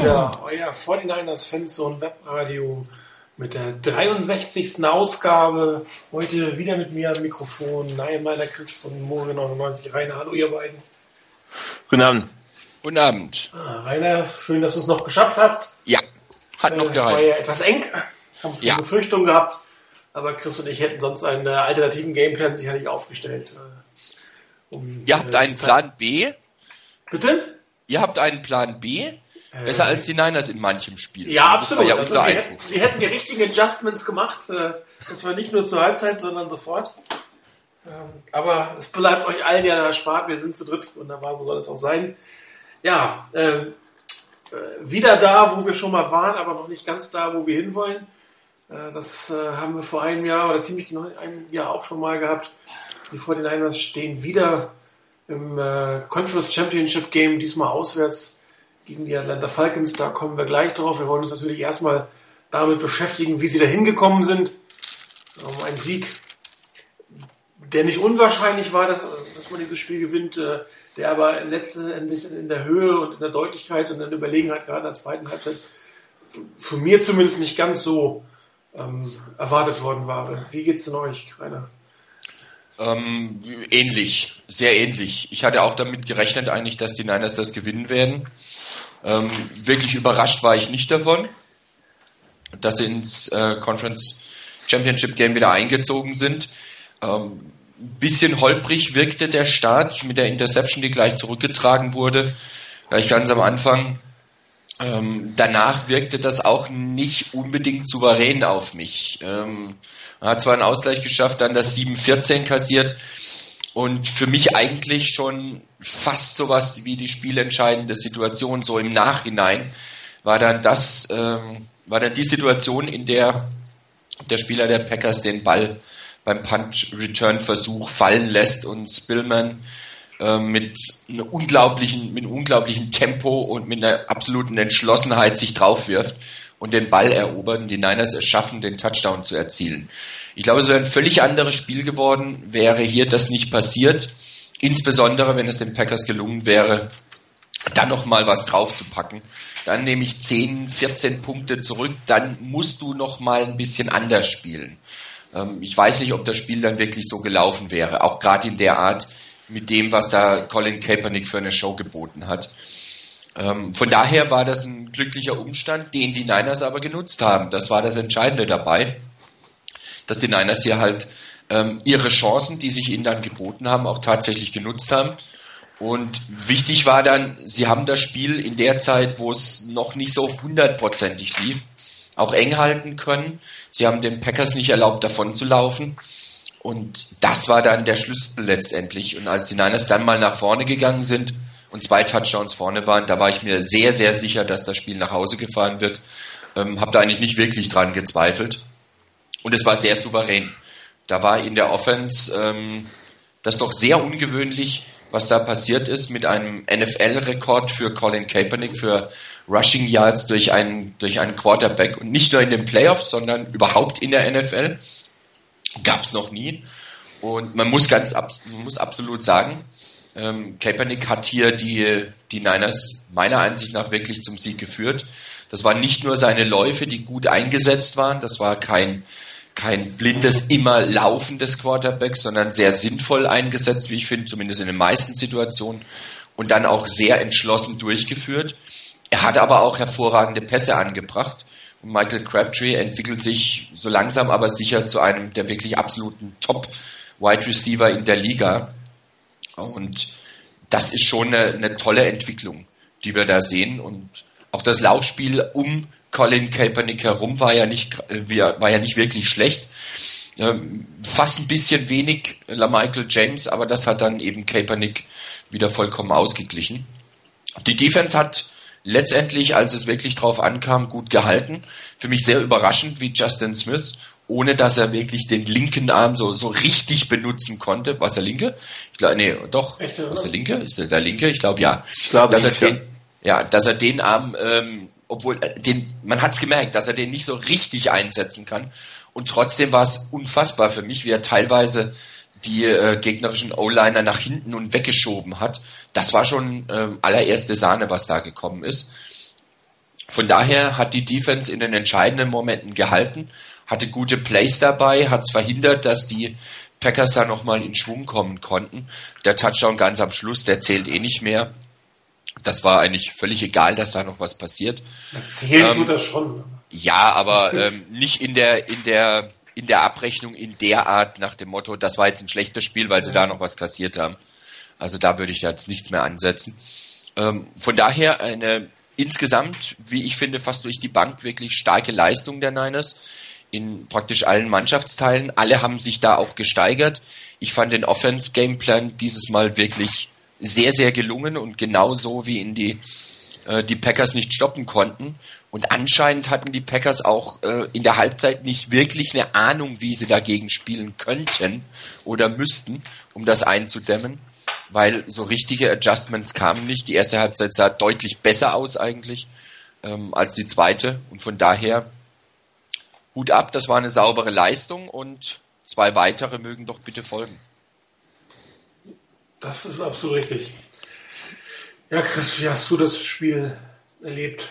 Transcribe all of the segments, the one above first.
wieder euer 49ers Fanzone Webradio mit der 63. Ausgabe. Heute wieder mit mir am Mikrofon. Nein, meiner Chris und Moore 99. Rainer, hallo ihr beiden. Guten Abend. Guten Abend. Ah, Rainer, schön, dass du es noch geschafft hast. Ja, hat noch Äh, gereicht. War ja etwas eng. Haben viele Ja. Befürchtungen gehabt. Aber Chris und ich hätten sonst einen äh, alternativen Gameplan sicherlich aufgestellt. äh, Um, Ihr habt äh, einen Plan B. Bitte? Ihr habt einen Plan B. Besser als die Niners in manchem Spiel. Ja, absolut. ja also wir, hätten, wir hätten die richtigen Adjustments gemacht. Äh, und zwar nicht nur zur Halbzeit, sondern sofort. Ähm, aber es bleibt euch allen ja erspart. Wir sind zu dritt. Wunderbar, so soll es auch sein. Ja, äh, äh, wieder da, wo wir schon mal waren, aber noch nicht ganz da, wo wir hinwollen. Äh, das äh, haben wir vor einem Jahr oder ziemlich genau einem Jahr auch schon mal gehabt. Die 49ers stehen wieder im äh, Conference Championship Game, diesmal auswärts gegen die Atlanta Falcons. Da kommen wir gleich drauf. Wir wollen uns natürlich erstmal damit beschäftigen, wie sie da hingekommen sind. Um ein Sieg, der nicht unwahrscheinlich war, dass, dass man dieses Spiel gewinnt, äh, der aber letzten Endes in der Höhe und in der Deutlichkeit und in der Überlegenheit gerade in der zweiten Halbzeit von mir zumindest nicht ganz so ähm, erwartet worden war. Wie geht's denn euch, Rainer? Ähm, ähnlich, sehr ähnlich. Ich hatte auch damit gerechnet eigentlich, dass die Niners das gewinnen werden. Ähm, wirklich überrascht war ich nicht davon, dass sie ins äh, Conference Championship Game wieder eingezogen sind. Ähm, bisschen holprig wirkte der Start mit der Interception, die gleich zurückgetragen wurde. Gleich ganz am Anfang. Ähm, danach wirkte das auch nicht unbedingt souverän auf mich. Ähm, man hat zwar einen Ausgleich geschafft, dann das 7-14 kassiert und für mich eigentlich schon fast sowas wie die spielentscheidende Situation so im Nachhinein war dann das, ähm, war dann die Situation, in der der Spieler der Packers den Ball beim Punt-Return-Versuch fallen lässt und Spillman äh, mit einem unglaublichen, mit einem unglaublichen Tempo und mit einer absoluten Entschlossenheit sich draufwirft und den Ball erobert und die Niners es schaffen, den Touchdown zu erzielen. Ich glaube, es wäre ein völlig anderes Spiel geworden, wäre hier das nicht passiert. Insbesondere, wenn es den Packers gelungen wäre, dann noch mal was draufzupacken. Dann nehme ich 10, 14 Punkte zurück, dann musst du noch mal ein bisschen anders spielen. Ähm, ich weiß nicht, ob das Spiel dann wirklich so gelaufen wäre, auch gerade in der Art mit dem, was da Colin Kaepernick für eine Show geboten hat. Ähm, von daher war das ein glücklicher Umstand, den die Niners aber genutzt haben. Das war das Entscheidende dabei, dass die Niners hier halt ähm, ihre Chancen, die sich ihnen dann geboten haben, auch tatsächlich genutzt haben. Und wichtig war dann, sie haben das Spiel in der Zeit, wo es noch nicht so hundertprozentig lief, auch eng halten können. Sie haben den Packers nicht erlaubt, davon zu laufen. Und das war dann der Schlüssel letztendlich. Und als die Niners dann mal nach vorne gegangen sind und zwei Touchdowns vorne waren, da war ich mir sehr, sehr sicher, dass das Spiel nach Hause gefahren wird. Ähm, habe da eigentlich nicht wirklich dran gezweifelt. Und es war sehr souverän. Da war in der Offense ähm, das doch sehr ungewöhnlich, was da passiert ist mit einem NFL-Rekord für Colin Kaepernick für Rushing Yards durch einen, durch einen Quarterback und nicht nur in den Playoffs, sondern überhaupt in der NFL. Gab es noch nie. Und man muss ganz man muss absolut sagen, ähm, Kaepernick hat hier die, die Niners meiner Ansicht nach wirklich zum Sieg geführt. Das waren nicht nur seine Läufe, die gut eingesetzt waren, das war kein, kein blindes, immer laufendes Quarterback, sondern sehr sinnvoll eingesetzt, wie ich finde, zumindest in den meisten Situationen und dann auch sehr entschlossen durchgeführt. Er hat aber auch hervorragende Pässe angebracht. Und Michael Crabtree entwickelt sich so langsam aber sicher zu einem der wirklich absoluten Top-Wide Receiver in der Liga. Und das ist schon eine, eine tolle Entwicklung, die wir da sehen. Und auch das Laufspiel um Colin Kaepernick herum war ja nicht, war ja nicht wirklich schlecht. Ähm, fast ein bisschen wenig LaMichael James, aber das hat dann eben Kaepernick wieder vollkommen ausgeglichen. Die Defense hat letztendlich, als es wirklich drauf ankam, gut gehalten. Für mich sehr überraschend, wie Justin Smith, ohne dass er wirklich den linken Arm so, so richtig benutzen konnte. Was der linke? Ich glaube, nee, doch. Echt, Was der linke? Ist der, der linke? Ich glaube ja. Ich glaube dass nicht, er den, ja, dass er den Arm, ähm, obwohl äh, den, man hat's gemerkt, dass er den nicht so richtig einsetzen kann. Und trotzdem war es unfassbar für mich, wie er teilweise die äh, gegnerischen O-Liner nach hinten und weggeschoben hat. Das war schon ähm, allererste Sahne, was da gekommen ist. Von daher hat die Defense in den entscheidenden Momenten gehalten, hatte gute Plays dabei, hat es verhindert, dass die Packers da nochmal in Schwung kommen konnten. Der Touchdown ganz am Schluss, der zählt eh nicht mehr. Das war eigentlich völlig egal, dass da noch was passiert. Zählt ähm, tut das schon. Ja, aber ähm, nicht in der, in der, in der Abrechnung in der Art nach dem Motto, das war jetzt ein schlechtes Spiel, weil sie ja. da noch was kassiert haben. Also da würde ich jetzt nichts mehr ansetzen. Ähm, von daher eine insgesamt, wie ich finde, fast durch die Bank wirklich starke Leistung der Niners in praktisch allen Mannschaftsteilen. Alle haben sich da auch gesteigert. Ich fand den Offense-Gameplan dieses Mal wirklich sehr, sehr gelungen und genauso wie in die äh, die Packers nicht stoppen konnten. Und anscheinend hatten die Packers auch äh, in der Halbzeit nicht wirklich eine Ahnung, wie sie dagegen spielen könnten oder müssten, um das einzudämmen, weil so richtige Adjustments kamen nicht. Die erste Halbzeit sah deutlich besser aus eigentlich ähm, als die zweite und von daher Hut ab, das war eine saubere Leistung und zwei weitere mögen doch bitte folgen. Das ist absolut richtig. Ja, Chris, wie hast du das Spiel erlebt?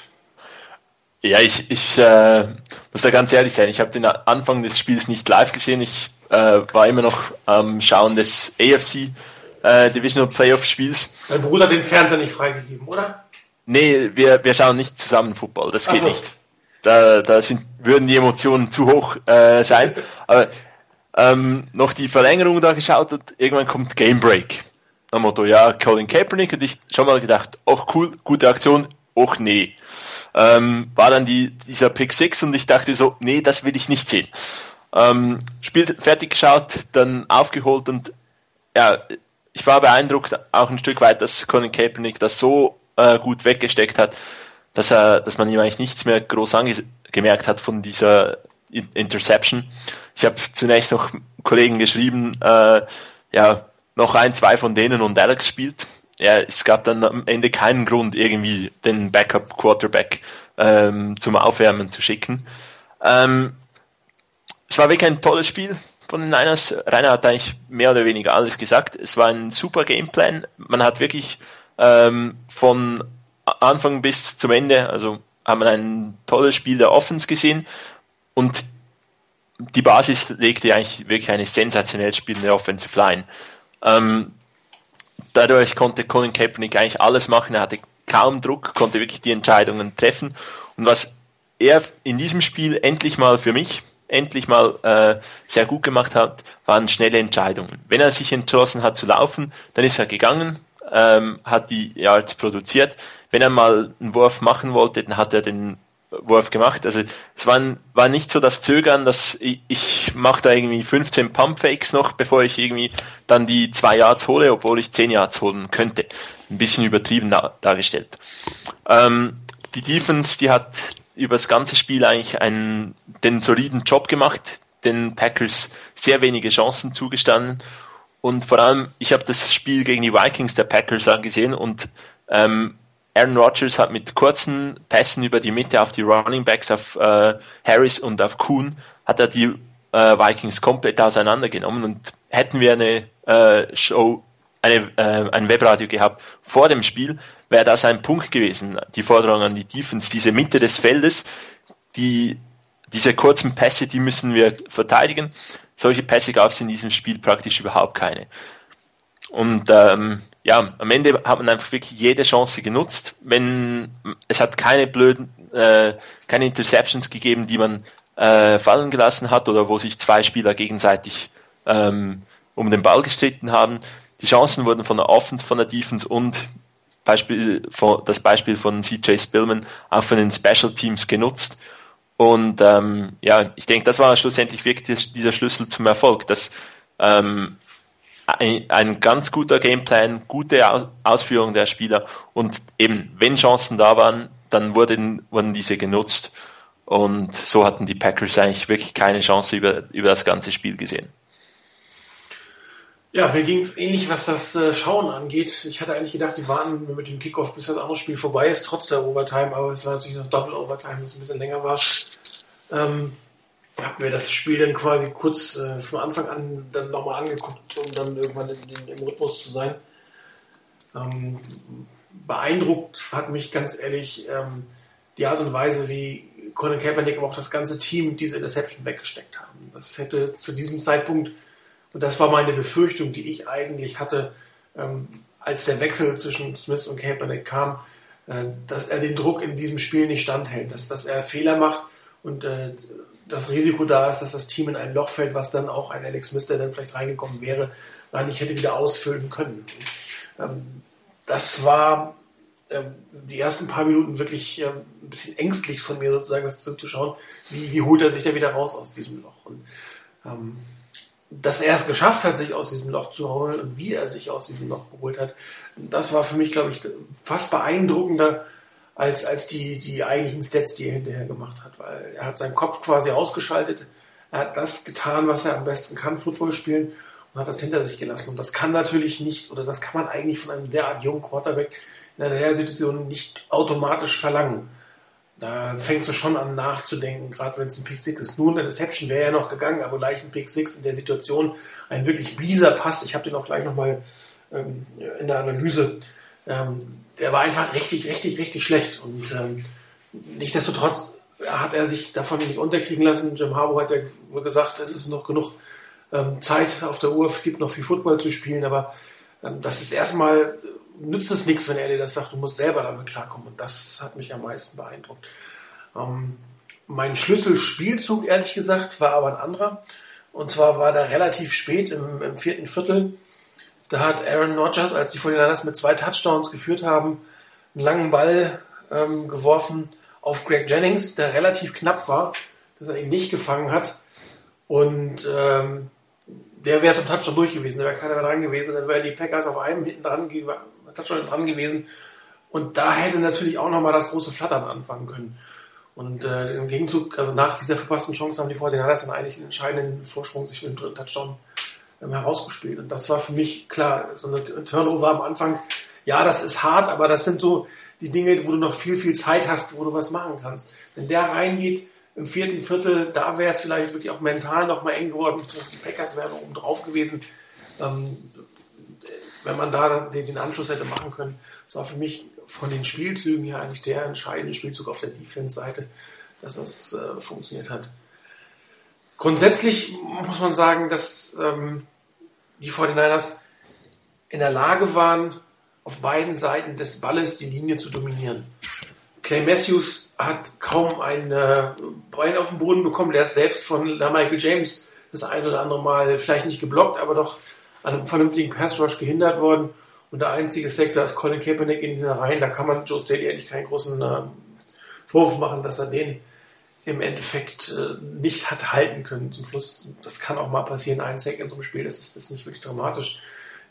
Ja, ich, ich äh, muss da ganz ehrlich sein, ich habe den Anfang des Spiels nicht live gesehen. Ich äh, war immer noch am Schauen des AFC äh, Divisional Playoff Spiels. Dein Bruder hat den Fernseher nicht freigegeben, oder? Nee, wir, wir schauen nicht zusammen Football, das geht so. nicht. Da, da sind, würden die Emotionen zu hoch äh, sein. Aber ähm, noch die Verlängerung da geschaut und irgendwann kommt Game Break. Am Motto, ja, Colin Kaepernick und ich schon mal gedacht, ach cool, gute Aktion, ach nee. Ähm, war dann die, dieser Pick 6 und ich dachte so, nee, das will ich nicht sehen. Ähm, Spiel fertig geschaut, dann aufgeholt und ja, ich war beeindruckt auch ein Stück weit, dass Colin Kaepernick das so äh, gut weggesteckt hat, dass er, dass man ihm eigentlich nichts mehr groß angemerkt hat von dieser Interception. Ich habe zunächst noch Kollegen geschrieben, äh, ja, noch ein, zwei von denen und Alex spielt. Ja, es gab dann am Ende keinen Grund, irgendwie den Backup Quarterback ähm, zum Aufwärmen zu schicken. Ähm, es war wirklich ein tolles Spiel von den Niners. Rainer hat eigentlich mehr oder weniger alles gesagt. Es war ein super Gameplan. Man hat wirklich ähm, von Anfang bis zum Ende, also haben wir ein tolles Spiel der Offense gesehen und die Basis legte eigentlich wirklich eine sensationell spielende Offensive Line. Ähm, dadurch konnte Colin Kaepernick eigentlich alles machen, er hatte kaum Druck, konnte wirklich die Entscheidungen treffen. Und was er in diesem Spiel endlich mal für mich, endlich mal äh, sehr gut gemacht hat, waren schnelle Entscheidungen. Wenn er sich entschlossen hat zu laufen, dann ist er gegangen, ähm, hat die Yards produziert. Wenn er mal einen Wurf machen wollte, dann hat er den Wurf gemacht. Also es war, war nicht so das Zögern, dass ich, ich mache da irgendwie 15 Pumpfakes noch, bevor ich irgendwie dann die zwei Yards hole, obwohl ich 10 Yards holen könnte. Ein bisschen übertrieben da, dargestellt. Ähm, die Defense, die hat über das ganze Spiel eigentlich einen, den soliden Job gemacht, den Packers sehr wenige Chancen zugestanden und vor allem, ich habe das Spiel gegen die Vikings der Packers angesehen und ähm, Aaron Rodgers hat mit kurzen Pässen über die Mitte auf die Running Backs, auf äh, Harris und auf Kuhn, hat er die äh, Vikings komplett auseinandergenommen und hätten wir eine äh, Show, eine, äh, ein Webradio gehabt vor dem Spiel, wäre das ein Punkt gewesen, die Forderung an die Defense, diese Mitte des Feldes, die, diese kurzen Pässe, die müssen wir verteidigen. Solche Pässe gab es in diesem Spiel praktisch überhaupt keine. Und ähm, ja, am Ende hat man einfach wirklich jede Chance genutzt. Wenn es hat keine blöden, äh, keine Interceptions gegeben, die man äh, fallen gelassen hat oder wo sich zwei Spieler gegenseitig ähm, um den Ball gestritten haben. Die Chancen wurden von der Offense, von der Defense und Beispiel von, das Beispiel von CJ Spillman auch von den Special Teams genutzt. Und ähm, ja, ich denke, das war schlussendlich wirklich dieser Schlüssel zum Erfolg, dass ähm, ein, ein ganz guter Gameplan, gute Ausführung der Spieler und eben, wenn Chancen da waren, dann wurden, wurden diese genutzt und so hatten die Packers eigentlich wirklich keine Chance über, über das ganze Spiel gesehen. Ja, mir ging es ähnlich, was das äh, Schauen angeht. Ich hatte eigentlich gedacht, die warten mit dem Kickoff, bis das andere Spiel vorbei ist, trotz der Overtime, aber es war natürlich noch Double Overtime, das ein bisschen länger war. Ähm, habe mir das Spiel dann quasi kurz äh, von Anfang an dann nochmal angeguckt, um dann irgendwann in, in, im Rhythmus zu sein. Ähm, beeindruckt hat mich ganz ehrlich ähm, die Art und Weise, wie Colin Kaepernick, aber auch das ganze Team diese Interception weggesteckt haben. Das hätte zu diesem Zeitpunkt, und das war meine Befürchtung, die ich eigentlich hatte, ähm, als der Wechsel zwischen Smith und Kaepernick kam, äh, dass er den Druck in diesem Spiel nicht standhält, dass, dass er Fehler macht und äh, das Risiko da ist, dass das Team in ein Loch fällt, was dann auch ein Alex Smith, der dann vielleicht reingekommen wäre, gar nicht hätte wieder ausfüllen können. Ähm, das war ähm, die ersten paar Minuten wirklich ähm, ein bisschen ängstlich von mir sozusagen, das zuzuschauen, wie, wie holt er sich da wieder raus aus diesem Loch. Und, ähm, dass er es geschafft hat, sich aus diesem Loch zu holen und wie er sich aus diesem Loch geholt hat, das war für mich, glaube ich, fast beeindruckender als, als die, die eigentlichen Stats, die er hinterher gemacht hat, weil er hat seinen Kopf quasi ausgeschaltet, er hat das getan, was er am besten kann, Football spielen und hat das hinter sich gelassen. Und das kann natürlich nicht, oder das kann man eigentlich von einem derart jungen Quarterback in einer Situation nicht automatisch verlangen. Da fängst du schon an nachzudenken, gerade wenn es ein Pick 6 ist. Nur eine Deception wäre ja noch gegangen, aber gleich ein Pick 6 in der Situation, ein wirklich mieser Pass, ich habe den auch gleich nochmal ähm, in der Analyse, ähm, der war einfach richtig, richtig, richtig schlecht. Und ähm, nichtsdestotrotz hat er sich davon nicht unterkriegen lassen. Jim Harbour hat ja gesagt, es ist noch genug ähm, Zeit auf der Uhr, es gibt noch viel Football zu spielen, aber ähm, das ist erstmal nützt es nichts, wenn er dir das sagt, du musst selber damit klarkommen. Und das hat mich am meisten beeindruckt. Ähm, mein Schlüsselspielzug, ehrlich gesagt, war aber ein anderer. Und zwar war der relativ spät im, im vierten Viertel. Da hat Aaron Rodgers, als die 49ers mit zwei Touchdowns geführt haben, einen langen Ball ähm, geworfen auf Greg Jennings, der relativ knapp war, dass er ihn nicht gefangen hat. Und ähm, der wäre zum Touchdown durch gewesen, da wäre keiner mehr dran gewesen, dann wären die Packers auf einem hinten dran, Touchdown dran gewesen. Und da hätte natürlich auch nochmal das große Flattern anfangen können. Und äh, im Gegenzug, also nach dieser verpassten Chance haben die 49ers dann eigentlich einen entscheidenden Vorsprung sich mit dem dritten Touchdown ähm, herausgespielt. Und das war für mich klar, so eine Turnover am Anfang, ja, das ist hart, aber das sind so die Dinge, wo du noch viel, viel Zeit hast, wo du was machen kannst. Wenn der reingeht, im vierten Viertel, da wäre es vielleicht wirklich auch mental noch mal eng geworden. Die Packers wären oben drauf gewesen. Ähm, wenn man da den, Anschluss hätte machen können, das war für mich von den Spielzügen her eigentlich der entscheidende Spielzug auf der Defense-Seite, dass das äh, funktioniert hat. Grundsätzlich muss man sagen, dass ähm, die 49ers in der Lage waren, auf beiden Seiten des Balles die Linie zu dominieren. Clay Matthews hat kaum ein äh, Bein auf den Boden bekommen. Der ist selbst von Michael James das ein oder andere Mal vielleicht nicht geblockt, aber doch an einem vernünftigen Pass Rush gehindert worden. Und der einzige Sektor ist Colin Kaepernick in den Reihen. Da kann man Joe Staley eigentlich keinen großen äh, Vorwurf machen, dass er den im Endeffekt äh, nicht hat halten können zum Schluss. Das kann auch mal passieren, ein Sack in so einem Spiel, das ist, das ist nicht wirklich dramatisch.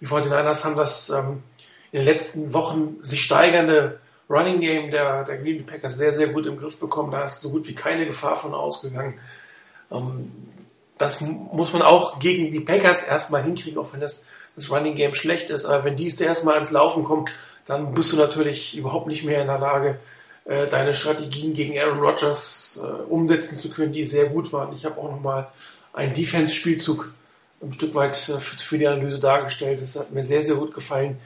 Die 49ers haben das ähm, in den letzten Wochen sich steigernde Running Game der, der Green Packers sehr, sehr gut im Griff bekommen. Da ist so gut wie keine Gefahr von ausgegangen. Ähm, das muss man auch gegen die Packers erstmal hinkriegen, auch wenn das, das Running Game schlecht ist. Aber wenn die erstmal ins Laufen kommen, dann bist du natürlich überhaupt nicht mehr in der Lage, äh, deine Strategien gegen Aaron Rodgers äh, umsetzen zu können, die sehr gut waren. Ich habe auch nochmal einen Defense-Spielzug ein Stück weit äh, für die Analyse dargestellt. Das hat mir sehr, sehr gut gefallen,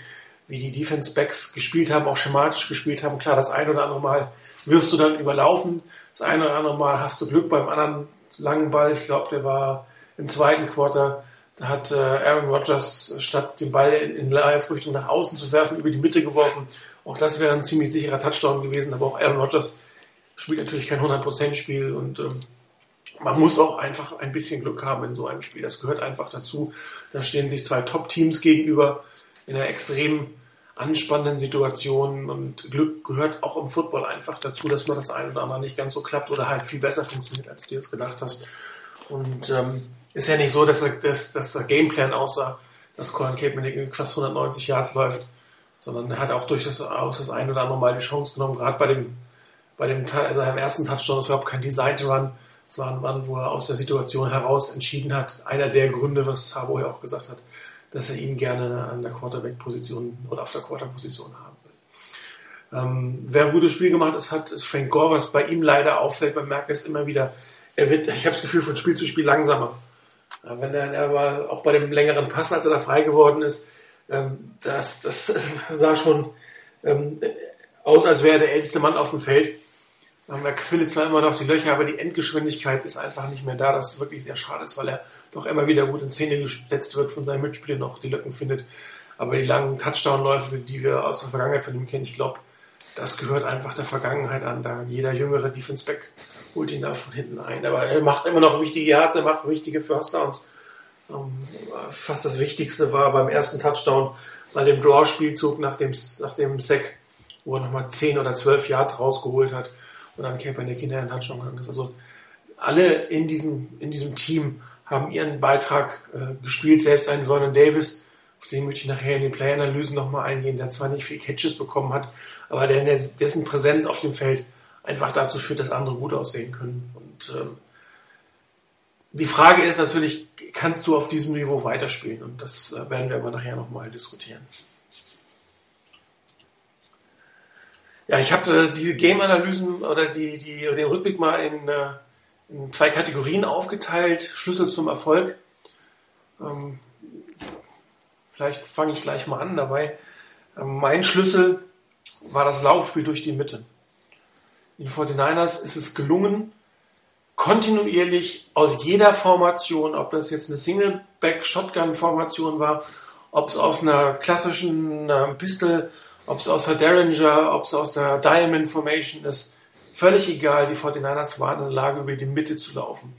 wie die Defense-Backs gespielt haben, auch schematisch gespielt haben. Klar, das ein oder andere Mal wirst du dann überlaufen. Das eine oder andere Mal hast du Glück beim anderen langen Ball. Ich glaube, der war im zweiten Quarter. Da hat äh, Aaron Rodgers statt den Ball in, in Live-Richtung nach außen zu werfen, über die Mitte geworfen. Auch das wäre ein ziemlich sicherer Touchdown gewesen. Aber auch Aaron Rodgers spielt natürlich kein 100%-Spiel und ähm, man muss auch einfach ein bisschen Glück haben in so einem Spiel. Das gehört einfach dazu. Da stehen sich zwei Top-Teams gegenüber in einer extrem anspannenden Situation und Glück gehört auch im Football einfach dazu, dass man das ein oder andere nicht ganz so klappt oder halt viel besser funktioniert, als du dir das gedacht hast. Und ähm, ist ja nicht so, dass, dass, dass der Gameplan aussah, dass Colin Kaepernick fast 190 Yards läuft, sondern er hat auch durchaus das, das ein oder andere Mal die Chance genommen, gerade bei dem, bei dem also im ersten Touchdown, das war überhaupt kein Designed Run, es war ein Mann, wo er aus der Situation heraus entschieden hat, einer der Gründe, was Harbo ja auch gesagt hat, dass er ihn gerne an der Quarterback-Position oder auf der Quarterback-Position haben will. Ähm, wer ein gutes Spiel gemacht hat, ist Frank Gore, was bei ihm leider auffällt. Man merkt es immer wieder. Er wird, ich habe das Gefühl, von Spiel zu Spiel langsamer. Ja, wenn er, er war auch bei dem längeren Pass, als er da frei geworden ist, ähm, das, das sah schon ähm, aus, als wäre er der älteste Mann auf dem Feld. Er findet zwar immer noch die Löcher, aber die Endgeschwindigkeit ist einfach nicht mehr da. Das wirklich sehr schade ist, weil er doch immer wieder gut in Szene gesetzt wird von seinen Mitspielern, noch die Lücken findet. Aber die langen Touchdown-Läufe, die wir aus der Vergangenheit von ihm kennen, ich glaube, das gehört einfach der Vergangenheit an. Da jeder jüngere Defense Back holt ihn da von hinten ein. Aber er macht immer noch wichtige Yards, er macht wichtige First Downs. Ähm, fast das Wichtigste war beim ersten Touchdown bei dem Draw-Spielzug nach dem, nach dem Sack, wo er nochmal 10 oder 12 Yards rausgeholt hat und dann Kaepernick hinterher einen Touchdown gegangen ist. Also alle in diesem, in diesem Team haben ihren Beitrag äh, gespielt, selbst ein Vernon Davis, auf den möchte ich nachher in den Play-Analysen nochmal eingehen, der zwar nicht viel Catches bekommen hat, aber der, dessen Präsenz auf dem Feld einfach dazu führt, dass andere gut aussehen können. Und ähm, die Frage ist natürlich, kannst du auf diesem Niveau weiterspielen? Und das äh, werden wir aber nachher nochmal diskutieren. Ja, ich habe äh, diese Game-Analysen oder die, die, den Rückblick mal in, äh, in zwei Kategorien aufgeteilt. Schlüssel zum Erfolg. Ähm, vielleicht fange ich gleich mal an dabei. Ähm, mein Schlüssel war das Laufspiel durch die Mitte. In 49ers ist es gelungen, kontinuierlich aus jeder Formation, ob das jetzt eine Single-Back-Shotgun-Formation war, ob es aus einer klassischen äh, Pistol, ob es aus der Derringer, ob es aus der Diamond Formation ist, völlig egal, die 49ers waren in der Lage, über die Mitte zu laufen.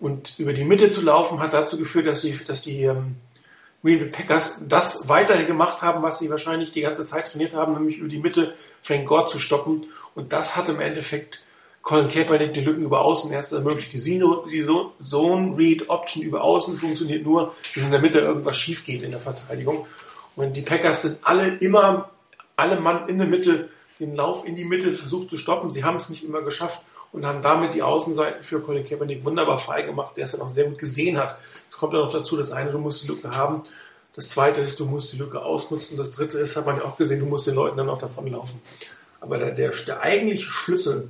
Und über die Mitte zu laufen hat dazu geführt, dass die, dass die ähm, Green Bay Packers das weiter gemacht haben, was sie wahrscheinlich die ganze Zeit trainiert haben, nämlich über die Mitte Frank Gore zu stoppen. Und das hat im Endeffekt Colin Kaepernick die Lücken über Außen erst ermöglicht. Die Zone Read Option über Außen funktioniert nur, wenn in der Mitte irgendwas schief geht in der Verteidigung. Und die Packers sind alle immer, alle Mann in der Mitte, den Lauf in die Mitte versucht zu stoppen. Sie haben es nicht immer geschafft und haben damit die Außenseiten für Colin Kaepernick wunderbar freigemacht, der es dann auch sehr gut gesehen hat. Es kommt ja noch dazu, das eine, du musst die Lücke haben. Das zweite ist, du musst die Lücke ausnutzen. Das dritte ist, hat man ja auch gesehen, du musst den Leuten dann auch davonlaufen. Aber der, der, der eigentliche Schlüssel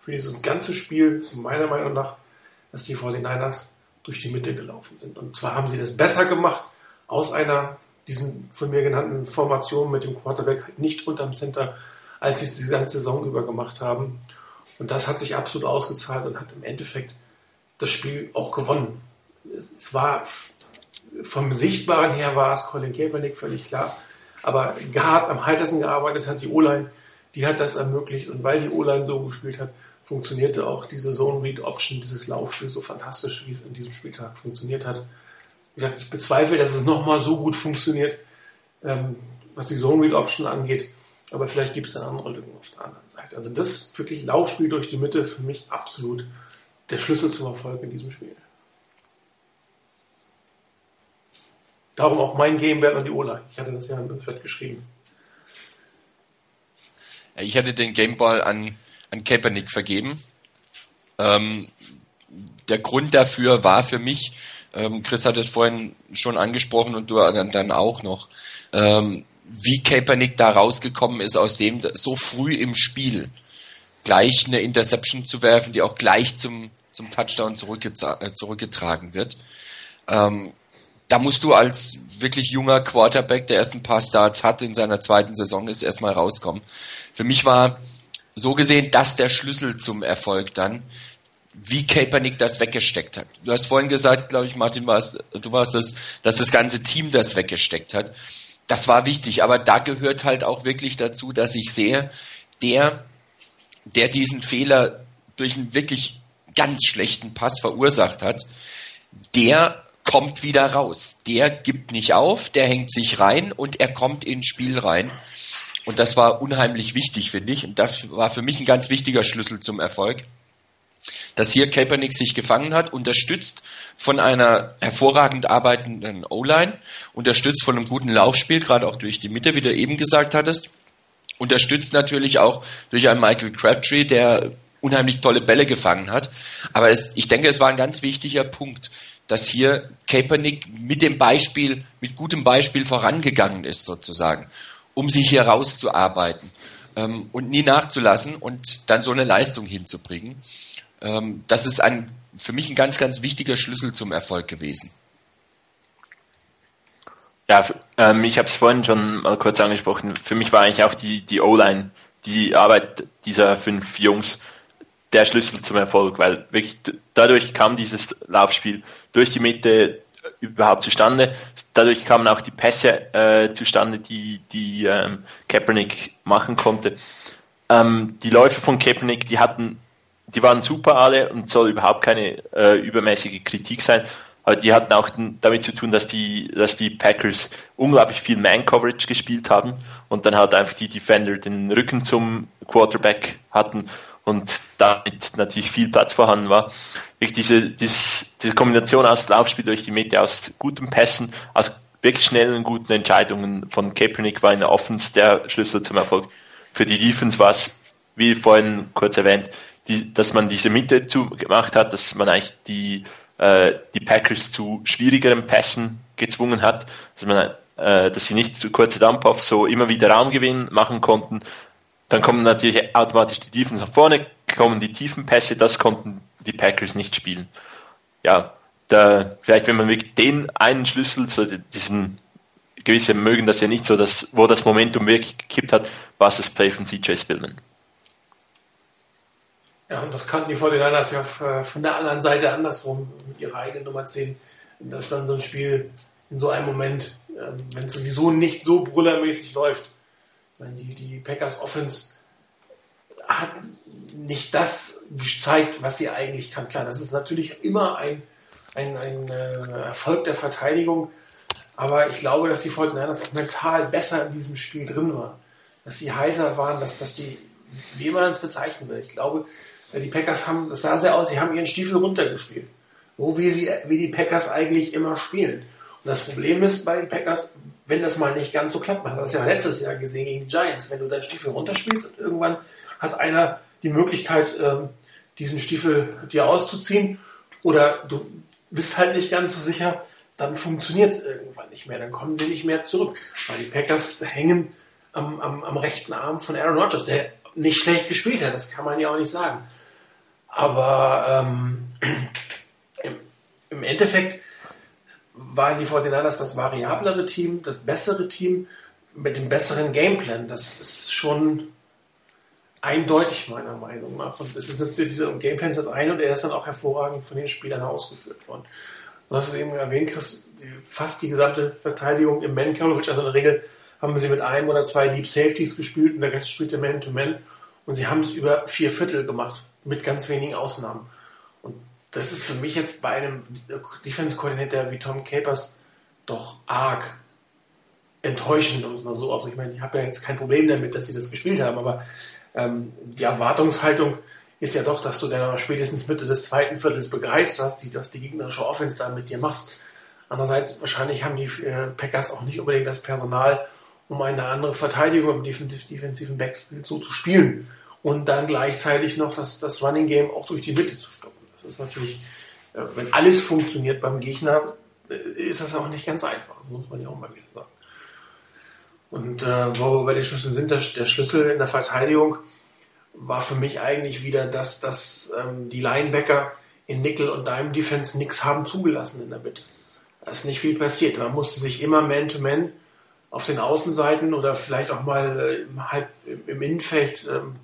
für dieses ganze Spiel ist meiner Meinung nach, dass die 49ers durch die Mitte gelaufen sind. Und zwar haben sie das besser gemacht aus einer diesen von mir genannten Formation mit dem Quarterback nicht unterm Center, als sie es die ganze Saison über gemacht haben. Und das hat sich absolut ausgezahlt und hat im Endeffekt das Spiel auch gewonnen. Es war vom Sichtbaren her war es Colin Kaepernick völlig klar. Aber Gard am heitersten gearbeitet hat, die O-Line, die hat das ermöglicht. Und weil die O-Line so gespielt hat, funktionierte auch diese Zone Read Option, dieses Laufspiel so fantastisch, wie es in diesem Spieltag funktioniert hat. Wie gesagt, ich bezweifle, dass es nochmal so gut funktioniert, ähm, was die Zone Read Option angeht. Aber vielleicht gibt es dann andere Lücken auf der anderen Seite. Also das wirklich Laufspiel durch die Mitte für mich absolut der Schlüssel zum Erfolg in diesem Spiel. Darum auch mein Gamewert an die O-Line. Ich hatte das ja im Fett geschrieben. Ich hatte den Gameball an an Kaepernick vergeben. Ähm, der Grund dafür war für mich, ähm, Chris hat es vorhin schon angesprochen und du dann auch noch, ähm, wie Kaepernick da rausgekommen ist aus dem so früh im Spiel gleich eine Interception zu werfen, die auch gleich zum, zum Touchdown äh, zurückgetragen wird. Ähm, da musst du als wirklich junger Quarterback, der erst ein paar Starts hat in seiner zweiten Saison ist, erstmal rauskommen. Für mich war so gesehen das der Schlüssel zum Erfolg dann, wie Kaepernick das weggesteckt hat. Du hast vorhin gesagt, glaube ich, Martin, warst, du warst das, dass das ganze Team das weggesteckt hat. Das war wichtig, aber da gehört halt auch wirklich dazu, dass ich sehe, der, der diesen Fehler durch einen wirklich ganz schlechten Pass verursacht hat, der kommt wieder raus. Der gibt nicht auf, der hängt sich rein und er kommt ins Spiel rein. Und das war unheimlich wichtig, finde ich. Und das war für mich ein ganz wichtiger Schlüssel zum Erfolg. Dass hier Kaepernick sich gefangen hat, unterstützt von einer hervorragend arbeitenden O-Line, unterstützt von einem guten Laufspiel, gerade auch durch die Mitte, wie du eben gesagt hattest. Unterstützt natürlich auch durch einen Michael Crabtree, der unheimlich tolle Bälle gefangen hat. Aber es, ich denke, es war ein ganz wichtiger Punkt, dass hier Kaepernick mit dem Beispiel, mit gutem Beispiel vorangegangen ist sozusagen um sich hier rauszuarbeiten ähm, und nie nachzulassen und dann so eine Leistung hinzubringen. Ähm, das ist ein, für mich ein ganz, ganz wichtiger Schlüssel zum Erfolg gewesen. Ja, ähm, ich habe es vorhin schon mal kurz angesprochen. Für mich war eigentlich auch die, die O-Line, die Arbeit dieser fünf Jungs der Schlüssel zum Erfolg, weil wirklich dadurch kam dieses Laufspiel durch die Mitte überhaupt zustande. Dadurch kamen auch die Pässe äh, zustande, die, die ähm, Kaepernick machen konnte. Ähm, die Läufe von Kaepernick, die hatten, die waren super alle und soll überhaupt keine äh, übermäßige Kritik sein. Aber die hatten auch damit zu tun, dass die, dass die Packers unglaublich viel Man-Coverage gespielt haben und dann halt einfach die Defender den Rücken zum Quarterback hatten und damit natürlich viel Platz vorhanden war. Wirklich diese, dieses, diese Kombination aus Laufspiel durch die Mitte, aus guten Pässen, aus wirklich schnellen, guten Entscheidungen von Kaepernick war in der Offense der Schlüssel zum Erfolg. Für die Defense war es, wie vorhin kurz erwähnt, die, dass man diese Mitte zugemacht hat, dass man eigentlich die, äh, die Packers zu schwierigeren Pässen gezwungen hat, dass man äh, dass sie nicht zu kurze Dump-Offs so immer wieder Raumgewinn machen konnten, dann kommen natürlich automatisch die Tiefen nach vorne, kommen die tiefen Pässe, das konnten die Packers nicht spielen. Ja, da, vielleicht wenn man wirklich den einen Schlüssel, so diesen gewisse mögen das ja nicht so, dass, wo das Momentum wirklich gekippt hat, war es das Play von CJ Spillman. Ja, und das kannten die 49ers ja von der anderen Seite andersrum, mit ihrer eigenen Nummer 10, dass dann so ein Spiel in so einem Moment, ähm, wenn es sowieso nicht so brüllermäßig läuft, die, die Packers Offense hat nicht das gezeigt, was sie eigentlich kann. Klar, das ist natürlich immer ein, ein, ein äh, Erfolg der Verteidigung, aber ich glaube, dass die 49ers auch mental besser in diesem Spiel drin waren. Dass sie heißer waren, dass, dass die, wie man es bezeichnen will. Ich glaube, äh, die Packers haben, das sah sehr aus, sie haben ihren Stiefel runtergespielt. So wie sie, wie die Packers eigentlich immer spielen. Und das Problem ist bei den Packers, wenn das mal nicht ganz so klappt, man hat das ja letztes Jahr gesehen gegen die Giants, wenn du deinen Stiefel runterspielst und irgendwann hat einer die Möglichkeit, ähm, diesen Stiefel dir auszuziehen oder du bist halt nicht ganz so sicher, dann funktioniert es irgendwann nicht mehr, dann kommen sie nicht mehr zurück, weil die Packers hängen am, am, am rechten Arm von Aaron Rodgers, der nicht schlecht gespielt hat, das kann man ja auch nicht sagen. Aber ähm, im, Endeffekt waren die 49ers das variablere Team, das bessere Team mit dem besseren Gameplan. Das ist schon eindeutig meiner Meinung nach. Und es ist natürlich, dieser Gameplan ist das eine und er ist dann auch hervorragend von den Spielern ausgeführt worden. Du hast es eben erwähnt, Chris, die, fast die gesamte Verteidigung im Man-Coverage, also in der Regel haben sie mit einem oder zwei Deep Safeties gespielt und der Rest spielte Man-to-Man. -Man. Und sie haben es über vier Viertel gemacht, mit ganz wenigen Ausnahmen das ist für mich jetzt bei einem Defense-Koordinator wie Tom Capers doch arg enttäuschend, um es mal so aus. Ich meine, ich habe ja jetzt kein Problem damit, dass sie das gespielt haben, aber ähm, die Erwartungshaltung ist ja doch, dass du dann spätestens Mitte des zweiten Viertels begreifst, dass die, dass die gegnerische Offense da mit dir machst. Andererseits, wahrscheinlich haben die äh, Packers auch nicht unbedingt das Personal, um eine andere Verteidigung im defensiven Backfield so zu spielen und dann gleichzeitig noch das, das Running Game auch durch die Mitte zu stoppen. Das ist natürlich, äh, wenn alles funktioniert beim Gegner, äh, ist das auch nicht ganz einfach. Das muss man ja auch mal wieder sagen. Und äh, wo wir bei den Schlüsseln sind, der, der, Schlüssel in der Verteidigung war für mich eigentlich wieder, dass, dass ähm, die Linebacker in Nickel und Dime Defense nichts haben zugelassen in der Mitte. Da ist nicht viel passiert. Man musste sich immer Man-to-Man -Man auf den Außenseiten oder vielleicht auch mal äh, im, im Innenfeld ähm,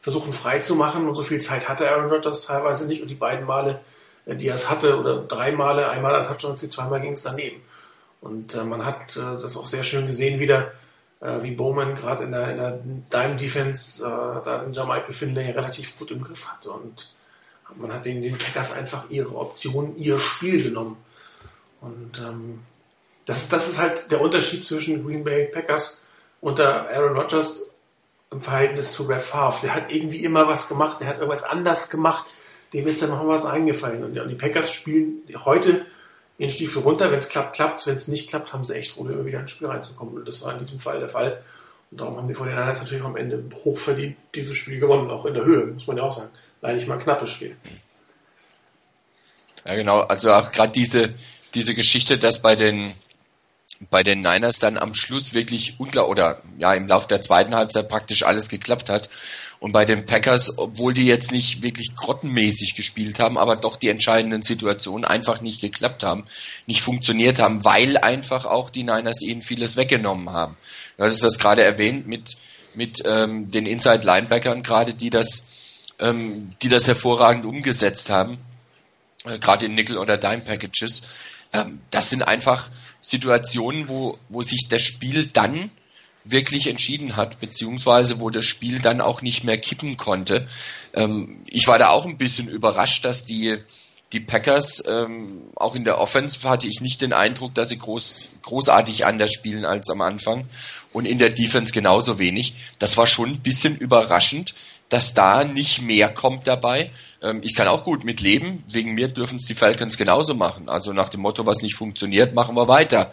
versuchen frei zu machen und so viel Zeit hatte Aaron Rodgers teilweise nicht und die beiden Male, äh, die er es hatte, oder drei Male, einmal an Touchdown, zweimal ging es daneben. Und äh, man hat äh, das auch sehr schön gesehen wieder, äh, wie Bowman gerade in der, in der Dime Defense äh, da den Jamaika Finlay relativ gut im Griff hatte und man hat den, den Packers einfach ihre Option, ihr Spiel genommen. Und ähm, das, das ist halt der Unterschied zwischen Green Bay Packers unter Aaron Rodgers im Verhältnis zu Brett Favre. Der hat irgendwie immer was gemacht, der hat irgendwas anders gemacht, dem ist dann noch was eingefallen. Und die Packers spielen heute den Stiefel runter, wenn es klappt, klappt wenn es nicht klappt, haben sie echt Probleme, wieder ins Spiel reinzukommen. Und das war in diesem Fall der Fall. Und darum haben die 49ers natürlich am Ende hochverdient dieses Spiel gewonnen, auch in der Höhe, muss man ja auch sagen. Leider nicht mal ein knappes Spiel. Ja, genau. Also auch gerade diese, diese Geschichte, dass bei den bei den Niners dann am Schluss wirklich unklar oder ja im Laufe der zweiten Halbzeit praktisch alles geklappt hat. Und bei den Packers, obwohl die jetzt nicht wirklich grottenmäßig gespielt haben, aber doch die entscheidenden Situationen einfach nicht geklappt haben, nicht funktioniert haben, weil einfach auch die Niners ihnen vieles weggenommen haben. Du hast das gerade erwähnt mit, mit ähm, den Inside-Linebackern gerade, die das ähm, die das hervorragend umgesetzt haben, äh, gerade in Nickel- oder Dime-Packages. Ähm, das sind einfach Situationen, wo, wo sich das Spiel dann wirklich entschieden hat, beziehungsweise wo das Spiel dann auch nicht mehr kippen konnte. Ähm, ich war da auch ein bisschen überrascht, dass die, die Packers, ähm, auch in der Offense hatte ich nicht den Eindruck, dass sie groß, großartig anders spielen als am Anfang und in der Defense genauso wenig. Das war schon ein bisschen überraschend, dass da nicht mehr kommt dabei. Ähm, ich kann auch gut mit leben. Wegen mir dürfen es die Falcons genauso machen. Also nach dem Motto, was nicht funktioniert, machen wir weiter.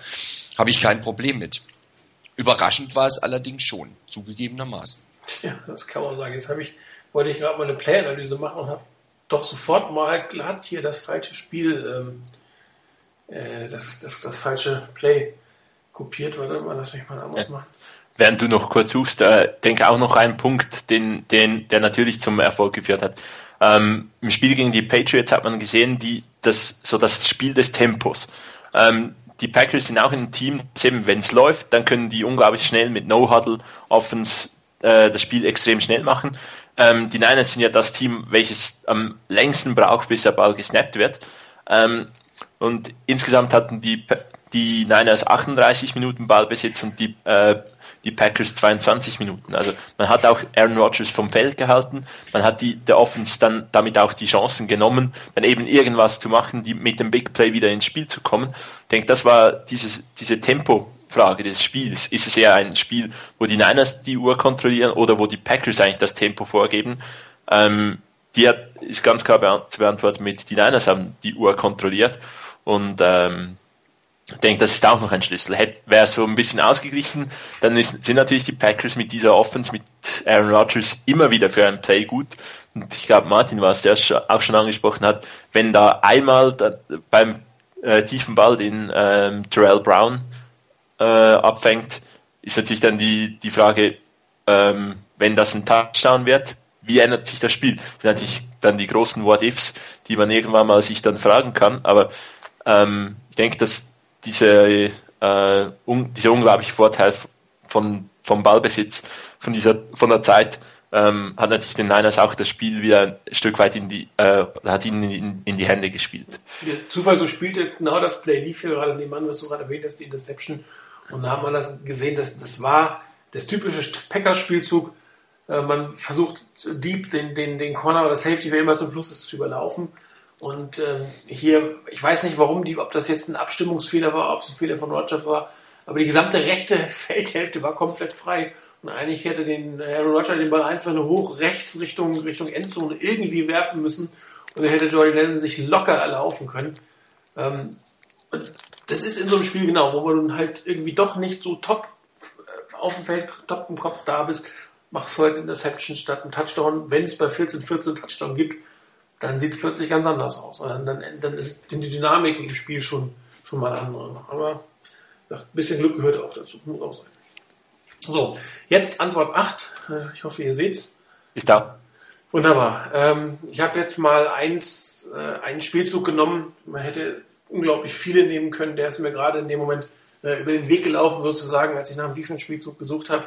Habe ich kein Problem mit. Überraschend war es allerdings schon, zugegebenermaßen. Ja, das kann man sagen. Jetzt habe ich, wollte ich gerade mal eine Play-Analyse machen und habe doch sofort mal glatt hier das falsche Spiel, ähm, äh, das, das, das falsche Play kopiert. Warte mal, lass mich mal anders machen. Während du noch kurz suchst, äh, denke auch noch einen Punkt, den, den, der natürlich zum Erfolg geführt hat. Ähm, Im Spiel gegen die Patriots hat man gesehen, die, das, so das Spiel des Tempos. Ähm, die Packers sind auch ein Team, wenn es läuft, dann können die unglaublich schnell mit No-Huddle Offens äh, das Spiel extrem schnell machen. Ähm, die Niners sind ja das Team, welches am längsten braucht, bis der Ball gesnappt wird. Ähm, und insgesamt hatten die, die Niners 38 Minuten Ballbesitz und die äh, die Packers 22 Minuten. Also man hat auch Aaron Rodgers vom Feld gehalten, man hat die, der Offense dann damit auch die Chancen genommen, dann eben irgendwas zu machen, die mit dem Big Play wieder ins Spiel zu kommen. Ich denke, das war dieses, diese Tempo-Frage des Spiels. Ist es eher ein Spiel, wo die Niners die Uhr kontrollieren oder wo die Packers eigentlich das Tempo vorgeben? Ähm, die hat, ist ganz klar zu beantworten mit, die Niners haben die Uhr kontrolliert und ähm, ich denke, das ist auch noch ein Schlüssel. Wäre so ein bisschen ausgeglichen, dann ist, sind natürlich die Packers mit dieser Offense, mit Aaron Rodgers immer wieder für ein Play gut. Und ich glaube, Martin war es, der auch schon angesprochen hat, wenn da einmal da, beim äh, tiefen Ball den ähm, Terrell Brown äh, abfängt, ist natürlich dann die, die Frage, ähm, wenn das ein Touchdown wird, wie ändert sich das Spiel? Das sind natürlich dann die großen What-Ifs, die man irgendwann mal sich dann fragen kann, aber ähm, ich denke, dass diese, äh, un, dieser unglaubliche Vorteil von, vom Ballbesitz, von dieser, von der Zeit, ähm, hat natürlich den Niners auch das Spiel wieder ein Stück weit in die, äh, hat ihnen in, in, die Hände gespielt. Der Zufall so spielte genau das Play lief hier gerade nebenan, was du gerade erwähnt hast, die Interception. Und da haben wir das gesehen, dass das war das typische Packers-Spielzug. Äh, man versucht deep den, den, den Corner oder Safety, wer immer zum Schluss ist, zu überlaufen. Und äh, hier, ich weiß nicht, warum die, ob das jetzt ein Abstimmungsfehler war, ob es ein Fehler von Rogers war, aber die gesamte rechte Feldhälfte war komplett frei. Und eigentlich hätte den Aaron Rodgers den Ball einfach nur hoch rechts Richtung, Richtung Endzone irgendwie werfen müssen. Und dann hätte Jordan Lennon sich locker erlaufen können. Ähm, und das ist in so einem Spiel genau, wo man halt irgendwie doch nicht so top äh, auf dem Feld, top im Kopf da bist, machst du halt Interception statt ein Touchdown. Wenn es bei 14, 14 Touchdown gibt, dann sieht es plötzlich ganz anders aus. Und dann, dann, dann ist die Dynamik im Spiel schon, schon mal andere. Aber ja, ein bisschen Glück gehört auch dazu, muss auch sein. So, jetzt Antwort 8. Äh, ich hoffe, ihr seht's. Ist da. Wunderbar. Ähm, ich habe jetzt mal eins, äh, einen Spielzug genommen. Man hätte unglaublich viele nehmen können. Der ist mir gerade in dem Moment äh, über den Weg gelaufen, sozusagen, als ich nach einem Defense-Spielzug gesucht habe,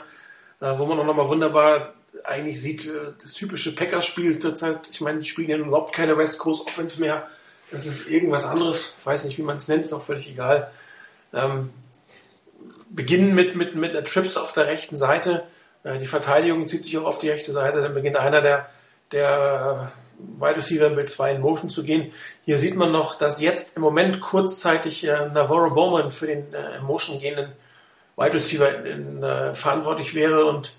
äh, wo man auch nochmal wunderbar eigentlich sieht, äh, das typische Packers-Spiel zurzeit, ich meine, die spielen ja überhaupt keine West Coast Offense mehr. Das ist irgendwas anderes, ich weiß nicht, wie man es nennt, ist auch völlig egal. Ähm, beginnen mit, mit, mit einer Trips auf der rechten Seite. Äh, die Verteidigung zieht sich auch auf die rechte Seite. Dann beginnt einer der, der Wide Receiver mit zwei in Motion zu gehen. Hier sieht man noch, dass jetzt im Moment kurzzeitig äh, Navarro Bowman für den äh, Motion gehenden Wide Receiver in, in, äh, verantwortlich wäre und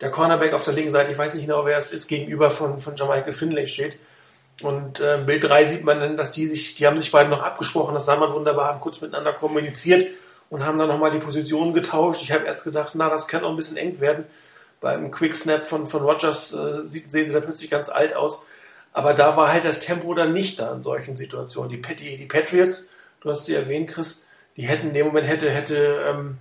der Cornerback auf der linken Seite, ich weiß nicht genau, wer es ist, gegenüber von, von Jamichael Finlay steht. Und äh, Bild 3 sieht man dann, dass die sich, die haben sich beide noch abgesprochen, das sah man wunderbar, haben kurz miteinander kommuniziert und haben dann nochmal die Positionen getauscht. Ich habe erst gedacht, na, das kann auch ein bisschen eng werden. Beim Quick Snap von, von Rogers äh, sehen sie da plötzlich ganz alt aus. Aber da war halt das Tempo dann nicht da in solchen Situationen. Die, die, die Patriots, du hast sie erwähnt, Chris, die hätten in dem Moment hätte, hätte ähm,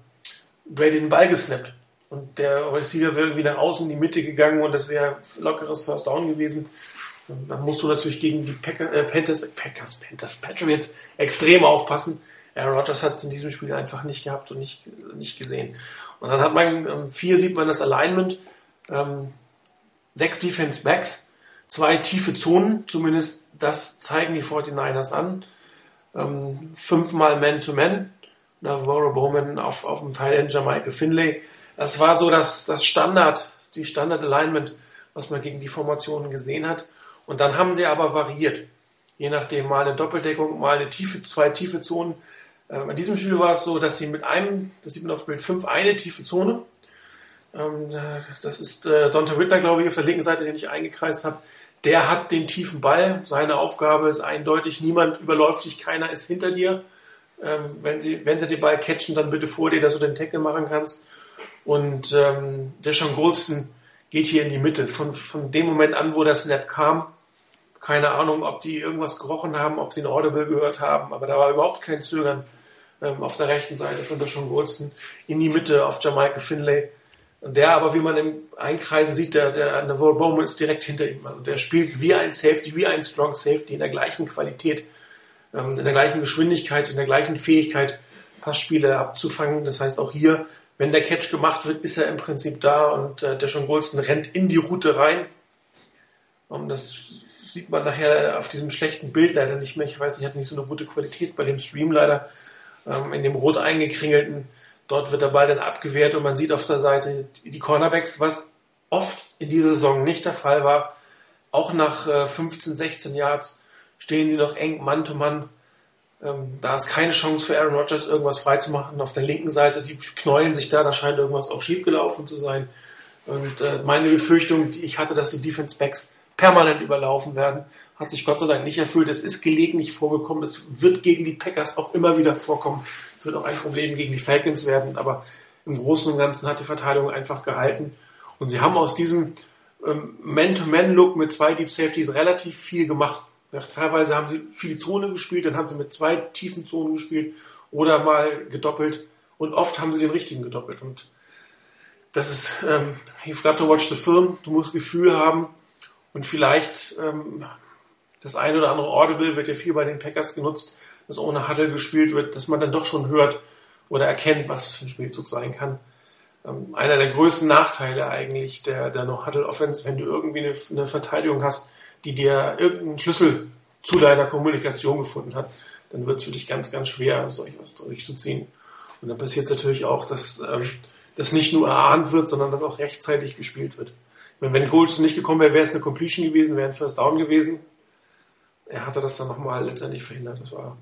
Brady den Ball gesnappt. Und der Receiver wäre irgendwie nach außen in die Mitte gegangen und das wäre lockeres First Down gewesen. Und dann musst du natürlich gegen die Packer, äh, Panthers, Packers, Panthers, Patriots extrem aufpassen. Aaron Rodgers hat es in diesem Spiel einfach nicht gehabt und nicht, nicht gesehen. Und dann hat man, ähm, vier sieht man das Alignment, ähm, sechs Defense Backs, zwei tiefe Zonen, zumindest das zeigen die 49ers an. Ähm, fünfmal Man-to-Man, Navarro Bowman auf, auf dem Teil in Jamaika Finlay. Das war so das, das Standard, die Standard-Alignment, was man gegen die Formationen gesehen hat. Und dann haben sie aber variiert. Je nachdem mal eine Doppeldeckung, mal eine tiefe, zwei tiefe Zonen. Ähm, in diesem Spiel war es so, dass sie mit einem, das sieht man auf Bild 5, eine tiefe Zone. Ähm, das ist äh, Donta Whitner, glaube ich, auf der linken Seite, den ich eingekreist habe. Der hat den tiefen Ball. Seine Aufgabe ist eindeutig, niemand überläuft dich, keiner ist hinter dir. Ähm, wenn, sie, wenn sie den Ball catchen, dann bitte vor dir, dass du den Tackle machen kannst. Und ähm, Deshaun Golston geht hier in die Mitte. Von, von dem Moment an, wo das Snap kam, keine Ahnung, ob die irgendwas gerochen haben, ob sie ein Audible gehört haben, aber da war überhaupt kein Zögern ähm, auf der rechten Seite von Deshaun Golston in die Mitte auf Jamaica Finlay. Der aber, wie man im Einkreisen sieht, der, der Navarro Bowman ist direkt hinter ihm. Also der spielt wie ein Safety, wie ein Strong Safety in der gleichen Qualität, ähm, in der gleichen Geschwindigkeit, in der gleichen Fähigkeit, Passspiele abzufangen. Das heißt, auch hier, wenn der Catch gemacht wird, ist er im Prinzip da und äh, der schon Golston rennt in die Route rein. Und das sieht man nachher auf diesem schlechten Bild leider nicht mehr. Ich weiß, ich hatte nicht so eine gute Qualität bei dem Stream leider. Ähm, in dem rot eingekringelten Dort wird der Ball dann abgewehrt und man sieht auf der Seite die Cornerbacks, was oft in dieser Saison nicht der Fall war. Auch nach 15, äh, 16 Yards stehen sie noch eng Mann zu Mann. Ähm, da ist keine Chance für Aaron Rodgers, irgendwas freizumachen. Auf der linken Seite, die knäulen sich da, da scheint irgendwas auch schiefgelaufen zu sein. Und äh, meine Befürchtung, die ich hatte, dass die Defense Backs permanent überlaufen werden, hat sich Gott sei Dank nicht erfüllt. Es ist gelegentlich vorgekommen. Es wird gegen die Packers auch immer wieder vorkommen. Es wird auch ein Problem gegen die Falcons werden, aber im Großen und Ganzen hat die Verteidigung einfach gehalten. Und sie haben aus diesem ähm, Man-to-Man-Look mit zwei Deep Safeties relativ viel gemacht. Teilweise haben sie viele Zone gespielt, dann haben sie mit zwei tiefen Zonen gespielt oder mal gedoppelt. Und oft haben sie den richtigen gedoppelt. Und das ist, ähm, you've got to watch the film. Du musst Gefühl haben und vielleicht ähm, das eine oder andere Audible wird ja viel bei den Packers genutzt das ohne Huddle gespielt wird, dass man dann doch schon hört oder erkennt, was für ein Spielzug sein kann. Ähm, einer der größten Nachteile eigentlich der, der No-Huddle-Offense, wenn du irgendwie eine, eine Verteidigung hast, die dir irgendeinen Schlüssel zu deiner Kommunikation gefunden hat, dann wird es für dich ganz, ganz schwer, solch was durchzuziehen. Und dann passiert es natürlich auch, dass ähm, das nicht nur erahnt wird, sondern dass auch rechtzeitig gespielt wird. Wenn, wenn Goldston nicht gekommen wäre, wäre es eine Completion gewesen, wäre ein First Down gewesen. Er hatte das dann nochmal letztendlich verhindert. Das war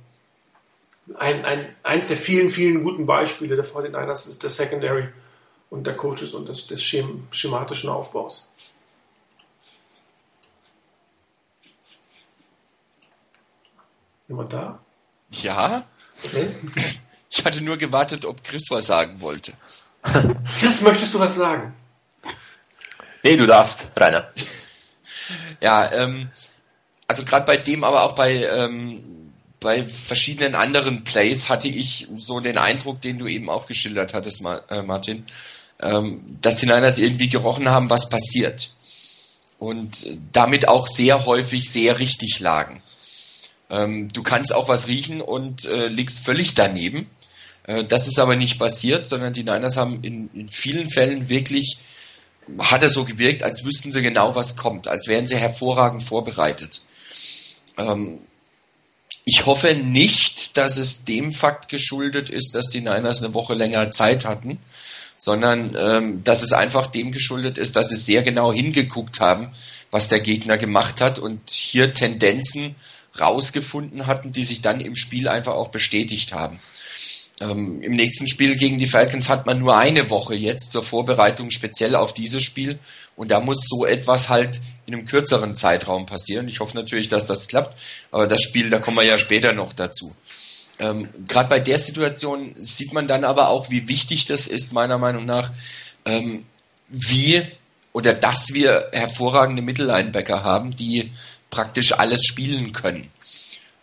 ein, ein, eins der vielen, vielen guten Beispiele der 49ers ist der Secondary und der Coaches und des, des Schem schematischen Aufbaus. Jemand da? Ja. Okay. Ich hatte nur gewartet, ob Chris was sagen wollte. Chris, möchtest du was sagen? Nee, du darfst, Rainer. Ja, ähm, also gerade bei dem, aber auch bei ähm, bei verschiedenen anderen Plays hatte ich so den Eindruck, den du eben auch geschildert hattest, äh, Martin, ähm, dass die Niners irgendwie gerochen haben, was passiert. Und damit auch sehr häufig sehr richtig lagen. Ähm, du kannst auch was riechen und äh, liegst völlig daneben. Äh, das ist aber nicht passiert, sondern die Niners haben in, in vielen Fällen wirklich, hat es so gewirkt, als wüssten sie genau, was kommt, als wären sie hervorragend vorbereitet. Ähm, ich hoffe nicht, dass es dem Fakt geschuldet ist, dass die Niners eine Woche länger Zeit hatten, sondern ähm, dass es einfach dem geschuldet ist, dass sie sehr genau hingeguckt haben, was der Gegner gemacht hat und hier Tendenzen rausgefunden hatten, die sich dann im Spiel einfach auch bestätigt haben. Ähm, Im nächsten Spiel gegen die Falcons hat man nur eine Woche jetzt zur Vorbereitung speziell auf dieses Spiel. Und da muss so etwas halt in einem kürzeren Zeitraum passieren. Ich hoffe natürlich, dass das klappt. Aber das Spiel, da kommen wir ja später noch dazu. Ähm, Gerade bei der Situation sieht man dann aber auch, wie wichtig das ist, meiner Meinung nach, ähm, wie oder dass wir hervorragende Mittellinebacker haben, die praktisch alles spielen können.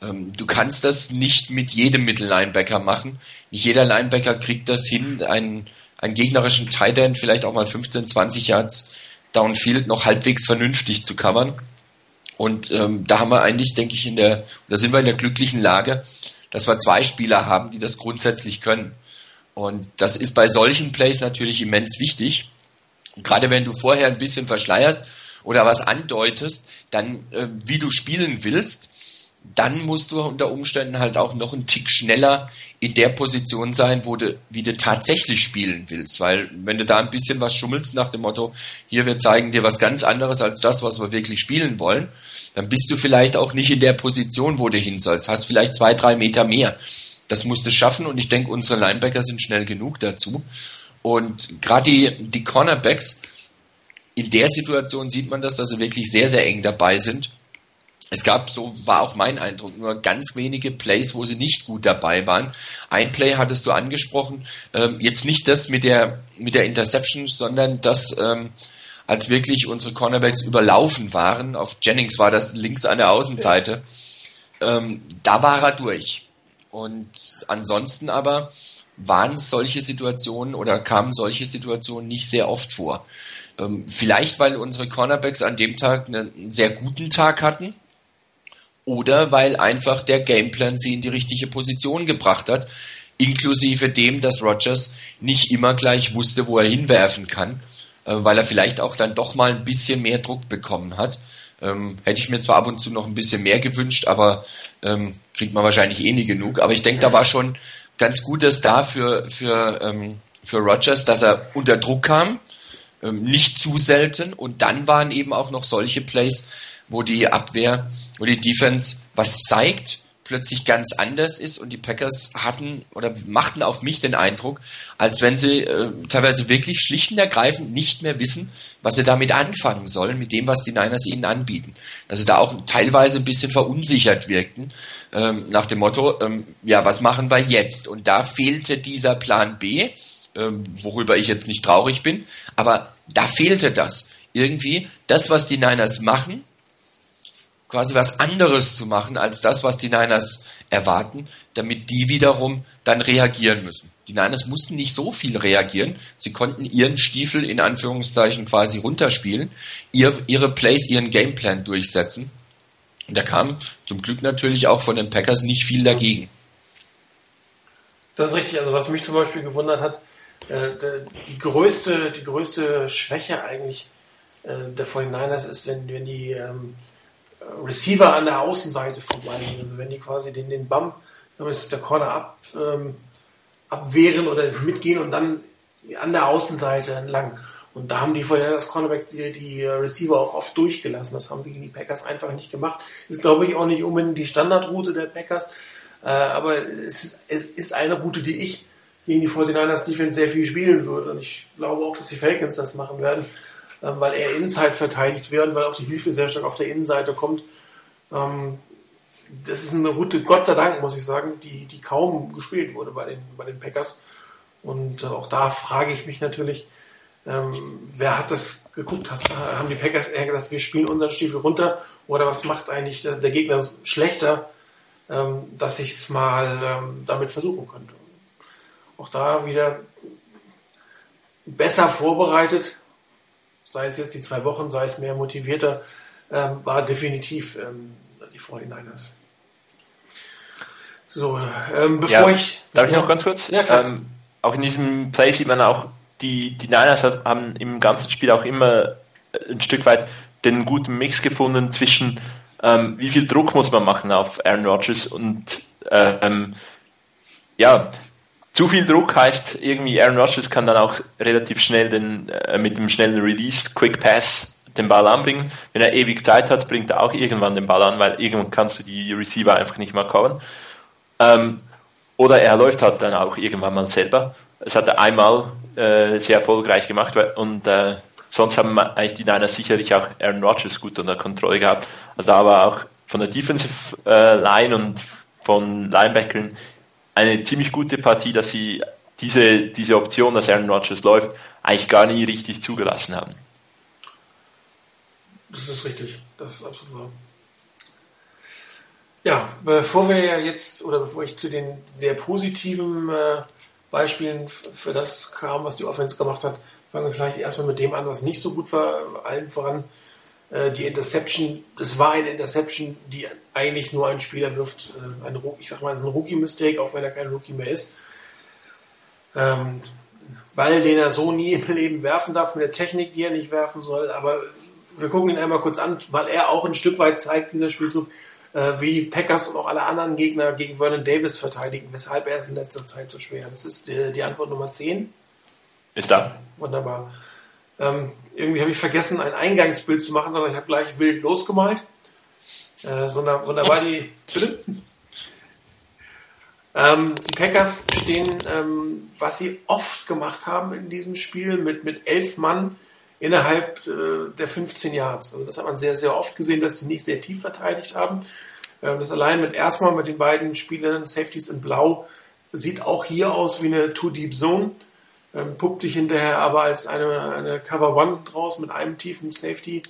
Ähm, du kannst das nicht mit jedem Mittellinebacker machen. Nicht jeder Linebacker kriegt das hin, einen, einen gegnerischen Tight End vielleicht auch mal 15, 20 Yards Downfield noch halbwegs vernünftig zu covern. Und ähm, da haben wir eigentlich, denke ich, in der, da sind wir in der glücklichen Lage, dass wir zwei Spieler haben, die das grundsätzlich können. Und das ist bei solchen Plays natürlich immens wichtig. gerade wenn du vorher ein bisschen verschleierst oder was andeutest, dann äh, wie du spielen willst, dann musst du unter Umständen halt auch noch einen Tick schneller in der Position sein, wo du, wie du tatsächlich spielen willst. Weil wenn du da ein bisschen was schummelst nach dem Motto, hier wir zeigen dir was ganz anderes als das, was wir wirklich spielen wollen, dann bist du vielleicht auch nicht in der Position, wo du hin sollst. Hast vielleicht zwei, drei Meter mehr. Das musst du schaffen und ich denke, unsere Linebacker sind schnell genug dazu. Und gerade die, die Cornerbacks, in der Situation sieht man das, dass sie wirklich sehr, sehr eng dabei sind es gab, so war auch mein Eindruck, nur ganz wenige Plays, wo sie nicht gut dabei waren. Ein Play hattest du angesprochen, ähm, jetzt nicht das mit der, mit der Interception, sondern das, ähm, als wirklich unsere Cornerbacks überlaufen waren. Auf Jennings war das links an der Außenseite. Ähm, da war er durch. Und ansonsten aber waren solche Situationen oder kamen solche Situationen nicht sehr oft vor. Ähm, vielleicht, weil unsere Cornerbacks an dem Tag einen sehr guten Tag hatten oder weil einfach der Gameplan sie in die richtige Position gebracht hat, inklusive dem, dass Rogers nicht immer gleich wusste, wo er hinwerfen kann, äh, weil er vielleicht auch dann doch mal ein bisschen mehr Druck bekommen hat. Ähm, hätte ich mir zwar ab und zu noch ein bisschen mehr gewünscht, aber ähm, kriegt man wahrscheinlich eh nie genug. Aber ich denke, da war schon ganz Gutes da für, für, ähm, für Rogers, dass er unter Druck kam, ähm, nicht zu selten. Und dann waren eben auch noch solche Plays, wo die Abwehr, wo die Defense was zeigt, plötzlich ganz anders ist und die Packers hatten oder machten auf mich den Eindruck, als wenn sie äh, teilweise wirklich schlicht und ergreifend nicht mehr wissen, was sie damit anfangen sollen, mit dem, was die Niners ihnen anbieten. Also da auch teilweise ein bisschen verunsichert wirkten, ähm, nach dem Motto, ähm, ja, was machen wir jetzt? Und da fehlte dieser Plan B, ähm, worüber ich jetzt nicht traurig bin, aber da fehlte das. Irgendwie, das, was die Niners machen, quasi was anderes zu machen als das, was die Niners erwarten, damit die wiederum dann reagieren müssen. Die Niners mussten nicht so viel reagieren. Sie konnten ihren Stiefel in Anführungszeichen quasi runterspielen, ihr, ihre Plays, ihren Gameplan durchsetzen. Und da kam zum Glück natürlich auch von den Packers nicht viel dagegen. Das ist richtig. Also was mich zum Beispiel gewundert hat, die größte, die größte Schwäche eigentlich äh, der 49ers ist, wenn, wenn die ähm, Receiver an der Außenseite vorbei. Also wenn die quasi den, den Bump, dann ist der Corner ab, ähm, abwehren oder mitgehen und dann an der Außenseite entlang. Und da haben die vorher das Cornerbacks die, die Receiver auch oft durchgelassen. Das haben die Packers einfach nicht gemacht. Ist, glaube ich, auch nicht unbedingt die Standardroute der Packers. Äh, aber es es ist eine Route, die ich gegen die 49ers Defense sehr viel spielen würde. Und ich glaube auch, dass die Falcons das machen werden. Ähm, weil er Inside verteidigt wird, weil auch die Hilfe sehr stark auf der Innenseite kommt. Ähm, das ist eine Route, Gott sei Dank, muss ich sagen, die, die kaum gespielt wurde bei den, bei den Packers. Und äh, auch da frage ich mich natürlich, ähm, wer hat das geguckt? Hast, haben die Packers eher gesagt, wir spielen unseren Stiefel runter? Oder was macht eigentlich der, der Gegner schlechter, ähm, dass ich es mal ähm, damit versuchen könnte? Auch da wieder besser vorbereitet, sei es jetzt die zwei Wochen, sei es mehr motivierter, ähm, war definitiv ähm, die 49ers. So, ähm, bevor ja, ich. Darf ich noch ganz kurz? Ja, klar. Ähm, auch in diesem Play sieht man auch, die, die Niners haben im ganzen Spiel auch immer ein Stück weit den guten Mix gefunden zwischen ähm, wie viel Druck muss man machen auf Aaron Rodgers und ähm, ja, zu viel Druck heißt irgendwie, Aaron Rodgers kann dann auch relativ schnell den, äh, mit dem schnellen Release, Quick Pass, den Ball anbringen. Wenn er ewig Zeit hat, bringt er auch irgendwann den Ball an, weil irgendwann kannst du die Receiver einfach nicht mehr covern. Ähm, oder er läuft halt dann auch irgendwann mal selber. Das hat er einmal äh, sehr erfolgreich gemacht und äh, sonst haben eigentlich die Niners sicherlich auch Aaron Rodgers gut unter Kontrolle gehabt. Also da war auch von der Defensive äh, Line und von Linebackern eine ziemlich gute Partie, dass sie diese, diese Option, dass Aaron Rodgers läuft, eigentlich gar nie richtig zugelassen haben. Das ist richtig, das ist absolut wahr. Ja, bevor wir jetzt oder bevor ich zu den sehr positiven äh, Beispielen für das kam, was die Offense gemacht hat, fangen wir vielleicht erstmal mit dem an, was nicht so gut war, allen voran die Interception, das war eine Interception, die eigentlich nur ein Spieler wirft. Äh, eine, ich sag mal, so ein Rookie-Mistake, auch wenn er kein Rookie mehr ist. Ähm, Ball, den er so nie im Leben werfen darf, mit der Technik, die er nicht werfen soll, aber wir gucken ihn einmal kurz an, weil er auch ein Stück weit zeigt, dieser Spielzug, äh, wie Packers und auch alle anderen Gegner gegen Vernon Davis verteidigen, weshalb er es in letzter Zeit so schwer. Das ist die, die Antwort Nummer 10. Ist da. Wunderbar. Ähm, irgendwie habe ich vergessen, ein Eingangsbild zu machen, sondern ich habe gleich wild losgemalt. Äh, sondern wunderbar die. Ähm, die Packers stehen, ähm, was sie oft gemacht haben in diesem Spiel, mit, mit elf Mann innerhalb äh, der 15 Yards. Also das hat man sehr, sehr oft gesehen, dass sie nicht sehr tief verteidigt haben. Ähm, das allein mit erstmal mit den beiden Spielern Safeties in Blau sieht auch hier aus wie eine Too Deep Zone. Ähm, puppt sich hinterher aber als eine, eine Cover One draus mit einem tiefen Safety.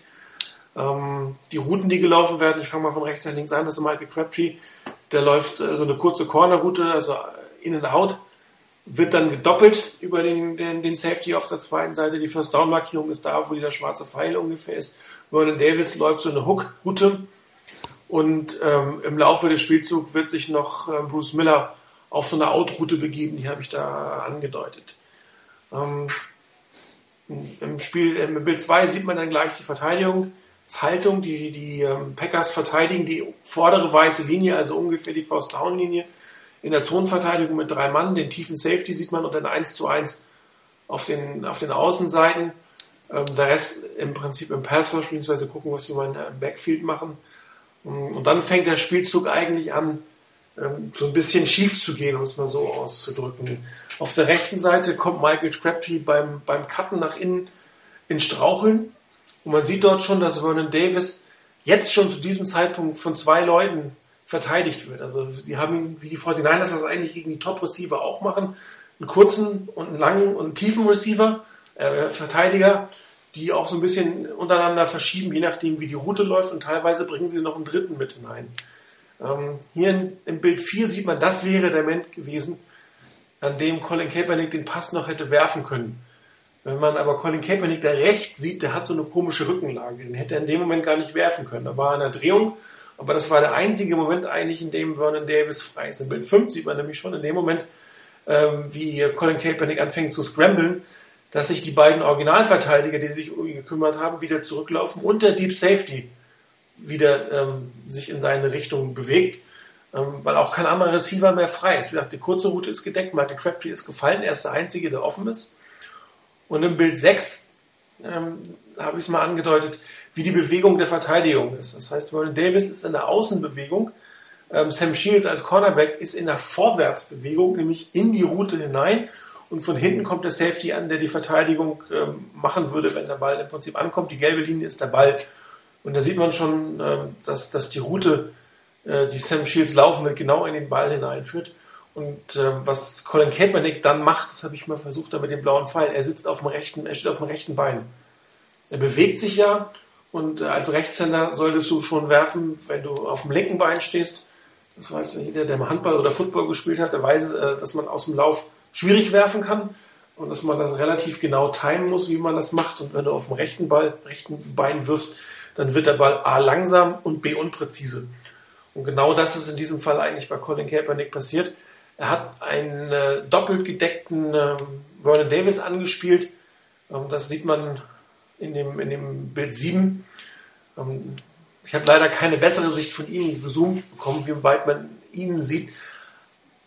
Ähm, die Routen, die gelaufen werden, ich fange mal von rechts nach links an, das ist Michael Crabtree, der läuft äh, so eine kurze Corner-Route, also in and out, wird dann gedoppelt über den, den, den Safety auf der zweiten Seite. Die First Down Markierung ist da, wo dieser schwarze Pfeil ungefähr ist. Vernon Davis läuft so eine Hook-Route und ähm, im Laufe des Spielzugs wird sich noch äh, Bruce Miller auf so eine Out-Route begeben, die habe ich da angedeutet. Ähm, Im Spiel, im Bild 2 sieht man dann gleich die Verteidigung. Haltung. Die, die ähm, Packers verteidigen die vordere weiße Linie, also ungefähr die First Down Linie. In der Zonenverteidigung mit drei Mann, den tiefen Safety sieht man und dann 1 zu 1 auf den, auf den Außenseiten. Ähm, der Rest im Prinzip im Pass beziehungsweise gucken, was sie mal im Backfield machen. Ähm, und dann fängt der Spielzug eigentlich an, ähm, so ein bisschen schief zu gehen, um es mal so auszudrücken. Auf der rechten Seite kommt Michael Crabtree beim, beim Cutten nach innen in Straucheln und man sieht dort schon, dass Vernon Davis jetzt schon zu diesem Zeitpunkt von zwei Leuten verteidigt wird. Also die haben, wie die 49ers das eigentlich gegen die Top-Receiver auch machen, einen kurzen und einen langen und einen tiefen Receiver, äh, Verteidiger, die auch so ein bisschen untereinander verschieben, je nachdem wie die Route läuft und teilweise bringen sie noch einen dritten mit hinein. Ähm, hier in, im Bild 4 sieht man, das wäre der Moment gewesen, an dem Colin Kaepernick den Pass noch hätte werfen können. Wenn man aber Colin Kaepernick da rechts sieht, der hat so eine komische Rückenlage. Den hätte er in dem Moment gar nicht werfen können. Da war eine Drehung, aber das war der einzige Moment eigentlich, in dem Vernon Davis frei ist. In Bild 5 sieht man nämlich schon in dem Moment, ähm, wie Colin Kaepernick anfängt zu scramblen, dass sich die beiden Originalverteidiger, die sich um ihn gekümmert haben, wieder zurücklaufen und der Deep Safety wieder ähm, sich in seine Richtung bewegt, weil auch kein anderer Receiver mehr frei ist. Wie gesagt, die kurze Route ist gedeckt, Michael Crabtree ist gefallen, er ist der Einzige, der offen ist. Und im Bild 6 ähm, habe ich es mal angedeutet, wie die Bewegung der Verteidigung ist. Das heißt, Vernon Davis ist in der Außenbewegung, ähm, Sam Shields als Cornerback ist in der Vorwärtsbewegung, nämlich in die Route hinein. Und von hinten kommt der Safety an, der die Verteidigung ähm, machen würde, wenn der Ball im Prinzip ankommt. Die gelbe Linie ist der Ball. Und da sieht man schon, ähm, dass, dass die Route, die Sam Shields laufen wird, genau in den Ball hineinführt. Und äh, was Colin Kaepernick dann macht, das habe ich mal versucht, da mit dem blauen Pfeil, er sitzt auf dem rechten, er steht auf dem rechten Bein. Er bewegt sich ja und äh, als Rechtshänder solltest du schon werfen, wenn du auf dem linken Bein stehst. Das weiß jeder, der mal Handball oder Football gespielt hat, der weiß, äh, dass man aus dem Lauf schwierig werfen kann und dass man das relativ genau timen muss, wie man das macht. Und wenn du auf dem rechten, Ball, rechten Bein wirfst, dann wird der Ball A langsam und B unpräzise. Und genau das ist in diesem Fall eigentlich bei Colin Kaepernick passiert. Er hat einen äh, doppelt gedeckten äh, Vernon Davis angespielt. Ähm, das sieht man in dem, in dem Bild 7. Ähm, ich habe leider keine bessere Sicht von ihm gezoomt bekommen, wie weit man ihn sieht.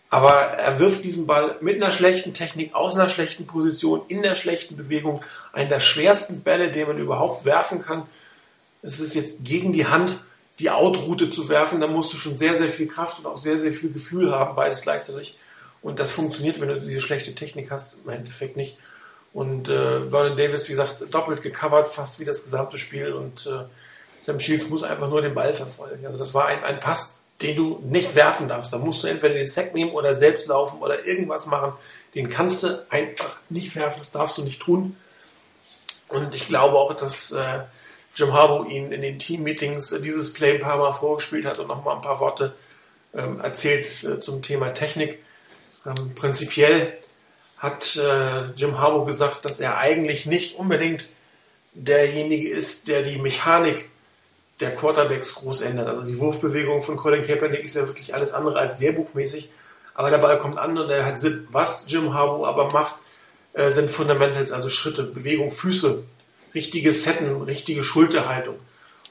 Aber er wirft diesen Ball mit einer schlechten Technik, aus einer schlechten Position, in der schlechten Bewegung. Einen der schwersten Bälle, den man überhaupt werfen kann. Es ist jetzt gegen die Hand die Outroute zu werfen, dann musst du schon sehr, sehr viel Kraft und auch sehr, sehr viel Gefühl haben, beides gleichzeitig. Und das funktioniert, wenn du diese schlechte Technik hast, im Endeffekt nicht. Und äh, Vernon Davis, wie gesagt, doppelt gecovert, fast wie das gesamte Spiel. Und äh, Sam Shields muss einfach nur den Ball verfolgen. Also das war ein, ein Pass, den du nicht werfen darfst. Da musst du entweder den Sack nehmen oder selbst laufen oder irgendwas machen. Den kannst du einfach nicht werfen, das darfst du nicht tun. Und ich glaube auch, dass äh, Jim Harbaugh ihn in den Team-Meetings äh, dieses Play ein paar Mal vorgespielt hat und nochmal ein paar Worte ähm, erzählt äh, zum Thema Technik. Ähm, prinzipiell hat äh, Jim Harbaugh gesagt, dass er eigentlich nicht unbedingt derjenige ist, der die Mechanik der Quarterbacks groß ändert. Also die Wurfbewegung von Colin Kaepernick ist ja wirklich alles andere als lehrbuchmäßig. Aber der Ball kommt an und er hat Sinn. Was Jim Harbaugh aber macht, äh, sind Fundamentals, also Schritte, Bewegung, Füße, richtige Setten, richtige Schulterhaltung.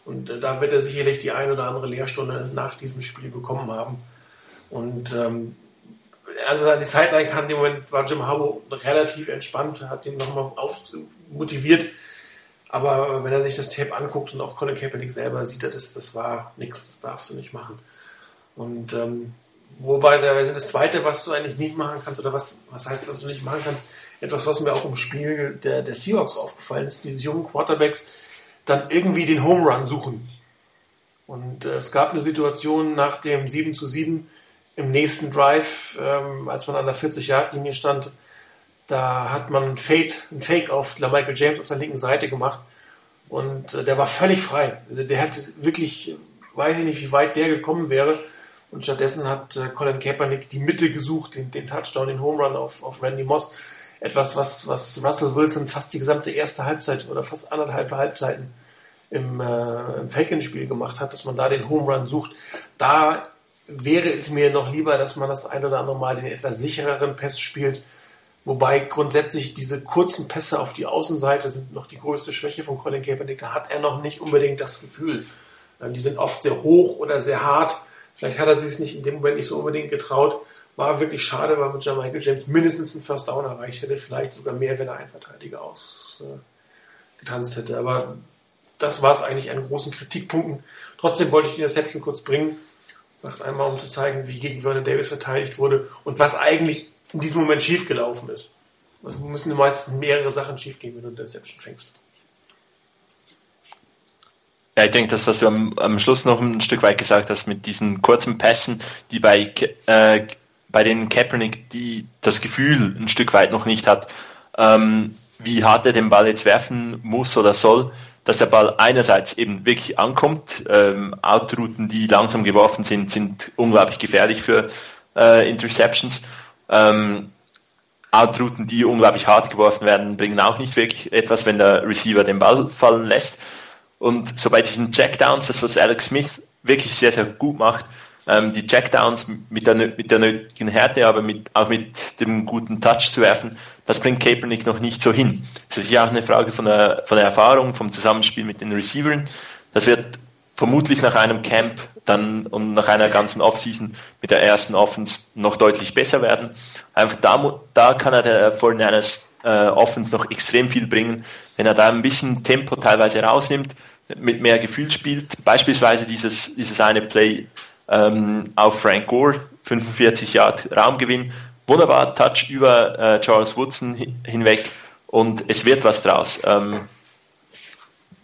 Und äh, da wird er sicherlich die ein oder andere Lehrstunde nach diesem Spiel bekommen haben. Und ähm, also die Sideline kann im Moment war Jim Harbaugh relativ entspannt, hat ihn nochmal motiviert. Aber wenn er sich das Tape anguckt und auch Colin Kaepernick selber sieht, das, das war nichts, das darfst du nicht machen. Und ähm, wobei das Zweite, was du eigentlich nicht machen kannst, oder was, was heißt, was du nicht machen kannst, etwas, was mir auch im Spiel der, der Seahawks aufgefallen ist, diese jungen Quarterbacks dann irgendwie den Home Run suchen. Und äh, es gab eine Situation nach dem 7 zu 7 im nächsten Drive, ähm, als man an der 40-Yard-Linie stand, da hat man ein Fade, ein Fake auf Michael James auf der linken Seite gemacht und äh, der war völlig frei. Also der hätte wirklich, weiß ich nicht, wie weit der gekommen wäre. Und stattdessen hat äh, Colin Kaepernick die Mitte gesucht, den, den Touchdown, den Home Run auf, auf Randy Moss etwas, was, was Russell Wilson fast die gesamte erste Halbzeit oder fast anderthalb Halbzeiten im, äh, im Falcons-Spiel gemacht hat, dass man da den Home Run sucht. Da wäre es mir noch lieber, dass man das ein oder andere Mal den etwas sichereren Pass spielt. Wobei grundsätzlich diese kurzen Pässe auf die Außenseite sind noch die größte Schwäche von Colin Kaepernick. Da hat er noch nicht unbedingt das Gefühl. Ähm, die sind oft sehr hoch oder sehr hart. Vielleicht hat er sich es nicht in dem Moment nicht so unbedingt getraut. War wirklich schade, weil mit Michael James mindestens einen First Down erreicht hätte, vielleicht sogar mehr, wenn er einen Verteidiger ausgetanzt äh, hätte. Aber das war es eigentlich an großen Kritikpunkten. Trotzdem wollte ich die Interception kurz bringen. Macht einmal, um zu zeigen, wie gegen Vernon Davis verteidigt wurde und was eigentlich in diesem Moment schiefgelaufen ist. Also müssen meistens mehrere Sachen schiefgehen, wenn du Interception fängst. Ja, ich denke, das, was du am, am Schluss noch ein Stück weit gesagt hast, mit diesen kurzen Pässen, die bei äh, bei den Kaepernick, die das Gefühl ein Stück weit noch nicht hat, ähm, wie hart er den Ball jetzt werfen muss oder soll, dass der Ball einerseits eben wirklich ankommt. Ähm, Outrouten, die langsam geworfen sind, sind unglaublich gefährlich für äh, Interceptions. Ähm, Outrouten, die unglaublich hart geworfen werden, bringen auch nicht wirklich etwas, wenn der Receiver den Ball fallen lässt. Und so bei diesen Checkdowns, das was Alex Smith wirklich sehr, sehr gut macht, ähm, die Checkdowns mit der, mit der nötigen Härte, aber mit, auch mit dem guten Touch zu werfen, das bringt Kaepernick noch nicht so hin. Das ist ja auch eine Frage von der, von der Erfahrung, vom Zusammenspiel mit den Receivern. Das wird vermutlich nach einem Camp dann und nach einer ganzen Offseason mit der ersten Offense noch deutlich besser werden. Einfach da, da kann er der 49ers äh, Offense noch extrem viel bringen, wenn er da ein bisschen Tempo teilweise rausnimmt, mit mehr Gefühl spielt. Beispielsweise dieses, dieses eine Play ähm, auf Frank Gore, 45 Yard Raumgewinn, wunderbar Touch über äh, Charles Woodson hinweg und es wird was draus. Ähm,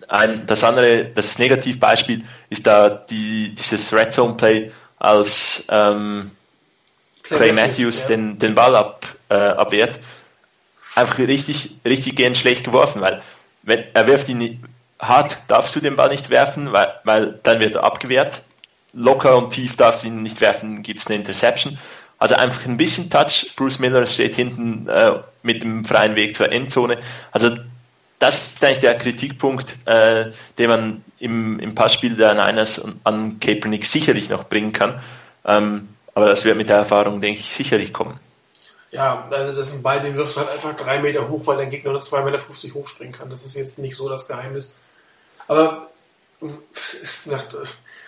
ein, das andere, das Negativbeispiel ist da die, dieses Red Zone Play, als ähm, Clay Matthews ja. den, den Ball ab, äh, abwehrt. Einfach richtig, richtig gehend schlecht geworfen, weil wenn er wirft ihn hart, darfst du den Ball nicht werfen, weil, weil dann wird er abgewehrt locker und tief darfst ihn nicht werfen, gibt es eine Interception. Also einfach ein bisschen Touch. Bruce Miller steht hinten äh, mit dem freien Weg zur Endzone. Also das ist eigentlich der Kritikpunkt, äh, den man im, im Passspiel der Niners an Kaepernick sicherlich noch bringen kann. Ähm, aber das wird mit der Erfahrung, denke ich, sicherlich kommen. Ja, also das sind beide, den wirfst du halt einfach drei Meter hoch, weil dein Gegner nur 2,50 Meter hochspringen kann. Das ist jetzt nicht so das Geheimnis. Aber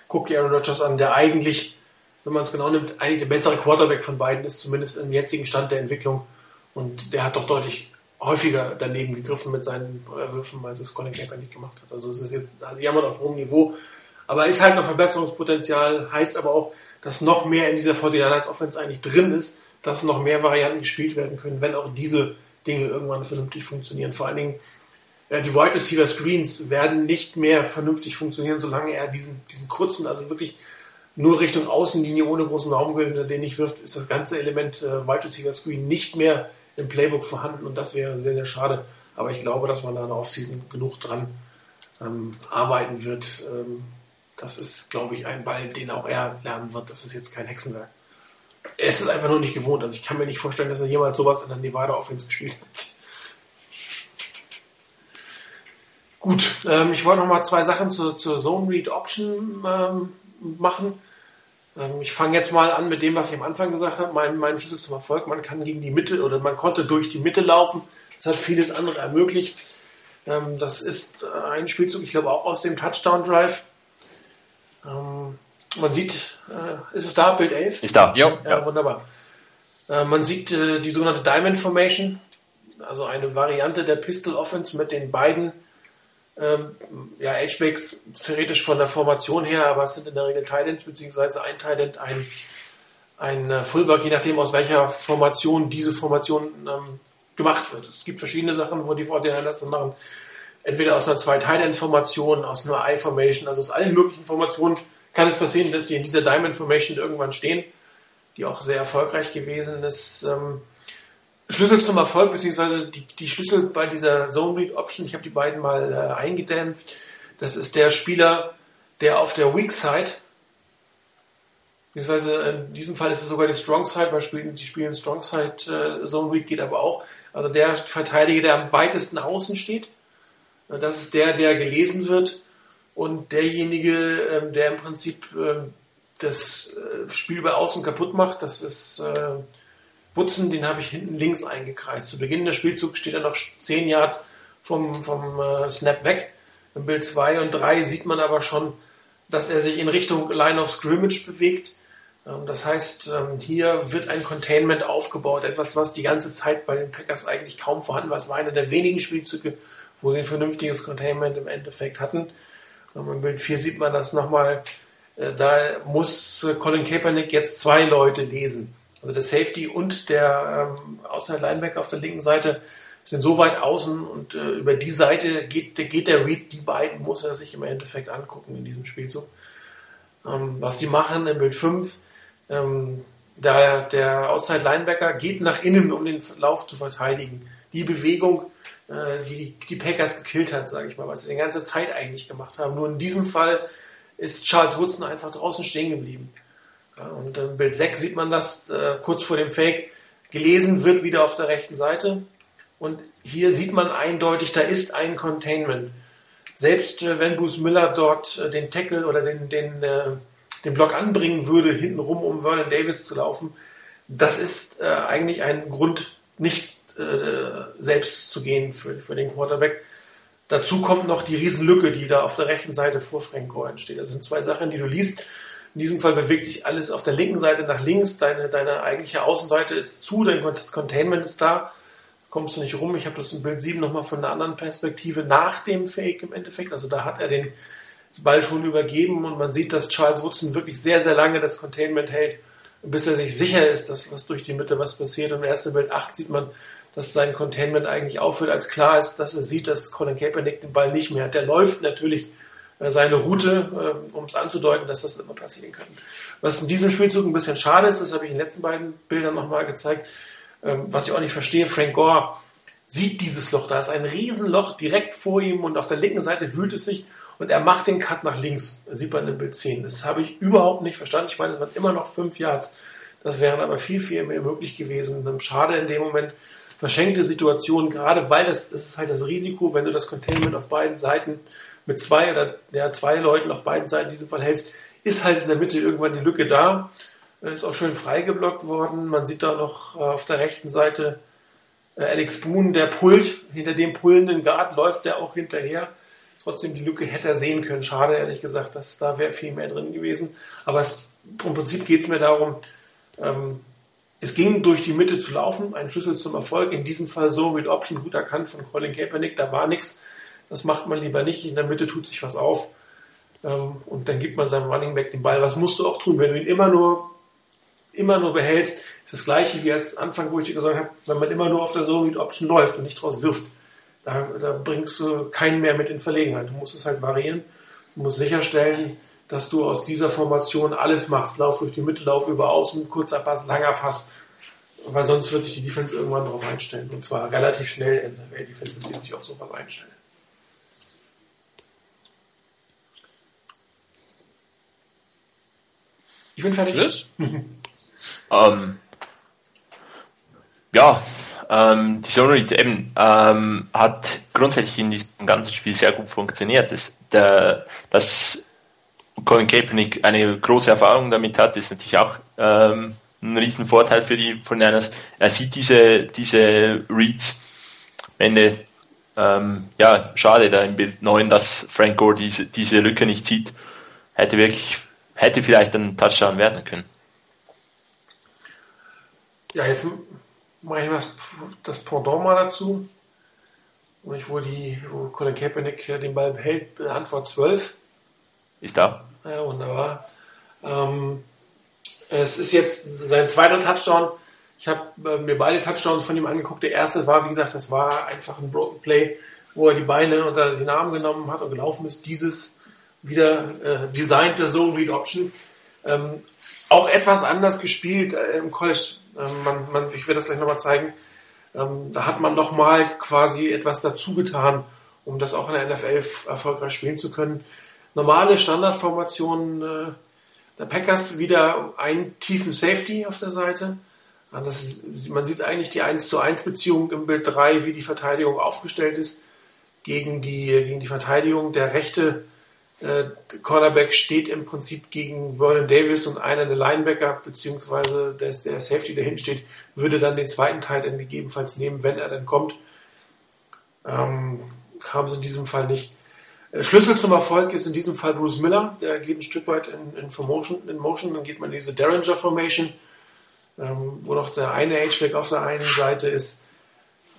guckt die Aaron Rodgers an, der eigentlich, wenn man es genau nimmt, eigentlich der bessere Quarterback von beiden ist, zumindest im jetzigen Stand der Entwicklung. Und der hat doch deutlich häufiger daneben gegriffen mit seinen Würfen, als es Colin Kaepernick nicht gemacht hat. Also es ist jetzt, also jammern auf hohem Niveau. Aber ist halt noch Verbesserungspotenzial, heißt aber auch, dass noch mehr in dieser 49ers Offense eigentlich drin ist, dass noch mehr Varianten gespielt werden können, wenn auch diese Dinge irgendwann vernünftig funktionieren. Vor allen Dingen äh, die Wide Receiver Screens werden nicht mehr vernünftig funktionieren, solange er diesen, diesen kurzen, also wirklich nur Richtung Außenlinie ohne großen Raumgewinn, den nicht wirft, ist das ganze Element äh, Wide Receiver Screen nicht mehr im Playbook vorhanden und das wäre sehr, sehr schade. Aber ich glaube, dass man da in der Offseason genug dran ähm, arbeiten wird. Ähm, das ist, glaube ich, ein Ball, den auch er lernen wird. Das ist jetzt kein Hexenwerk. Er ist es einfach nur nicht gewohnt. Also ich kann mir nicht vorstellen, dass er jemals sowas in der Nevada Offense gespielt hat. Gut, ähm, ich wollte noch mal zwei Sachen zur, zur Zone Read Option ähm, machen. Ähm, ich fange jetzt mal an mit dem, was ich am Anfang gesagt habe, mein, mein Schlüssel zum Erfolg. Man kann gegen die Mitte oder man konnte durch die Mitte laufen. Das hat vieles andere ermöglicht. Ähm, das ist ein Spielzug, ich glaube auch aus dem Touchdown Drive. Ähm, man sieht, äh, ist es da, Bild 11? Ist da. Ja, ja. wunderbar. Äh, man sieht äh, die sogenannte Diamond Formation, also eine Variante der Pistol Offense mit den beiden ähm, ja, H-Backs theoretisch von der Formation her, aber es sind in der Regel Titans, beziehungsweise ein Titan, ein, ein äh, Fullback, je nachdem aus welcher Formation diese Formation ähm, gemacht wird. Es gibt verschiedene Sachen, wo die Vorteile das machen. Entweder aus einer zwei titan formation aus einer I-Formation, also aus allen möglichen Formationen kann es passieren, dass sie in dieser Diamond-Formation irgendwann stehen, die auch sehr erfolgreich gewesen ist. Ähm, Schlüssel zum Erfolg, beziehungsweise die, die Schlüssel bei dieser Zone Read Option, ich habe die beiden mal äh, eingedämpft. Das ist der Spieler, der auf der Weak Side, beziehungsweise in diesem Fall ist es sogar die Strong Side, weil spielen, die spielen Strong Side äh, Zone Read geht aber auch. Also der Verteidiger, der am weitesten außen steht. Äh, das ist der, der gelesen wird und derjenige, äh, der im Prinzip äh, das äh, Spiel bei außen kaputt macht. Das ist äh, Woodson, den habe ich hinten links eingekreist. Zu Beginn des Spielzugs steht er noch 10 Yards vom, vom äh, Snap weg. Im Bild 2 und 3 sieht man aber schon, dass er sich in Richtung Line of Scrimmage bewegt. Ähm, das heißt, ähm, hier wird ein Containment aufgebaut, etwas, was die ganze Zeit bei den Packers eigentlich kaum vorhanden war. Es war einer der wenigen Spielzüge, wo sie ein vernünftiges Containment im Endeffekt hatten. Ähm, Im Bild 4 sieht man das nochmal. Äh, da muss äh, Colin Kaepernick jetzt zwei Leute lesen. Also der Safety und der ähm, Outside Linebacker auf der linken Seite sind so weit außen und äh, über die Seite geht, geht der Read, die beiden muss er sich im Endeffekt angucken in diesem Spielzug. Ähm, was die machen im Bild 5, ähm, der, der Outside Linebacker geht nach innen, um den Lauf zu verteidigen. Die Bewegung, äh, die die Packers gekillt hat, sage ich mal, was sie die ganze Zeit eigentlich gemacht haben. Nur in diesem Fall ist Charles Woodson einfach draußen stehen geblieben. Und im Bild 6 sieht man das äh, kurz vor dem Fake. Gelesen wird wieder auf der rechten Seite. Und hier sieht man eindeutig, da ist ein Containment. Selbst äh, wenn Bruce Miller dort äh, den Tackle oder den, den, äh, den Block anbringen würde, hintenrum, um Vernon Davis zu laufen, das ist äh, eigentlich ein Grund, nicht äh, selbst zu gehen für, für den Quarterback. Dazu kommt noch die Riesenlücke, die da auf der rechten Seite vor Frank Gore entsteht. Das sind zwei Sachen, die du liest. In diesem Fall bewegt sich alles auf der linken Seite nach links. Deine, deine eigentliche Außenseite ist zu, dein das Containment ist da. Kommst du nicht rum. Ich habe das in Bild 7 nochmal von einer anderen Perspektive nach dem Fake im Endeffekt. Also da hat er den Ball schon übergeben und man sieht, dass Charles Woodson wirklich sehr, sehr lange das Containment hält, bis er sich sicher ist, dass was durch die Mitte was passiert. Und im ersten Bild 8 sieht man, dass sein Containment eigentlich aufhört, als klar ist, dass er sieht, dass Colin Kaepernick den Ball nicht mehr hat. Der läuft natürlich seine Route, äh, um es anzudeuten, dass das immer passieren kann. Was in diesem Spielzug ein bisschen schade ist, das habe ich in den letzten beiden Bildern nochmal gezeigt, ähm, was ich auch nicht verstehe, Frank Gore sieht dieses Loch, da ist ein Riesenloch direkt vor ihm und auf der linken Seite wühlt es sich und er macht den Cut nach links. Sieht man im Bild 10. Das habe ich überhaupt nicht verstanden. Ich meine, es waren immer noch fünf Yards. Das wären aber viel, viel mehr möglich gewesen. Schade in dem Moment. Verschenkte Situation, gerade weil das, das ist halt das Risiko, wenn du das Containment auf beiden Seiten mit zwei oder ja, zwei Leuten auf beiden Seiten in diesem Fall hältst, ist halt in der Mitte irgendwann die Lücke da. Ist auch schön freigeblockt worden. Man sieht da noch äh, auf der rechten Seite äh, Alex Boone, der pullt. Hinter dem pullenden Guard läuft der auch hinterher. Trotzdem die Lücke hätte er sehen können. Schade, ehrlich gesagt, dass da wäre viel mehr drin gewesen. Aber es, im Prinzip geht es mir darum, ähm, es ging durch die Mitte zu laufen, ein Schlüssel zum Erfolg. In diesem Fall so mit Option gut erkannt von Colin Kaepernick. Da war nichts. Das macht man lieber nicht. In der Mitte tut sich was auf. Ähm, und dann gibt man seinem Running Back den Ball. Was musst du auch tun? Wenn du ihn immer nur, immer nur behältst, ist das gleiche wie als Anfang, wo ich dir gesagt habe, wenn man immer nur auf der Zone Option läuft und nicht draus wirft. Da, da bringst du keinen mehr mit in Verlegenheit. Du musst es halt variieren. Du musst sicherstellen, dass du aus dieser Formation alles machst. Lauf durch die Mitte, Lauf über Außen, kurzer Pass, langer Pass. Weil sonst wird sich die Defense irgendwann darauf einstellen. Und zwar relativ schnell. Die Defense, die sich auf sowas einstellen. Ich bin fertig. Schluss? ähm, ja, ähm, die Sonorit eben ähm, hat grundsätzlich in diesem ganzen Spiel sehr gut funktioniert. Das, der, dass Colin Kaepernick eine große Erfahrung damit hat, ist natürlich auch ähm, ein riesen Vorteil für die von einer. Er sieht diese diese Reads Ende ähm, ja, schade da im Bild 9, dass Frank Gore diese, diese Lücke nicht sieht. Hätte wirklich, hätte vielleicht ein Touchdown werden können. Ja, jetzt mache ich das, das Pendant mal dazu. Wo, die, wo Colin Kaepernick den Ball behält, Antwort 12. Ist da. Ja, wunderbar. Ähm, es ist jetzt sein zweiter Touchdown. Ich habe äh, mir beide Touchdowns von ihm angeguckt. Der erste war, wie gesagt, das war einfach ein Broken Play, wo er die Beine unter den Arm genommen hat und gelaufen ist. Dieses wieder äh, designte Zone Read Option. Ähm, auch etwas anders gespielt äh, im College. Ähm, man, man, ich werde das gleich nochmal zeigen. Ähm, da hat man nochmal quasi etwas dazu getan, um das auch in der NFL erfolgreich spielen zu können. Normale Standardformationen äh, der Packers wieder einen tiefen Safety auf der Seite. Ist, man sieht eigentlich die 1 zu 1 Beziehung im Bild 3, wie die Verteidigung aufgestellt ist gegen die, gegen die Verteidigung. Der rechte äh, Cornerback steht im Prinzip gegen Vernon Davis und einer der Linebacker, beziehungsweise der, der Safety, der hinten steht, würde dann den zweiten Teil dann gegebenenfalls nehmen, wenn er dann kommt. Ähm, kam es in diesem Fall nicht. Äh, Schlüssel zum Erfolg ist in diesem Fall Bruce Miller, der geht ein Stück weit in, in, Motion, in Motion, dann geht man in diese Derringer Formation, ähm, wo noch der eine H-Back auf der einen Seite ist.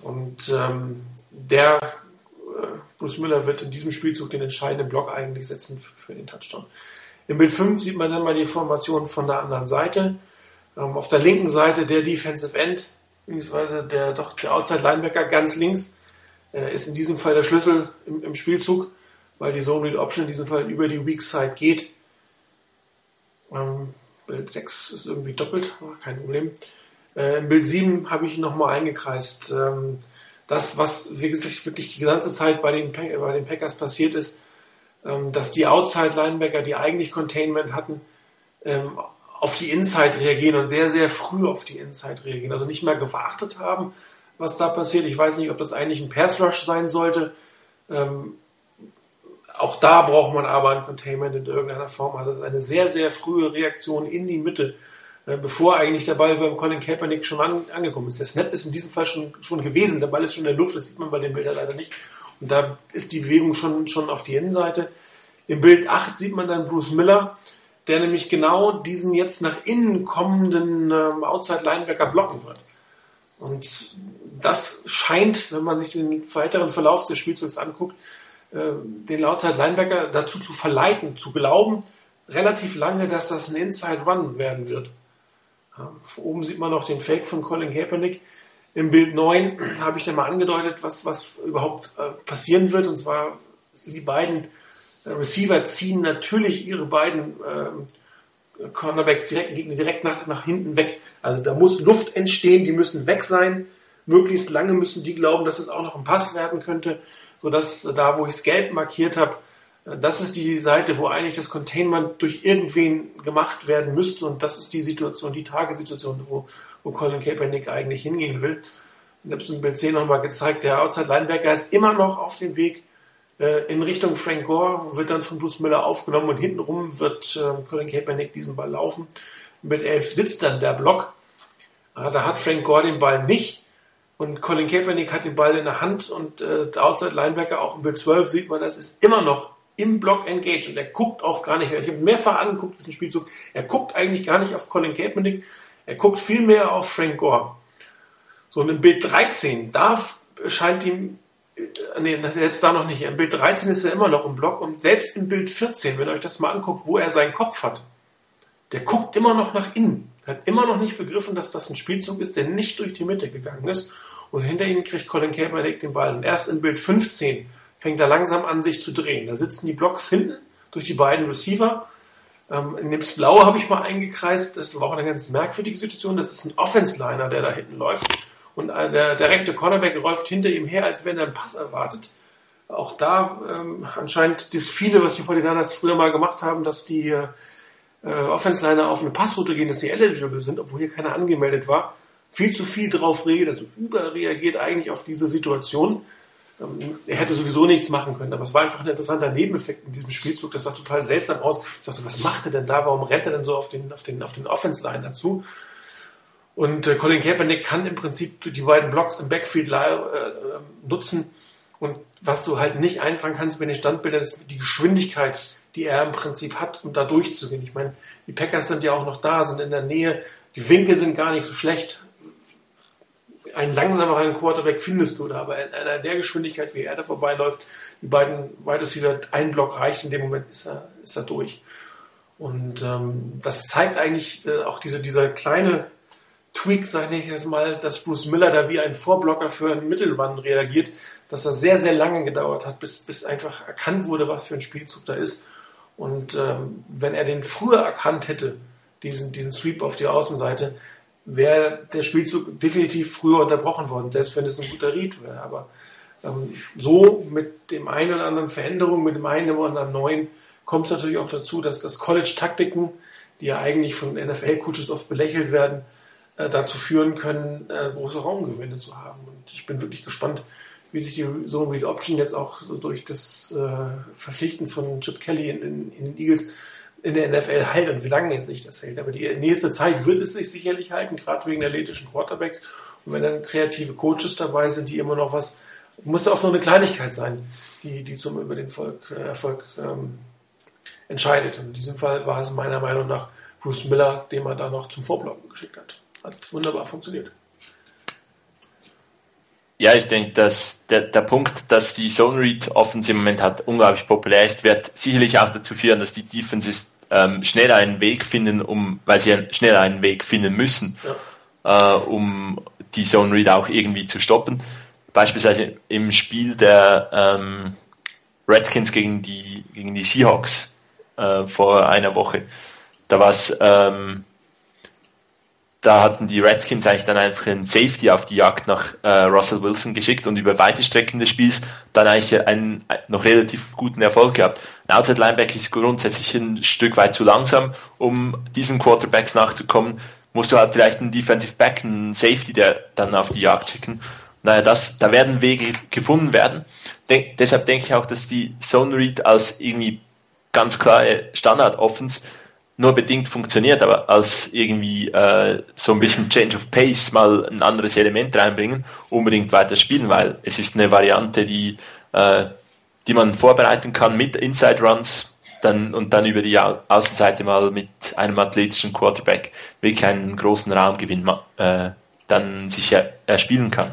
Und ähm, der Bruce Müller wird in diesem Spielzug den entscheidenden Block eigentlich setzen für den Touchdown. Im Bild 5 sieht man dann mal die Formation von der anderen Seite. Ähm, auf der linken Seite der Defensive End, beziehungsweise der, doch der Outside Linebacker ganz links, äh, ist in diesem Fall der Schlüssel im, im Spielzug, weil die Zone Read Option in diesem Fall über die Weak Side geht. Ähm, Bild 6 ist irgendwie doppelt, kein Problem. Äh, Im Bild 7 habe ich nochmal eingekreist. Ähm, das, was, wie gesagt, wirklich die ganze Zeit bei den, bei den Packers passiert ist, ähm, dass die Outside-Linebacker, die eigentlich Containment hatten, ähm, auf die Inside reagieren und sehr, sehr früh auf die Inside reagieren. Also nicht mehr gewartet haben, was da passiert. Ich weiß nicht, ob das eigentlich ein Pass-Rush sein sollte. Ähm, auch da braucht man aber ein Containment in irgendeiner Form. Also eine sehr, sehr frühe Reaktion in die Mitte bevor eigentlich der Ball beim Colin Kaepernick schon an, angekommen ist. Der Snap ist in diesem Fall schon, schon gewesen, der Ball ist schon in der Luft, das sieht man bei den Bildern leider nicht. Und da ist die Bewegung schon, schon auf die Innenseite. Im Bild 8 sieht man dann Bruce Miller, der nämlich genau diesen jetzt nach innen kommenden ähm, Outside Linebacker blocken wird. Und das scheint, wenn man sich den weiteren Verlauf des Spielzugs anguckt, äh, den Outside Linebacker dazu zu verleiten, zu glauben, relativ lange, dass das ein Inside Run werden wird. Oben sieht man noch den Fake von Colin Kaepernick. Im Bild 9 habe ich dann mal angedeutet, was, was überhaupt äh, passieren wird. Und zwar, die beiden äh, Receiver ziehen natürlich ihre beiden äh, Cornerbacks direkt, direkt nach, nach hinten weg. Also da muss Luft entstehen, die müssen weg sein. Möglichst lange müssen die glauben, dass es auch noch ein Pass werden könnte, sodass da, wo ich es gelb markiert habe, das ist die Seite, wo eigentlich das Containment durch irgendwen gemacht werden müsste und das ist die Situation, die Tagessituation, wo, wo Colin Kaepernick eigentlich hingehen will. Ich habe es in Bild 10 nochmal gezeigt, der Outside Linebacker ist immer noch auf dem Weg äh, in Richtung Frank Gore, wird dann von Bruce Miller aufgenommen und hintenrum wird äh, Colin Kaepernick diesen Ball laufen. Mit 11 sitzt dann der Block. Äh, da hat Frank Gore den Ball nicht und Colin Kaepernick hat den Ball in der Hand und äh, der Outside Linebacker auch in Bild 12 sieht man, das ist immer noch im Block engaged und er guckt auch gar nicht, ich habe mehrfach angeguckt, diesen Spielzug, er guckt eigentlich gar nicht auf Colin Kaepernick, er guckt vielmehr auf Frank Gore. So, und Bild 13, da scheint ihm, äh, nee, jetzt da noch nicht, im Bild 13 ist er immer noch im Block und selbst im Bild 14, wenn ihr euch das mal anguckt, wo er seinen Kopf hat, der guckt immer noch nach innen. Hat immer noch nicht begriffen, dass das ein Spielzug ist, der nicht durch die Mitte gegangen ist. Und hinter ihm kriegt Colin Kaepernick den Ball. Und erst im Bild 15 fängt er langsam an, sich zu drehen. Da sitzen die Blocks hinten durch die beiden Receiver. Ähm, in dem Blaue habe ich mal eingekreist. Das war auch eine ganz merkwürdige Situation. Das ist ein Offense-Liner, der da hinten läuft. Und äh, der, der rechte Cornerback läuft hinter ihm her, als wenn er einen Pass erwartet. Auch da ähm, anscheinend das viele, was die 49ers früher mal gemacht haben, dass die äh, Offense-Liner auf eine Passroute gehen, dass sie eligible sind, obwohl hier keiner angemeldet war. Viel zu viel drauf reagiert, also überreagiert eigentlich auf diese Situation. Ähm, er hätte sowieso nichts machen können, aber es war einfach ein interessanter Nebeneffekt in diesem Spielzug. Das sah total seltsam aus. Ich dachte, was macht er denn da? Warum rennt er denn so auf den, auf den, auf den Offense-Line dazu? Und äh, Colin Kaepernick kann im Prinzip die beiden Blocks im Backfield äh, nutzen, Und was du halt nicht einfangen kannst mit den Standbildern, ist die Geschwindigkeit, die er im Prinzip hat, um da durchzugehen. Ich meine, die Packers sind ja auch noch da, sind in der Nähe. Die Winkel sind gar nicht so schlecht. Einen langsameren Quarterback findest du da, aber in einer der Geschwindigkeit, wie er da vorbeiläuft, die beiden Wide Receiver, ein Block reicht, in dem Moment ist er, ist er durch. Und ähm, das zeigt eigentlich äh, auch diese, dieser kleine Tweak, sage ich jetzt mal, dass Bruce Miller da wie ein Vorblocker für einen Mittelmann reagiert, dass das sehr, sehr lange gedauert hat, bis, bis einfach erkannt wurde, was für ein Spielzug da ist. Und ähm, wenn er den früher erkannt hätte, diesen, diesen Sweep auf die Außenseite, wäre der Spielzug definitiv früher unterbrochen worden, selbst wenn es ein guter Read wäre. Aber ähm, so mit dem einen oder anderen Veränderung, mit dem einen oder anderen neuen, kommt es natürlich auch dazu, dass das College-Taktiken, die ja eigentlich von NFL-Coaches oft belächelt werden, äh, dazu führen können, äh, große Raumgewinne zu haben. Und ich bin wirklich gespannt, wie sich die Zone Read Option jetzt auch so durch das äh, Verpflichten von Chip Kelly in, in, in, den Eagles in der NFL hält und wie lange jetzt sich das hält. Aber die nächste Zeit wird es sich sicherlich halten, gerade wegen der athletischen Quarterbacks. Und wenn dann kreative Coaches dabei sind, die immer noch was, muss auch nur eine Kleinigkeit sein, die, die zum über den Volk, äh, Erfolg ähm, entscheidet. Und in diesem Fall war es meiner Meinung nach Bruce Miller, den man da noch zum Vorblocken geschickt hat. Hat wunderbar funktioniert. Ja, ich denke, dass der, der Punkt, dass die Zone Read Offense im Moment hat unglaublich populär ist, wird sicherlich auch dazu führen, dass die Defenses ähm, schnell einen Weg finden, um, weil sie schnell einen Weg finden müssen, ja. äh, um die Zone Read auch irgendwie zu stoppen. Beispielsweise im Spiel der ähm, Redskins gegen die gegen die Seahawks äh, vor einer Woche. Da war es, ähm, da hatten die Redskins eigentlich dann einfach einen Safety auf die Jagd nach äh, Russell Wilson geschickt und über weite Strecken des Spiels dann eigentlich einen, noch relativ guten Erfolg gehabt. Ein Outside Linebacker ist grundsätzlich ein Stück weit zu langsam, um diesen Quarterbacks nachzukommen. Musst du halt vielleicht einen Defensive Back, einen Safety, der dann auf die Jagd schicken. Naja, das, da werden Wege gefunden werden. Denk, deshalb denke ich auch, dass die Zone Read als irgendwie ganz klare Standard-Offens nur bedingt funktioniert, aber als irgendwie äh, so ein bisschen Change of Pace mal ein anderes Element reinbringen, unbedingt weiter spielen, weil es ist eine Variante, die, äh, die man vorbereiten kann mit Inside Runs dann, und dann über die Außenseite mal mit einem athletischen Quarterback wirklich einen großen Raumgewinn äh, dann sich erspielen kann.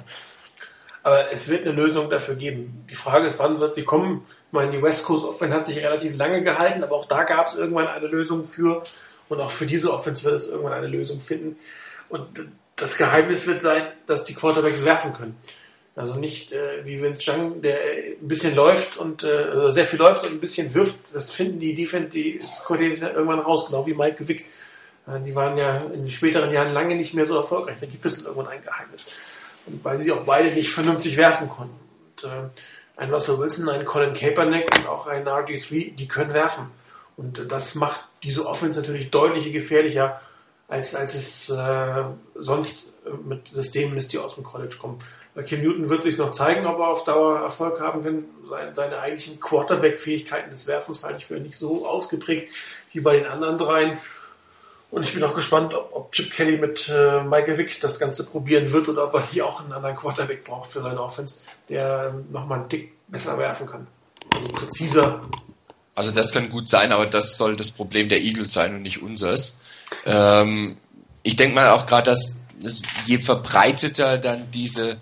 Aber es wird eine Lösung dafür geben. Die Frage ist, wann wird sie kommen? Ich meine, die West Coast Offense hat sich relativ lange gehalten, aber auch da gab es irgendwann eine Lösung für. Und auch für diese Offense wird es irgendwann eine Lösung finden. Und das Geheimnis wird sein, dass die Quarterbacks werfen können. Also nicht äh, wie Vince Young, der ein bisschen läuft und äh, also sehr viel läuft und ein bisschen wirft. Das finden die Defense, die Koordinator irgendwann raus, genau wie Mike Wick. Äh, die waren ja in den späteren Jahren lange nicht mehr so erfolgreich. Da gibt es irgendwann ein Geheimnis weil sie auch beide nicht vernünftig werfen konnten. Und, äh, ein Russell Wilson, ein Colin Kaepernick und auch ein RG3, die können werfen. Und äh, das macht diese Offense natürlich deutlich gefährlicher, als, als es äh, sonst äh, mit Systemen ist, die aus dem College kommen. Kim Newton wird sich noch zeigen, ob er auf Dauer Erfolg haben kann. Seine, seine eigentlichen Quarterback-Fähigkeiten des Werfens halte ich für nicht so ausgeprägt wie bei den anderen dreien. Und ich bin auch gespannt, ob, ob Chip Kelly mit äh, Michael Vick das Ganze probieren wird oder ob er hier auch einen anderen Quarterback braucht für seine Offense, der nochmal einen Tick besser werfen kann. Also präziser. Also das kann gut sein, aber das soll das Problem der Eagles sein und nicht unseres. Ähm, ich denke mal auch gerade, dass, dass je verbreiteter dann diese,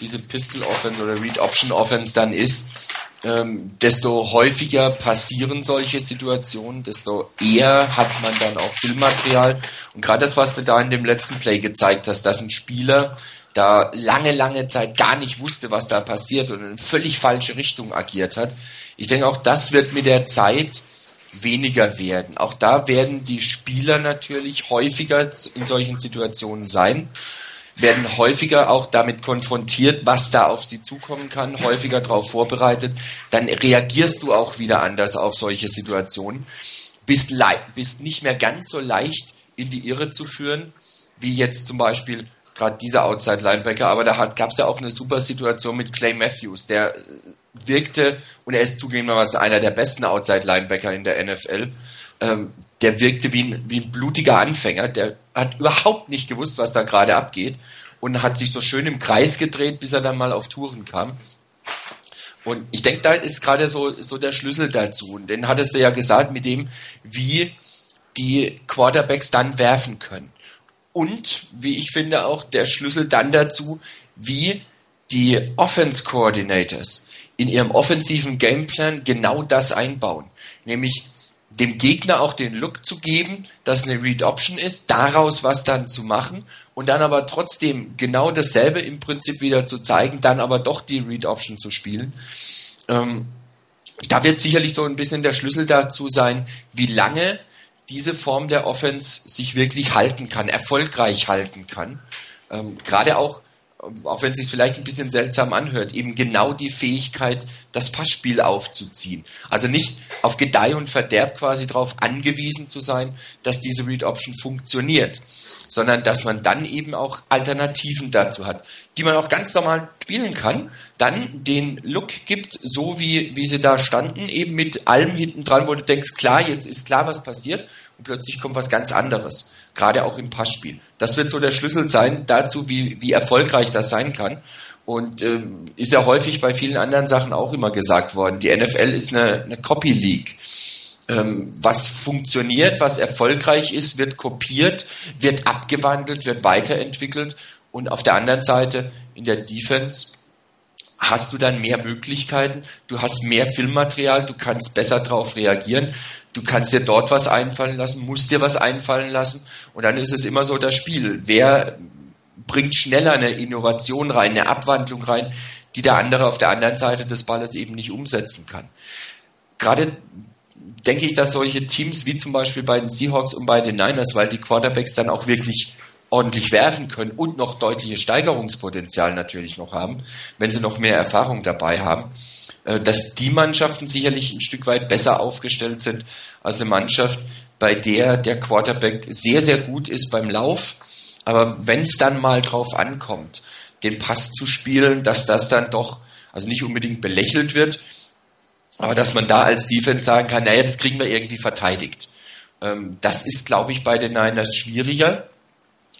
diese Pistol Offense oder Read Option Offense dann ist, ähm, desto häufiger passieren solche Situationen, desto eher hat man dann auch Filmmaterial. Und gerade das, was du da in dem letzten Play gezeigt hast, dass ein Spieler da lange, lange Zeit gar nicht wusste, was da passiert und in völlig falsche Richtung agiert hat. Ich denke, auch das wird mit der Zeit weniger werden. Auch da werden die Spieler natürlich häufiger in solchen Situationen sein werden häufiger auch damit konfrontiert, was da auf sie zukommen kann, häufiger darauf vorbereitet, dann reagierst du auch wieder anders auf solche Situationen, bist, bist nicht mehr ganz so leicht in die Irre zu führen, wie jetzt zum Beispiel gerade dieser Outside-Linebacker, aber da gab es ja auch eine super Situation mit Clay Matthews, der wirkte, und er ist zugegebenermaßen einer der besten Outside-Linebacker in der NFL, ähm, der wirkte wie ein, wie ein blutiger Anfänger, der hat überhaupt nicht gewusst, was da gerade abgeht und hat sich so schön im Kreis gedreht, bis er dann mal auf Touren kam. Und ich denke, da ist gerade so, so der Schlüssel dazu. Und den hattest du ja gesagt mit dem, wie die Quarterbacks dann werfen können. Und, wie ich finde, auch der Schlüssel dann dazu, wie die Offense Coordinators in ihrem offensiven Gameplan genau das einbauen. Nämlich dem Gegner auch den Look zu geben, dass eine Read Option ist, daraus was dann zu machen und dann aber trotzdem genau dasselbe im Prinzip wieder zu zeigen, dann aber doch die Read Option zu spielen. Ähm, da wird sicherlich so ein bisschen der Schlüssel dazu sein, wie lange diese Form der Offense sich wirklich halten kann, erfolgreich halten kann. Ähm, Gerade auch auch wenn es sich vielleicht ein bisschen seltsam anhört, eben genau die Fähigkeit, das Passspiel aufzuziehen. Also nicht auf Gedeih und Verderb quasi darauf angewiesen zu sein, dass diese Read Option funktioniert, sondern dass man dann eben auch Alternativen dazu hat, die man auch ganz normal spielen kann, dann den Look gibt, so wie, wie sie da standen, eben mit allem hinten dran, wo du denkst, klar, jetzt ist klar, was passiert und plötzlich kommt was ganz anderes gerade auch im Passspiel. Das wird so der Schlüssel sein dazu, wie, wie erfolgreich das sein kann. Und ähm, ist ja häufig bei vielen anderen Sachen auch immer gesagt worden. Die NFL ist eine, eine Copy League. Ähm, was funktioniert, was erfolgreich ist, wird kopiert, wird abgewandelt, wird weiterentwickelt. Und auf der anderen Seite in der Defense hast du dann mehr Möglichkeiten, du hast mehr Filmmaterial, du kannst besser darauf reagieren, du kannst dir dort was einfallen lassen, musst dir was einfallen lassen und dann ist es immer so das Spiel. Wer bringt schneller eine Innovation rein, eine Abwandlung rein, die der andere auf der anderen Seite des Balles eben nicht umsetzen kann. Gerade denke ich, dass solche Teams wie zum Beispiel bei den Seahawks und bei den Niners, weil die Quarterbacks dann auch wirklich ordentlich werfen können und noch deutliches Steigerungspotenzial natürlich noch haben, wenn sie noch mehr Erfahrung dabei haben, dass die Mannschaften sicherlich ein Stück weit besser aufgestellt sind als eine Mannschaft, bei der der Quarterback sehr, sehr gut ist beim Lauf, aber wenn es dann mal drauf ankommt, den Pass zu spielen, dass das dann doch, also nicht unbedingt belächelt wird, aber dass man da als Defense sagen kann, naja, das kriegen wir irgendwie verteidigt. Ähm, das ist, glaube ich, bei den Niners schwieriger.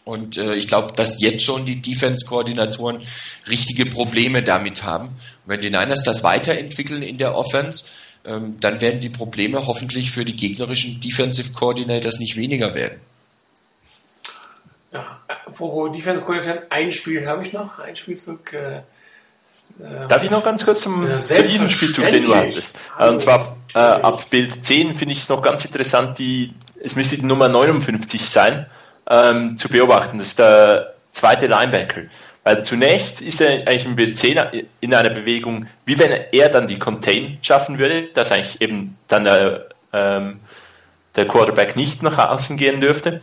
Und äh, ich glaube, dass jetzt schon die Defense-Koordinatoren richtige Probleme damit haben. Und wenn die Niners das weiterentwickeln in der Offense, ähm, dann werden die Probleme hoffentlich für die gegnerischen Defensive Coordinators nicht weniger werden. Ja, apropos Defensive Coordinator, ein Spiel habe ich noch, ein Spielzug. Äh, äh Darf ich noch ganz kurz zum, ja, zu diesem Spielzug, den du hattest? Hallo, und zwar äh, ab Bild 10 finde ich es noch ganz interessant, die, es müsste die Nummer 59 sein ähm, zu beobachten. Das ist der zweite Linebacker. Weil zunächst ist er eigentlich im Bild 10 in einer Bewegung, wie wenn er dann die Contain schaffen würde, dass eigentlich eben dann der, ähm, der Quarterback nicht nach außen gehen dürfte.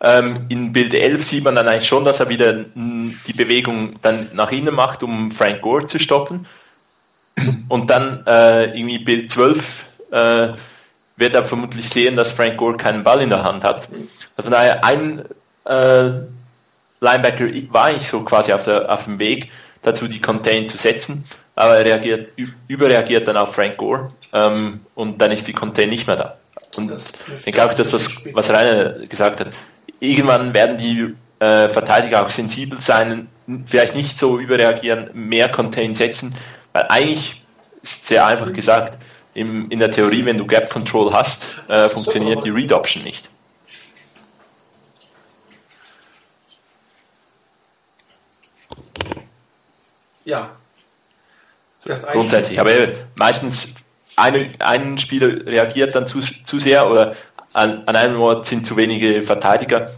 Ähm, in Bild 11 sieht man dann eigentlich schon, dass er wieder die Bewegung dann nach innen macht, um Frank Gore zu stoppen. Und dann äh, irgendwie Bild 12 äh, wird er vermutlich sehen, dass Frank Gore keinen Ball in der Hand hat. Also daher ein äh, Linebacker war eigentlich so quasi auf, der, auf dem Weg dazu, die Contain zu setzen, aber er reagiert, überreagiert dann auf Frank Gore ähm, und dann ist die Contain nicht mehr da. Und ich denke auch das, was, was Rainer gesagt hat, irgendwann werden die äh, Verteidiger auch sensibel sein, vielleicht nicht so überreagieren, mehr Contain setzen, weil eigentlich ist sehr einfach gesagt, im, in der Theorie, wenn du Gap Control hast, äh, funktioniert die Read Option nicht. Ja. Grundsätzlich. Aber meistens eine, ein Spieler reagiert dann zu, zu sehr oder an, an einem Ort sind zu wenige Verteidiger.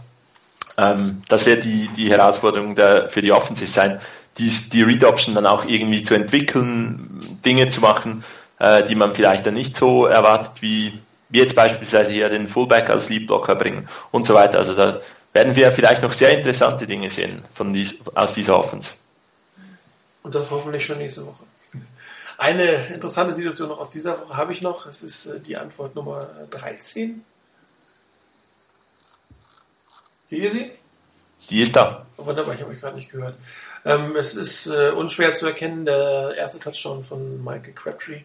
Ähm, das wird die, die Herausforderung der, für die Offensive sein, die, die Read Option dann auch irgendwie zu entwickeln, Dinge zu machen, äh, die man vielleicht dann nicht so erwartet, wie, wie jetzt beispielsweise hier den Fullback als Lead Blocker bringen und so weiter. Also da werden wir vielleicht noch sehr interessante Dinge sehen von dies, aus dieser Offense. Und das hoffentlich schon nächste Woche. Eine interessante Situation noch aus dieser Woche habe ich noch. Es ist äh, die Antwort Nummer 13. Hier ist sie? Die ist da. Wunderbar, ich habe euch gerade nicht gehört. Ähm, es ist äh, unschwer zu erkennen, der erste Touchdown von Michael Crabtree.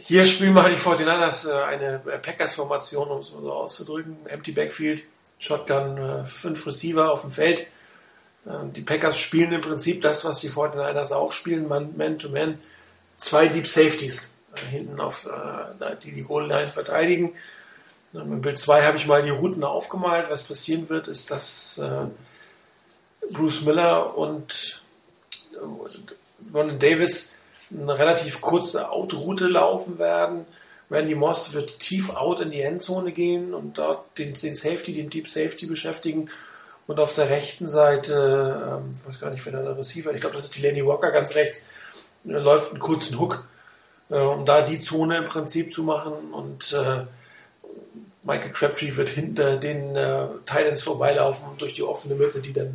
Hier spielen wir die 49ers äh, eine Packers-Formation, um es so auszudrücken. Empty Backfield, Shotgun, äh, fünf Receiver auf dem Feld Ähm, die Packers spielen im Prinzip das, was die Fortinanders auch spielen, Man-to-Man. Zwei Deep Safeties äh, hinten auf, äh, die die Goal Line verteidigen. Ähm, Im Bild 2 habe ich mal die Routen aufgemalt. Was passieren wird, ist, dass äh, Bruce Miller und Vernon Davis eine relativ kurze Outroute laufen werden. Randy Moss wird tief out in die Endzone gehen und dort den, den Safety, den Deep Safety beschäftigen. Und auf der rechten Seite, ähm, ich weiß gar nicht, wer der Receiver, ich glaube, das ist die Lenny Walker ganz rechts, äh, läuft einen kurzen Hook, äh, um da die Zone im Prinzip zu machen. Und äh, Michael Crabtree wird hinter den äh, Titans vorbeilaufen durch die offene Mitte, die dann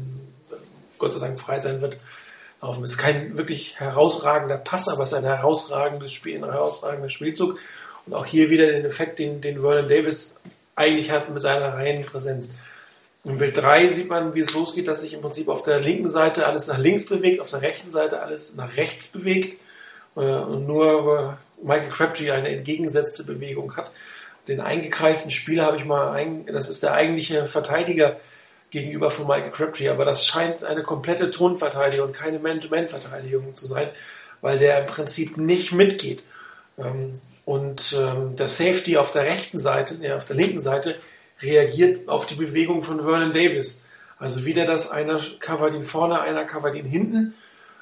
äh, Gott sei Dank frei sein wird. Laufen. Es ist kein wirklich herausragender Pass, aber es ist ein herausragendes Spiel, ein herausragender Spielzug. Und auch hier wieder den Effekt, den, den Vernon Davis eigentlich hat mit seiner Reihenpräsenz. Im Bild 3 sieht man, wie es losgeht, dass sich im Prinzip auf der linken Seite alles nach links bewegt, auf der rechten Seite alles nach rechts bewegt. Äh, und nur Michael Crabtree eine entgegengesetzte Bewegung hat. Den eingekreisten Spieler habe ich mal, ein, das ist der eigentliche Verteidiger gegenüber von Michael Crabtree, aber das scheint eine komplette Tonverteidigung keine Man-to-Man-Verteidigung zu sein, weil der im Prinzip nicht mitgeht. Ähm, und ähm, der Safety auf der rechten Seite, auf der linken Seite, reagiert auf die Bewegung von Vernon Davis. Also wieder das, einer covert ihn vorne, einer covert ihn hinten.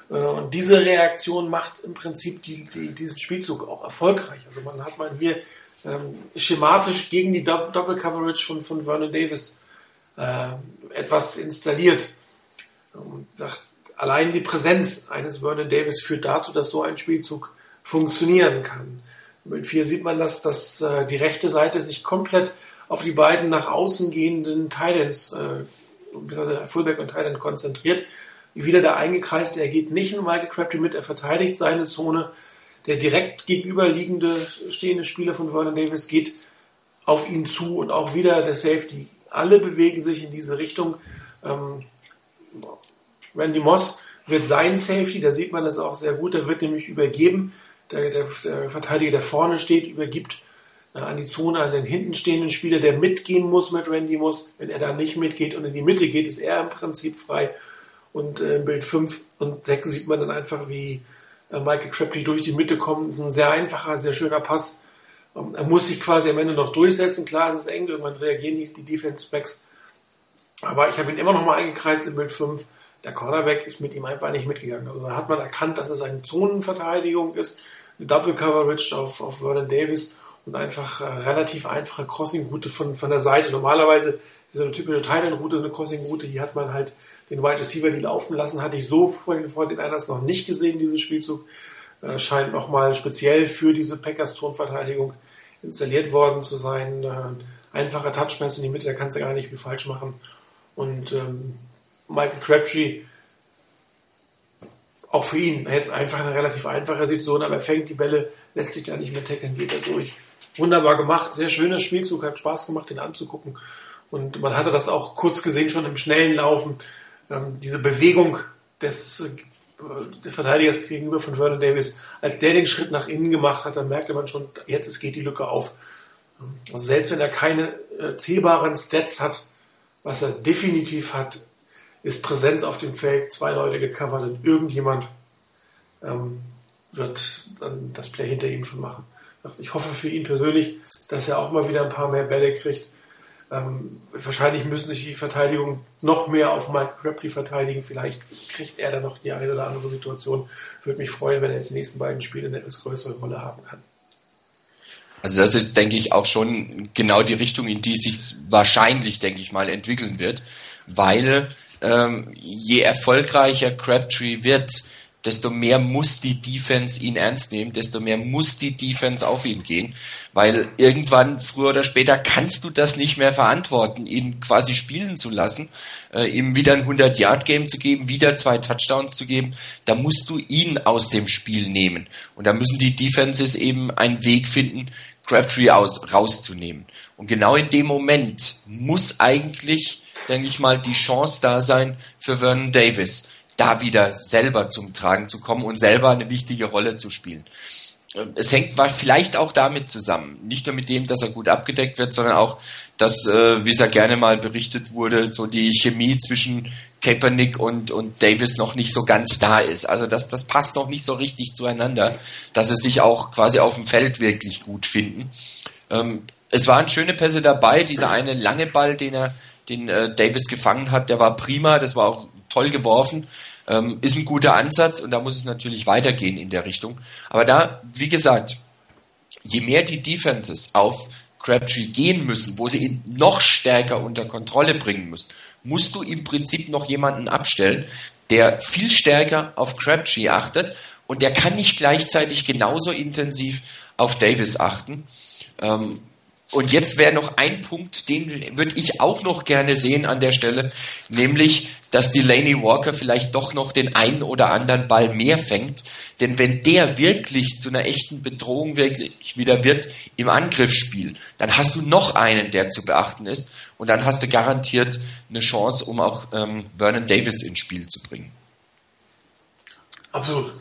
Äh, und diese Reaktion macht im Prinzip die, die, diesen Spielzug auch erfolgreich. Also man hat man hier ähm, schematisch gegen die Doppel-Coverage von, von Vernon Davis äh, etwas installiert. Allein die Präsenz eines Vernon Davis führt dazu, dass so ein Spielzug funktionieren kann. Mit 4 sieht man, dass, dass äh, die rechte Seite sich komplett auf die beiden nach außen gehenden Titans, äh, Fullback und Titan konzentriert. Wieder der eingekreiste, er geht nicht in Michael Crabtree mit, er verteidigt seine Zone. Der direkt gegenüberliegende stehende Spieler von Vernon Davis geht auf ihn zu und auch wieder der Safety. Alle bewegen sich in diese Richtung. Ähm, Randy Moss wird sein Safety, da sieht man das auch sehr gut, der wird nämlich übergeben. Der, der, der Verteidiger, der vorne steht, übergibt äh, an die Zone, an den hinten stehenden Spieler, der mitgehen muss mit Randy Moss. Wenn er da nicht mitgeht und in die Mitte geht, ist er im Prinzip frei. Und äh, Bild 5 und 6 sieht man dann einfach, wie äh, Michael Crabtree durch die Mitte kommt. Das ist ein sehr einfacher, sehr schöner Pass. Er muss sich quasi am Ende noch durchsetzen. Klar, es ist eng, irgendwann reagieren die, die Defense-Backs. Aber ich habe ihn immer noch mal eingekreist in Bild 5. Der Cornerback ist mit ihm einfach nicht mitgegangen. Also da hat man erkannt, dass es eine Zonenverteidigung ist, eine Double Coverage auf, auf Vernon Davis und einfach äh, relativ einfache Crossing-Route von, von der Seite. Normalerweise ist eine typische Thailand-Route, eine Crossing-Route, hier hat man halt den Wide Receiver, die laufen lassen, hatte ich so vorhin vor den Einlass noch nicht gesehen, diesen Spielzug. Äh, scheint nochmal speziell für diese Packers-Tonverteidigung installiert worden zu sein. Äh, einfacher Touchpass in die Mitte, da kannst du gar nicht viel falsch machen. Und ähm, Michael Crabtree, auch für ihn, jetzt einfach eine relativ einfache Situation, aber er fängt die Bälle, lässt sich da nicht mehr tackeln, geht er durch wunderbar gemacht, sehr schöner Spielzug, hat Spaß gemacht, den anzugucken. Und man hatte das auch kurz gesehen schon im schnellen Laufen, ähm, diese Bewegung des, äh, des Verteidigers gegenüber von Vernon Davis. Als der den Schritt nach innen gemacht hat, dann merkte man schon, jetzt geht die Lücke auf. Also selbst wenn er keine äh, zählbaren Stats hat, was er definitiv hat, ist Präsenz auf dem Feld, zwei Leute gecovert und irgendjemand ähm, wird dann das Play hinter ihm schon machen. Ich hoffe für ihn persönlich, dass er auch mal wieder ein paar mehr Bälle kriegt. Ähm, wahrscheinlich müssen sich die Verteidigung noch mehr auf Mike Crabtree verteidigen. Vielleicht kriegt er dann noch die eine oder andere Situation. Würde mich freuen, wenn er jetzt die nächsten beiden Spiele eine etwas größere Rolle haben kann. Also das ist, denke ich, auch schon genau die Richtung, in die sich wahrscheinlich, denke ich mal, entwickeln wird, weil ähm, je erfolgreicher Crabtree wird, desto mehr muss die Defense ihn ernst nehmen, desto mehr muss die Defense auf ihn gehen, weil irgendwann, früher oder später, kannst du das nicht mehr verantworten, ihn quasi spielen zu lassen, äh, ihm wieder ein 100-Yard-Game zu geben, wieder zwei Touchdowns zu geben, da musst du ihn aus dem Spiel nehmen. Und da müssen die Defenses eben einen Weg finden, Crabtree aus, rauszunehmen. Und genau in dem Moment muss eigentlich, denke ich mal, die Chance da sein für Vernon Davis da wieder selber zum Tragen zu kommen und selber eine wichtige Rolle zu spielen. Ähm, es hängt vielleicht auch damit zusammen, nicht nur mit dem, dass er gut abgedeckt wird, sondern auch, dass, äh, wie es ja gerne mal berichtet wurde, so die Chemie zwischen Kaepernick und, und Davis noch nicht so ganz da ist. Also das, das passt noch nicht so richtig zueinander, dass sie sich auch quasi auf dem Feld wirklich gut finden. Ähm, es waren schöne Pässe dabei. Dieser eine lange Ball, den er, den äh, Davis gefangen hat, der war prima. Das war auch toll geworfen. Ähm, ist ein guter Ansatz und da muss es natürlich weitergehen in der Richtung. Aber da, wie gesagt, je mehr die Defenses auf Crabtree gehen müssen, wo sie ihn noch stärker unter Kontrolle bringen müssen, musst du im Prinzip noch jemanden abstellen, der viel stärker auf Crabtree achtet und der kann nicht gleichzeitig genauso intensiv auf Davis achten. Ähm, und jetzt wäre noch ein Punkt, den würde ich auch noch gerne sehen an der Stelle, nämlich, dass Delaney Walker vielleicht doch noch den einen oder anderen Ball mehr fängt. Denn wenn der wirklich zu einer echten Bedrohung wirklich wieder wird im Angriffsspiel, dann hast du noch einen, der zu beachten ist. Und dann hast du garantiert eine Chance, um auch ähm, Vernon Davis ins Spiel zu bringen. Absolut.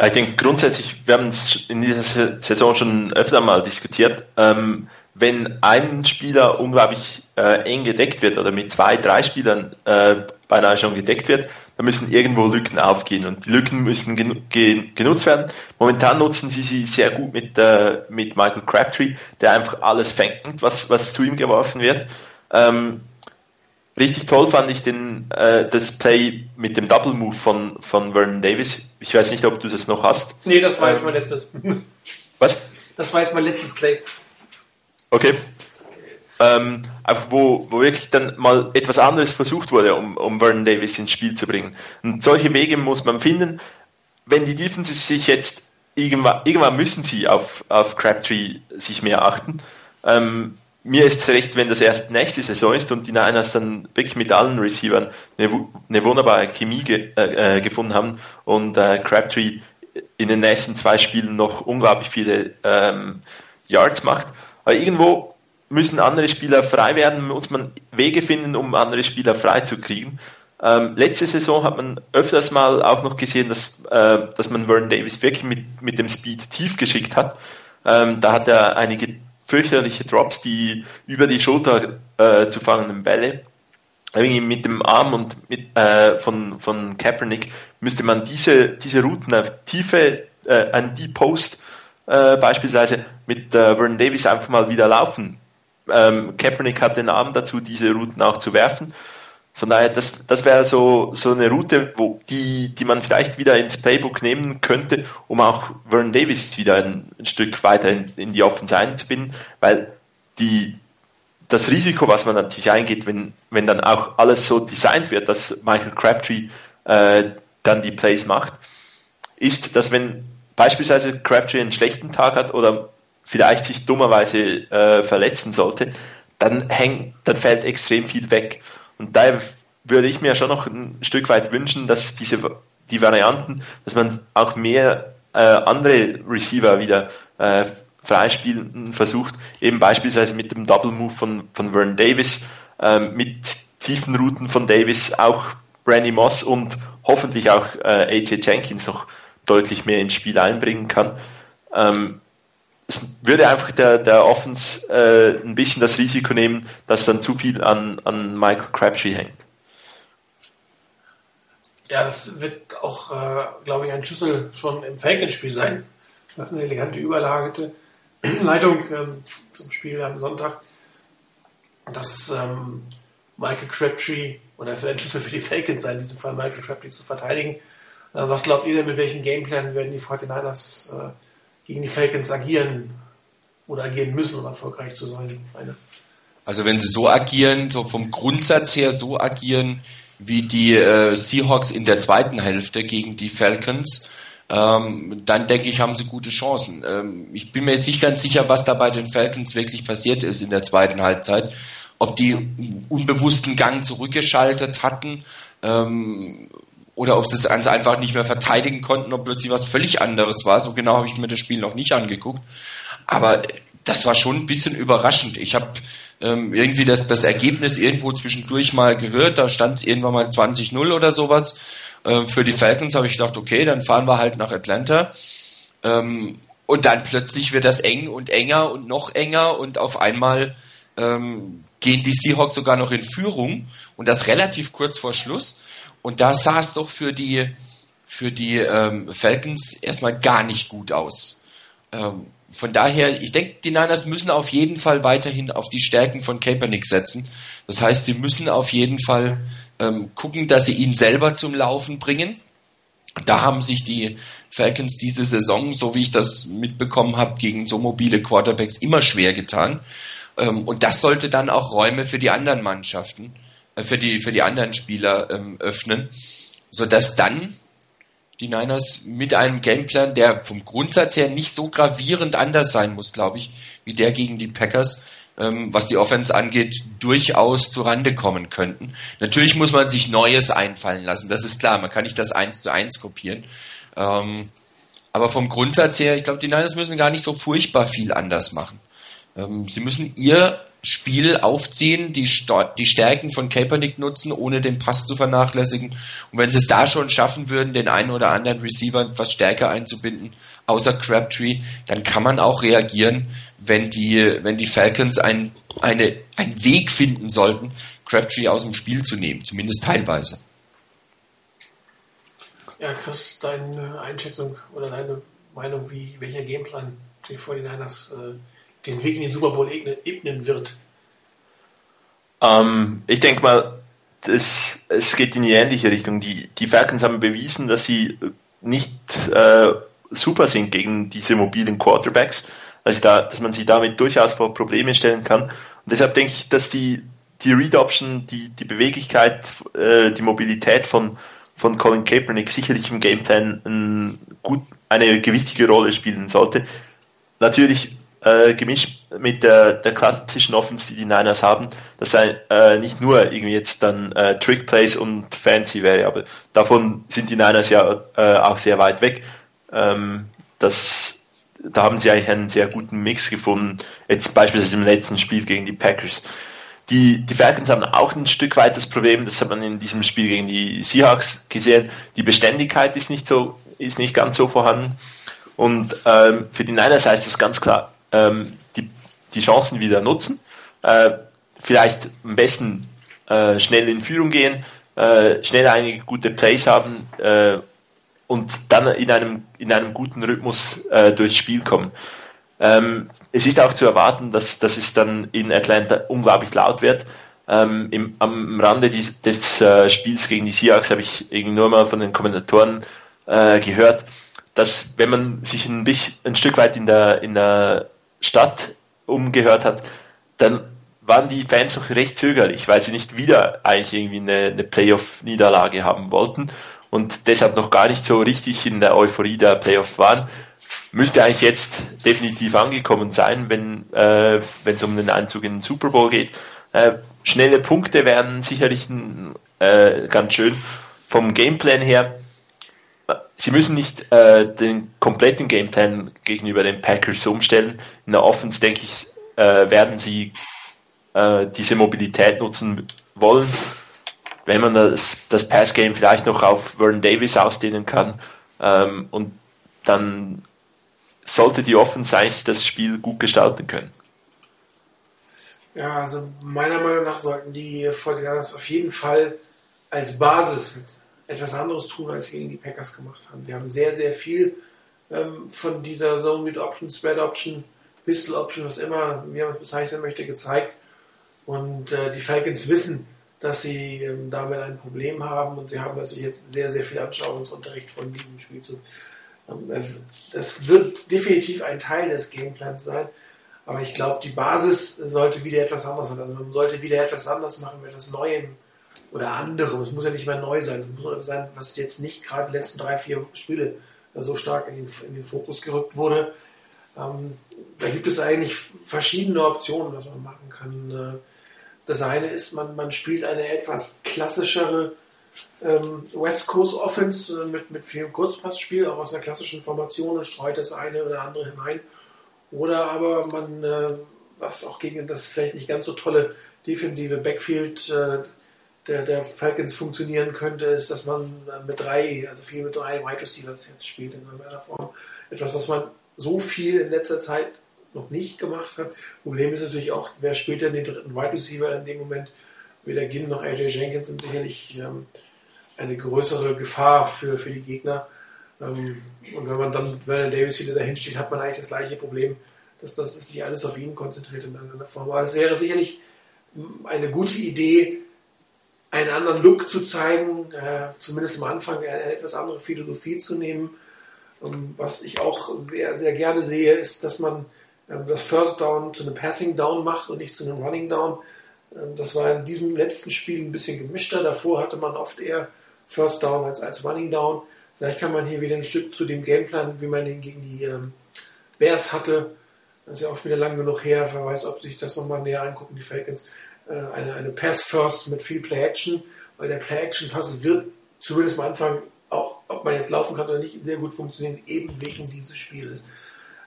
Ich denke grundsätzlich, wir haben es in dieser Saison schon öfter mal diskutiert, ähm, wenn ein Spieler unglaublich äh, eng gedeckt wird oder mit zwei, drei Spielern äh, beinahe schon gedeckt wird, dann müssen irgendwo Lücken aufgehen und die Lücken müssen gen gen genutzt werden. Momentan nutzen sie sie sehr gut mit, äh, mit Michael Crabtree, der einfach alles fängt, was, was zu ihm geworfen wird. Ähm, Richtig toll fand ich den, äh, das Play mit dem Double Move von, von Vernon Davis. Ich weiß nicht, ob du das noch hast. Nee, das war ähm, jetzt mein letztes. Was? Das war jetzt mein letztes Play. Okay. Ähm, einfach wo, wo wirklich dann mal etwas anderes versucht wurde, um, um Vernon Davis ins Spiel zu bringen. Und solche Wege muss man finden. Wenn die Defenses sich jetzt irgendwann, irgendwann müssen sie auf, auf Crabtree sich mehr achten. Ähm, mir ist es recht, wenn das erst nächste Saison ist und die Niners dann wirklich mit allen Receivern eine, eine wunderbare Chemie ge, äh, äh, gefunden haben und äh, Crabtree in den nächsten zwei Spielen noch unglaublich viele ähm, Yards macht. Aber irgendwo müssen andere Spieler frei werden, muss man Wege finden, um andere Spieler frei zu kriegen. Ähm, letzte Saison hat man öfters mal auch noch gesehen, dass, äh, dass man Vernon Davis wirklich mit, mit dem Speed tief geschickt hat. Ähm, da hat er einige fürchterliche Drops, die über die Schulter äh, zu fangenden Bälle. Irgendwie mit dem Arm und mit, äh, von, von Kaepernick müsste man diese, diese Routen auf tiefe, äh, an die Post äh, beispielsweise mit äh, Vernon Davis einfach mal wieder laufen. Ähm, Kaepernick hat den Arm dazu, diese Routen auch zu werfen. Von daher, das, das wäre so, so eine Route, wo die, die man vielleicht wieder ins Playbook nehmen könnte, um auch Vernon Davis wieder ein, ein Stück weiter in, in die Offense einzubinden, weil die, das Risiko, was man natürlich eingeht, wenn, wenn dann auch alles so designt wird, dass Michael Crabtree äh, dann die Plays macht, ist, dass wenn beispielsweise Crabtree einen schlechten Tag hat oder vielleicht sich dummerweise äh, verletzen sollte, dann hängt, dann fällt extrem viel weg. Und da würde ich mir schon noch ein Stück weit wünschen, dass diese die Varianten, dass man auch mehr äh, andere Receiver wieder äh, freispielen versucht, eben beispielsweise mit dem Double Move von, von Vern Davis, äh, mit tiefen Routen von Davis, auch Randy Moss und hoffentlich auch äh, AJ Jenkins noch deutlich mehr ins Spiel einbringen kann. Ähm, es würde einfach der, der Offens äh, ein bisschen das Risiko nehmen, dass dann zu viel an, an Michael Crabtree hängt. Ja, das wird auch, äh, glaube ich, ein Schlüssel schon im Falcons-Spiel sein. Das ist eine elegante überlagerte Leitung ähm, zum Spiel am Sonntag. Dass ähm, Michael Crabtree, oder das wird ein Schlüssel für die Falcons sein, in diesem Fall Michael Crabtree zu verteidigen. Äh, was glaubt ihr denn, mit welchem Gameplan werden die 49ers äh, gegen die Falcons agieren oder agieren müssen, um erfolgreich zu sein. Meine. Also wenn sie so agieren, so vom Grundsatz her so agieren, wie die äh, Seahawks in der zweiten Hälfte gegen die Falcons, ähm, dann denke ich, haben sie gute Chancen. Ähm, ich bin mir jetzt nicht ganz sicher, was da bei den Falcons wirklich passiert ist in der zweiten Halbzeit. Ob die unbewussten Gang zurückgeschaltet hatten ähm, oder ob sie es einfach nicht mehr verteidigen konnten, ob plötzlich was völlig anderes war. So genau habe ich mir das Spiel noch nicht angeguckt. Aber das war schon ein bisschen überraschend. Ich habe ähm, irgendwie das, das Ergebnis irgendwo zwischendurch mal gehört. Da stand es irgendwann mal 20-0 oder sowas. Ähm, für die Falcons habe ich gedacht, okay, dann fahren wir halt nach Atlanta. Ähm, und dann plötzlich wird das eng und enger und noch enger und auf einmal ähm, gehen die Seahawks sogar noch in Führung und das relativ kurz vor Schluss. Und da sah es doch für die, für die ähm, Falcons erstmal gar nicht gut aus. Ähm, von daher, ich denke, die Niners müssen auf jeden Fall weiterhin auf die Stärken von Kaepernick setzen. Das heißt, sie müssen auf jeden Fall ähm, gucken, dass sie ihn selber zum Laufen bringen. Da haben sich die Falcons diese Saison, so wie ich das mitbekommen habe, gegen so mobile Quarterbacks immer schwer getan. Ähm, und das sollte dann auch Räume für die anderen Mannschaften, für die, für die anderen Spieler ähm, öffnen, sodass dann die Niners mit einem Gameplan, der vom Grundsatz her nicht so gravierend anders sein muss, glaube ich, wie der gegen die Packers, ähm, was die Offense angeht, durchaus zurande kommen könnten. Natürlich muss man sich Neues einfallen lassen, das ist klar. Man kann nicht das eins zu eins kopieren. Ähm, aber vom Grundsatz her, ich glaube, die Niners müssen gar nicht so furchtbar viel anders machen. Ähm, sie müssen ihr Spiel aufziehen, die, die Stärken von Kaepernick nutzen, ohne den Pass zu vernachlässigen. Und wenn sie es da schon schaffen würden, den einen oder anderen Receiver etwas stärker einzubinden, außer Crabtree, dann kann man auch reagieren, wenn die, wenn die Falcons ein, eine, einen Weg finden sollten, Crabtree aus dem Spiel zu nehmen, zumindest teilweise. Ja, Chris, deine Einschätzung oder deine Meinung, wie welcher Gameplan die 49ers äh, den Weg in den Super Bowl ebnen wird? Ähm, ich denke mal, das, es geht in die ähnliche Richtung. Die, die Falcons haben bewiesen, dass sie nicht äh, super sind gegen diese mobilen Quarterbacks, dass, da, dass man sie damit durchaus vor Probleme stellen kann. Und deshalb denke ich, dass die, die Read Option, die, die Beweglichkeit, äh, die Mobilität von, von Colin Kaepernick sicherlich im Gameplan ein, gut, eine gewichtige Rolle spielen sollte. Natürlich äh, gemischt mit der, der klassischen Offense, die die Niners haben, dass äh, nicht nur irgendwie jetzt dann äh, Trick Plays und Fancy wäre, aber davon sind die Niners ja äh, auch sehr weit weg. Ähm, das, da haben sie eigentlich einen sehr guten Mix gefunden, jetzt beispielsweise im letzten Spiel gegen die Packers. Die, die Falcons haben auch ein Stück weit das Problem, das hat man in diesem Spiel gegen die Seahawks gesehen, die Beständigkeit ist nicht so, ist nicht ganz so vorhanden. Und ähm, für die Niners heißt das ganz klar, ähm, die, die Chancen wieder nutzen, äh, vielleicht am besten äh, schnell in Führung gehen, äh, schnell einige gute Plays haben äh, und dann in einem, in einem guten Rhythmus äh, durchs Spiel kommen. Ähm, es ist auch zu erwarten, dass, dass es dann in Atlanta unglaublich laut wird. Ähm, im, am Rande des, des äh, Spiels gegen die Seahawks habe ich nur mal von den Kommentatoren äh, gehört, dass wenn man sich ein bisschen ein Stück weit in der in der Stadt umgehört hat, dann waren die Fans noch recht zögerlich, weil sie nicht wieder eigentlich irgendwie eine, eine Playoff-Niederlage haben wollten und deshalb noch gar nicht so richtig in der Euphorie der Playoffs waren. Müsste eigentlich jetzt definitiv angekommen sein, wenn äh, es um den Einzug in den Super Bowl geht. Äh, schnelle Punkte wären sicherlich äh, ganz schön. Vom Gameplan her sie müssen nicht äh, den kompletten Gameplan gegenüber den Packers umstellen. In der Offense, denke ich, äh, werden sie äh, diese Mobilität nutzen wollen. Wenn man das, das Passgame vielleicht noch auf Vernon Davis ausdehnen kann ähm, und dann sollte die Offense eigentlich das Spiel gut gestalten können. Ja, also meiner Meinung nach sollten die 49 auf jeden Fall als Basis etwas anderes tun, als gegen die Packers gemacht haben. Wir haben sehr, sehr viel ähm, von dieser Zone Read Option, Spread Option, Pistol Option, was immer, wie man es bezeichnen möchte, gezeigt. Und äh, die Falcons wissen, dass sie ähm, damit ein Problem haben und sie haben natürlich jetzt sehr, sehr viel Anschauungsunterricht von diesem Spielzug. Ähm, das wird definitiv ein Teil des Gameplans sein. Aber ich glaube, die Basis sollte wieder etwas anders sein. Also man sollte wieder etwas anders machen, etwas Neues oder anderem. Es muss ja nicht mehr neu sein. Es muss sein, was jetzt nicht gerade die letzten drei, vier Spiele so stark in den, in den Fokus gerückt wurde. Ähm, da gibt es eigentlich verschiedene Optionen, was man machen kann. Äh, das eine ist, man, man spielt eine etwas klassischere ähm, West Coast Offense äh, mit, mit viel Kurzpassspiel, auch aus einer klassischen Formation und streut das eine oder andere hinein. Oder aber man, äh, was auch gegen das vielleicht nicht ganz so tolle defensive Backfield äh, der, der Falcons funktionieren könnte, ist, dass man mit drei, also viel mit drei Wide Receivers jetzt spielt in einer Form. Etwas, was man so viel in letzter Zeit noch nicht gemacht hat. Problem ist natürlich auch, wer spielt denn den dritten Wide Receiver in dem Moment? Weder Ginn noch AJ Jenkins sind sicherlich ähm, eine größere Gefahr für, für die Gegner. Ähm, und wenn man dann Vernon Davis wieder dahin steht, hat man eigentlich das gleiche Problem, dass das sich alles auf ihn konzentriert in irgendeiner Form. Aber es wäre sicherlich eine gute Idee, einen anderen Look zu zeigen, äh, zumindest am Anfang eine etwas andere Philosophie zu nehmen. Ähm, was ich auch sehr, sehr gerne sehe, ist, dass man ähm, das First Down zu einem Passing Down macht und nicht zu einem Running Down. Ähm, das war in diesem letzten Spiel ein bisschen gemischter. Davor hatte man oft eher First Down als, als Running Down. Vielleicht kann man hier wieder ein Stück zu dem Gameplan, wie man den gegen die ähm, Bears hatte. Das ist ja auch schon wieder lang genug her. Wer weiß, ob sich das nochmal näher angucken, die Falcons. Äh, eine, eine Pass First mit viel Play Action, weil der Play Action Pass wird zumindest am Anfang auch, ob man jetzt laufen kann oder nicht, sehr gut funktionieren, eben wegen dieses Spieles.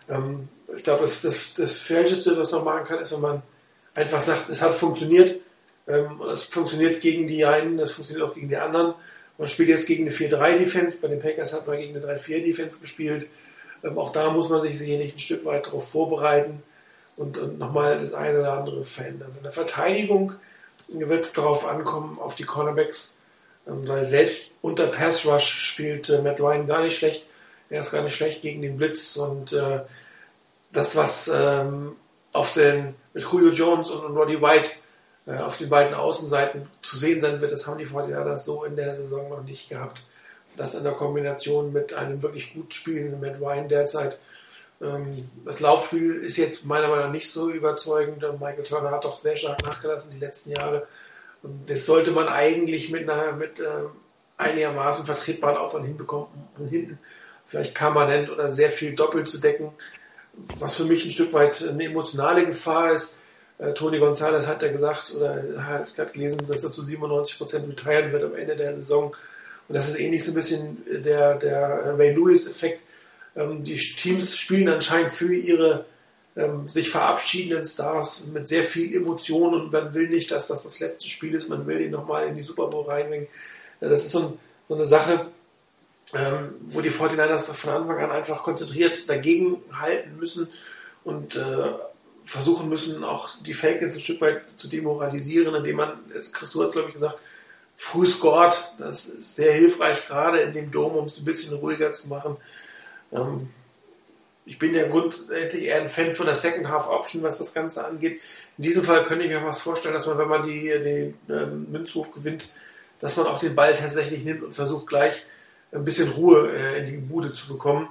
Ähm, ich glaube, das, das, das Falscheste, was man machen kann, ist, wenn man einfach sagt, es hat funktioniert, ähm, es funktioniert gegen die einen, es funktioniert auch gegen die anderen. Man spielt jetzt gegen eine 4-3-Defense, bei den Packers hat man gegen eine 3-4-Defense gespielt. Ähm, auch da muss man sich sicherlich ein Stück weit darauf vorbereiten und, und nochmal das eine oder andere verändern. In der Verteidigung wird es darauf ankommen, auf die Cornerbacks, ähm, weil selbst unter Pass Rush spielt äh, Matt Ryan gar nicht schlecht. Er ist gar nicht schlecht gegen den Blitz und äh, das, was ähm, auf den, mit Julio Jones und, und Roddy White äh, auf den beiden Außenseiten zu sehen sein wird, das haben die 49 so in der Saison noch nicht gehabt. Das in der Kombination mit einem wirklich gut spielenden Matt Ryan derzeit. Ähm, das Laufspiel ist jetzt meiner Meinung nach nicht so überzeugend. Michael Turner hat doch sehr stark nachgelassen die letzten Jahre. Und das sollte man eigentlich mit, einer, mit äh, einigermaßen vertretbaren Aufwand hinbekommen, von hinten vielleicht permanent oder sehr viel doppelt zu decken. Was für mich ein Stück weit eine emotionale Gefahr ist. Äh, Tony Gonzalez hat ja gesagt, oder hat gerade gelesen, dass er zu 97 Prozent retiren wird am Ende der Saison. Und das ist ähnlich so ein bisschen der, der Ray Lewis-Effekt. Ähm, die Teams spielen anscheinend für ihre ähm, sich verabschiedenden Stars mit sehr viel Emotion und man will nicht, dass das das letzte Spiel ist. Man will ihn nochmal in die Super Bowl reinbringen. Das ist so, ein, so eine Sache, ähm, wo die 49ers von Anfang an einfach konzentriert dagegen halten müssen und äh, versuchen müssen, auch die Falcons ein Stück weit zu demoralisieren, indem man, Christo hat glaube ich gesagt, früh scored. Das ist sehr hilfreich, gerade in dem Dom, um es ein bisschen ruhiger zu machen. Ähm, ich bin ja grundsätzlich eher ein Fan von der Second Half Option, was das Ganze angeht. In diesem Fall könnte ich mir was vorstellen, dass man, wenn man die, den ähm, Münzwurf gewinnt, dass man auch den Ball tatsächlich nimmt und versucht gleich ein bisschen Ruhe äh, in die Bude zu bekommen.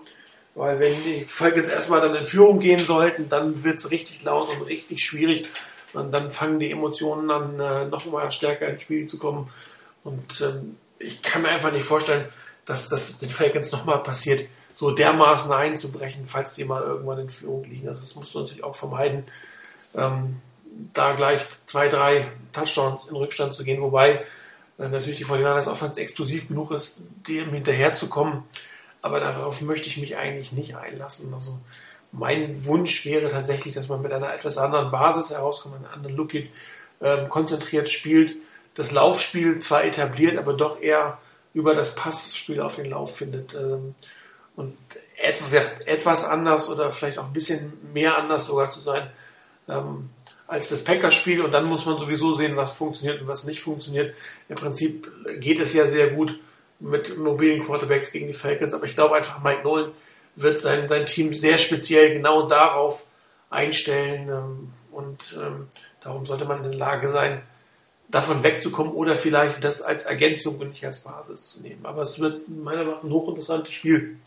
Weil wenn die Falcons erstmal dann in Führung gehen sollten, dann wird es richtig laut und richtig schwierig. Und dann fangen die Emotionen an, äh, noch mal stärker ins Spiel zu kommen. Und ähm, ich kann mir einfach nicht vorstellen, dass das den Falcons nochmal passiert, so dermaßen einzubrechen, falls die mal irgendwann in Führung liegen. Also das musst du natürlich auch vermeiden, ähm, da gleich zwei, drei Touchdowns in Rückstand zu gehen. Wobei äh, natürlich die 49ers Offense exklusiv genug ist, dem hinterherzukommen. Aber darauf möchte ich mich eigentlich nicht einlassen. Also mein Wunsch wäre tatsächlich, dass man mit einer etwas anderen Basis herauskommt, einen anderen Look in, ähm, konzentriert spielt, das Laufspiel zwar etabliert, aber doch eher über das Passspiel auf den Lauf findet. Ähm, und etwas anders oder vielleicht auch ein bisschen mehr anders sogar zu sein ähm, als das Packers-Spiel. Und dann muss man sowieso sehen, was funktioniert und was nicht funktioniert. Im Prinzip geht es ja sehr gut mit mobilen Quarterbacks gegen die Falcons, aber ich glaube einfach, Mike Nolan wird sein, sein Team sehr speziell genau darauf einstellen ähm, und ähm, darum sollte man in der Lage sein, davon wegzukommen oder vielleicht das als Ergänzung und nicht als Basis zu nehmen. Aber es wird meiner Meinung nach ein hochinteressantes Spiel.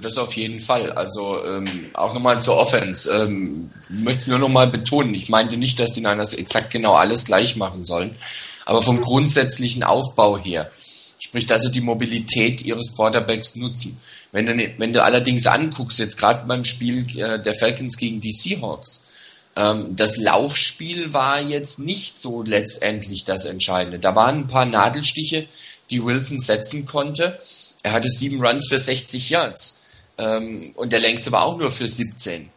Das auf jeden Fall. Also ähm, auch nochmal zur Offense. Ähm, möchte nur nochmal betonen, ich meinte nicht, dass die Niners exakt genau alles gleich machen sollen, aber vom grundsätzlichen Aufbau her Sprich, dass sie die Mobilität ihres Quarterbacks nutzen. Wenn du, wenn du allerdings anguckst, jetzt gerade beim Spiel äh, der Falcons gegen die Seahawks, ähm, das Laufspiel war jetzt nicht so letztendlich das Entscheidende. Da waren ein paar Nadelstiche, die Wilson setzen konnte. Er hatte sieben Runs für 60 Yards. Ähm, und der längste war auch nur für 17.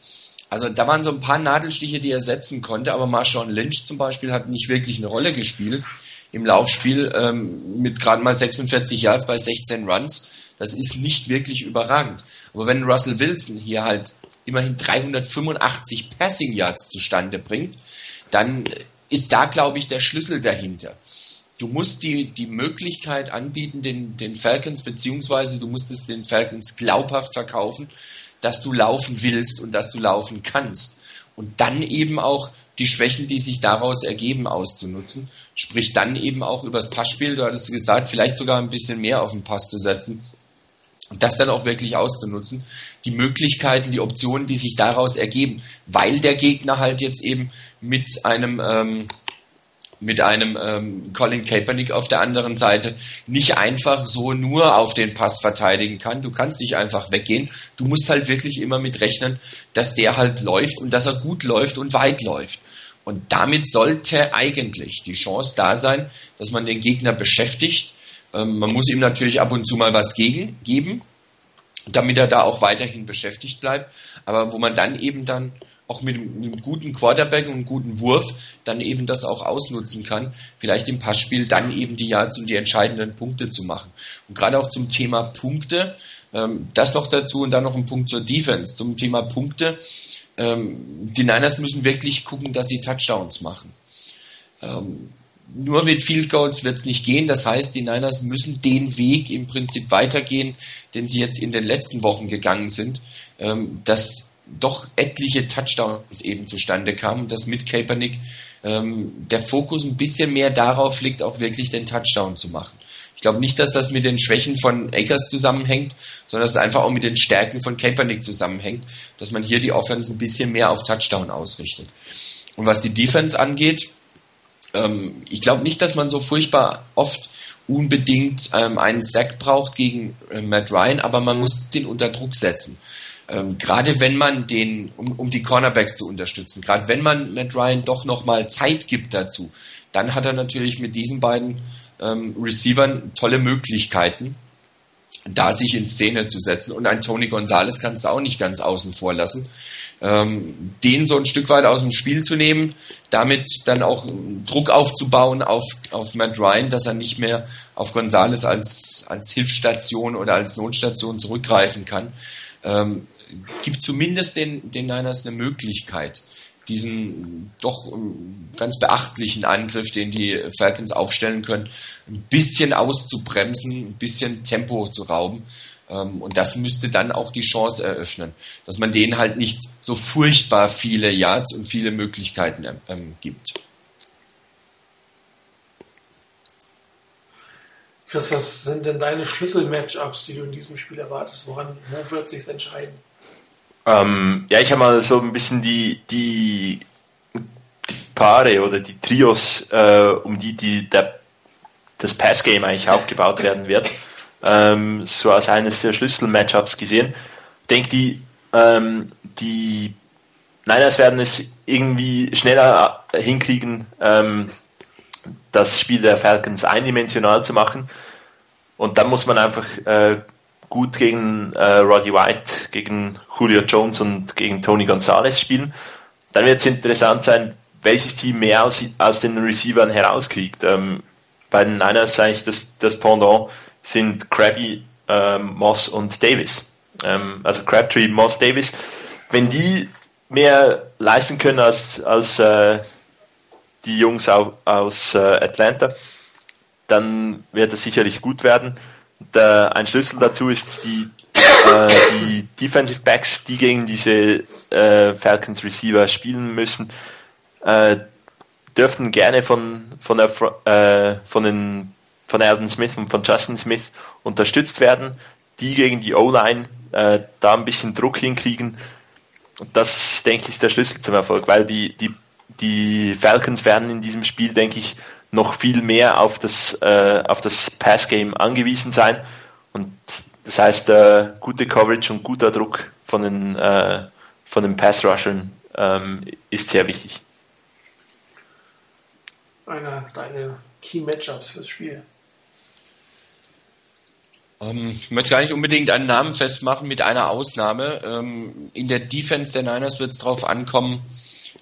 Also da waren so ein paar Nadelstiche, die er setzen konnte, aber Marshawn Lynch zum Beispiel hat nicht wirklich eine Rolle gespielt im Laufspiel ähm, mit gerade mal 46 Yards bei 16 Runs. Das ist nicht wirklich überragend. Aber wenn Russell Wilson hier halt immerhin 385 Passing Yards zustande bringt, dann ist da, glaube ich, der Schlüssel dahinter. Du musst die, die Möglichkeit anbieten, den, den Falcons, beziehungsweise du musst es den Falcons glaubhaft verkaufen, dass du laufen willst und dass du laufen kannst. Und dann eben auch die Schwächen, die sich daraus ergeben, auszunutzen. Sprich dann eben auch übers Passspiel, du hattest gesagt, vielleicht sogar ein bisschen mehr auf den Pass zu setzen und das dann auch wirklich auszunutzen. Die Möglichkeiten, die Optionen, die sich daraus ergeben, weil der Gegner halt jetzt eben mit einem ähm, mit einem ähm, Colin Kaepernick auf der anderen Seite nicht einfach so nur auf den Pass verteidigen kann. Du kannst nicht einfach weggehen. Du musst halt wirklich immer mit rechnen, dass der halt läuft und dass er gut läuft und weit läuft. Und damit sollte eigentlich die Chance da sein, dass man den Gegner beschäftigt. Ähm, man muss ihm natürlich ab und zu mal was gegen, geben, damit er da auch weiterhin beschäftigt bleibt. Aber wo man dann eben dann auch mit einem guten Quarterback und einem guten Wurf dann eben das auch ausnutzen kann, vielleicht im Passspiel dann eben die Yards und die entscheidenden Punkte zu machen. Und gerade auch zum Thema Punkte, ähm, das noch dazu und dann noch ein Punkt zur Defense. Zum Thema Punkte, ähm, die Niners müssen wirklich gucken, dass sie Touchdowns machen. Ähm, nur mit Field Goals wird es nicht gehen. Das heißt, die Niners müssen den Weg im Prinzip weitergehen, den sie jetzt in den letzten Wochen gegangen sind. Ähm, dass doch etliche Touchdowns eben zustande kamen, dass mit Kaepernick ähm, der Fokus ein bisschen mehr darauf liegt, auch wirklich den Touchdown zu machen. Ich glaube nicht, dass das mit den Schwächen von Akers zusammenhängt, sondern dass es einfach auch mit den Stärken von Kaepernick zusammenhängt, dass man hier die Offense ein bisschen mehr auf Touchdown ausrichtet. Und was die Defense angeht, ähm, ich glaube nicht, dass man so furchtbar oft unbedingt ähm, einen Sack braucht gegen äh, Matt Ryan, aber man muss den unter Druck setzen. Ähm, gerade wenn man den, um, um die Cornerbacks zu unterstützen, gerade wenn man Matt Ryan doch nochmal Zeit gibt dazu, dann hat er natürlich mit diesen beiden ähm, Receivern tolle Möglichkeiten, da sich in Szene zu setzen. Und ein Tony Gonzalez kannst du auch nicht ganz außen vor lassen. Ähm, den so ein Stück weit aus dem Spiel zu nehmen, damit dann auch Druck aufzubauen auf, auf Matt Ryan, dass er nicht mehr auf Gonzalez als, als Hilfsstation oder als Notstation zurückgreifen kann. Ähm, gibt zumindest den, den Niners eine Möglichkeit, diesen doch ähm, ganz beachtlichen Angriff, den die Falcons aufstellen können, ein bisschen auszubremsen, ein bisschen Tempo zu rauben. Ähm, und das müsste dann auch die Chance eröffnen, dass man denen halt nicht so furchtbar viele Yards und viele Möglichkeiten ähm, gibt. Chris, was sind denn deine Schlüssel-Matchups, die du in diesem Spiel erwartest? Woran, wo wird sich entscheiden? Ähm, ja, ich habe mal so ein bisschen die, die, die Paare oder die Trios, äh, um die, die der, das Passgame eigentlich aufgebaut werden wird, ähm, so als eines der Schlüssel-Matchups gesehen. Ich denke, die, ähm, die Niners werden es irgendwie schneller hinkriegen, ähm, das Spiel der Falcons eindimensional zu machen. Und dann muss man einfach äh, gut gegen äh, Roddy White, gegen Julio Jones und gegen Tony Gonzalez spielen. Dann wird es interessant sein, welches Team mehr aus, aus den Receivern herauskriegt. Ähm, bei den Niners eigentlich das, das Pendant sind Krabby, ähm, Moss und Davis. Ähm, also Crabtree, Moss, Davis. Wenn die mehr leisten können als, als äh, die Jungs aus, aus äh, Atlanta, dann wird es sicherlich gut werden. Der, ein Schlüssel dazu ist die, äh, die Defensive Backs, die gegen diese äh, Falcons Receiver spielen müssen, äh, dürften gerne von, von, der, äh, von, den, von Alden Smith und von Justin Smith unterstützt werden, die gegen die O-Line äh, da ein bisschen Druck hinkriegen. Das, denke ich, ist der Schlüssel zum Erfolg, weil die, die, die Falcons werden in diesem Spiel, denke ich, noch viel mehr auf das, äh, auf das Passgame angewiesen sein. Und das heißt, äh, gute Coverage und guter Druck von den, äh, von den Pass-Rushern ähm, ist sehr wichtig. Einer deiner Key-Matchups fürs Spiel. Ähm, ich möchte gar nicht unbedingt einen Namen festmachen, mit einer Ausnahme. Ähm, in der Defense der Niners wird es darauf ankommen,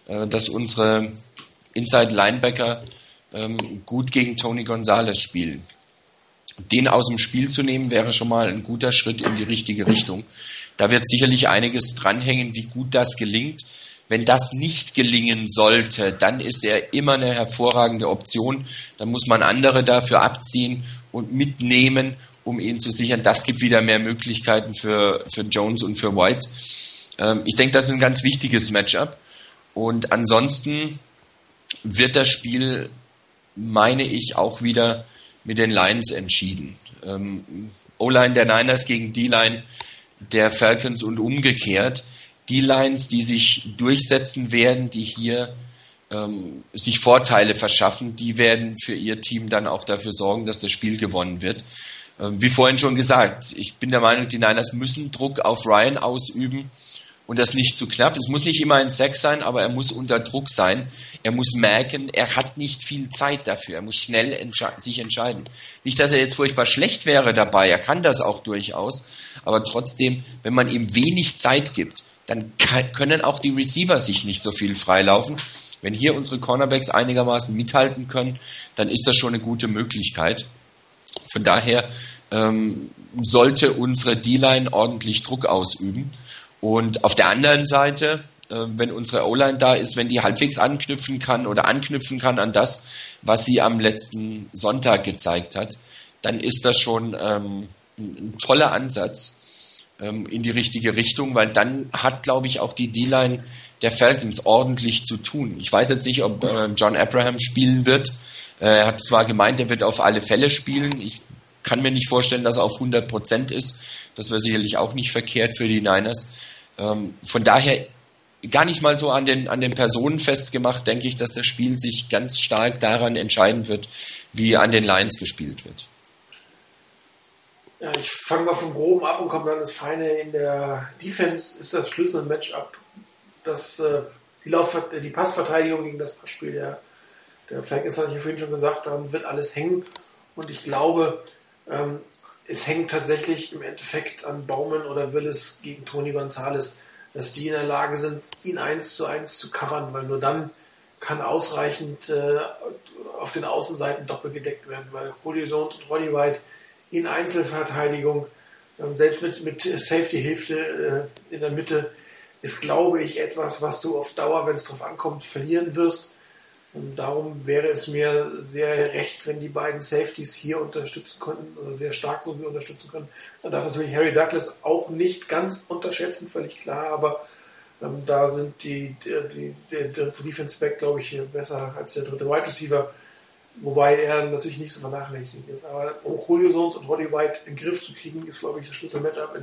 äh, dass unsere Inside Linebacker ähm, gut gegen Tony Gonzalez spielen. Den aus dem Spiel zu nehmen, wäre schon mal ein guter Schritt in die richtige Richtung. Da wird sicherlich einiges dranhängen, wie gut das gelingt. Wenn das nicht gelingen sollte, dann ist er immer eine hervorragende Option. Dann muss man andere dafür abziehen und mitnehmen, um ihn zu sichern. Das gibt wieder mehr Möglichkeiten für, für Jones und für White. Ähm, ich denke, das ist ein ganz wichtiges Matchup. Und ansonsten wird das Spiel, meine ich, auch wieder mit den Lions entschieden. Ähm, O-Line der Niners gegen D-Line der Falcons und umgekehrt. Die Lines, die sich durchsetzen werden, die hier ähm, sich Vorteile verschaffen, die werden für ihr Team dann auch dafür sorgen, dass das Spiel gewonnen wird. Ähm, wie vorhin schon gesagt, ich bin der Meinung, die Niners müssen Druck auf Ryan ausüben und das nicht zu knapp. Es muss nicht immer ein Sex sein, aber er muss unter Druck sein. Er muss merken, er hat nicht viel Zeit dafür. Er muss schnell entsche sich entscheiden. Nicht, dass er jetzt furchtbar schlecht wäre dabei. Er kann das auch durchaus. Aber trotzdem, wenn man ihm wenig Zeit gibt, dann können auch die Receiver sich nicht so viel freilaufen. Wenn hier unsere Cornerbacks einigermaßen mithalten können, dann ist das schon eine gute Möglichkeit. Von daher ähm, sollte unsere D-Line ordentlich Druck ausüben. Und auf der anderen Seite, äh, wenn unsere O-Line da ist, wenn die halbwegs anknüpfen kann oder anknüpfen kann an das, was sie am letzten Sonntag gezeigt hat, dann ist das schon ähm, ein toller Ansatz ähm, in die richtige Richtung, weil dann hat, glaube ich, auch die D-Line der Falcons ordentlich zu tun. Ich weiß jetzt nicht, ob äh, John Abraham spielen wird. Äh, er hat zwar gemeint, er wird auf alle Fälle spielen. Ich kann mir nicht vorstellen, dass er auf 100 Prozent ist. Das wäre sicherlich auch nicht verkehrt für die Niners. Ähm, von daher gar nicht mal so an den, an den Personen festgemacht, denke ich, dass das Spiel sich ganz stark daran entscheiden wird, wie an den Lions gespielt wird. Ja, ich fange mal vom Groben ab und komme dann ins Feine. In der Defense ist das Schlüssel-Matchup, das, äh, die, Lauf die Passverteidigung gegen das Passspiel der, der Falcons, hatte ich vorhin schon gesagt, daran wird alles hängen. Und ich glaube, ähm, es hängt tatsächlich im Endeffekt an Baumann oder Willis gegen Tony Gonzalez, dass die in der Lage sind, ihn eins zu eins zu covern, weil nur dann kann ausreichend äh, auf den Außenseiten doppelt gedeckt werden, weil Julio Jones und Roddy White in Einzelverteidigung, äh, selbst mit, mit Safety-Hilfe äh, in der Mitte, ist, glaube ich, etwas, was du auf Dauer, wenn es darauf ankommt, verlieren wirst. Und darum wäre es mir sehr recht, wenn die beiden Safeties hier unterstützen könnten, oder sehr stark so wie unterstützen können. Man darf natürlich Harry Douglas auch nicht ganz unterschätzen, völlig klar, aber ähm, da sind die, die, die, der Defense Back, glaube ich, besser als der dritte Wide Receiver, wobei er natürlich nicht so vernachlässigt ist. Aber um Julio Jones und Roddy White in den Griff zu kriegen, ist, glaube ich, das Schlüssel-Matchup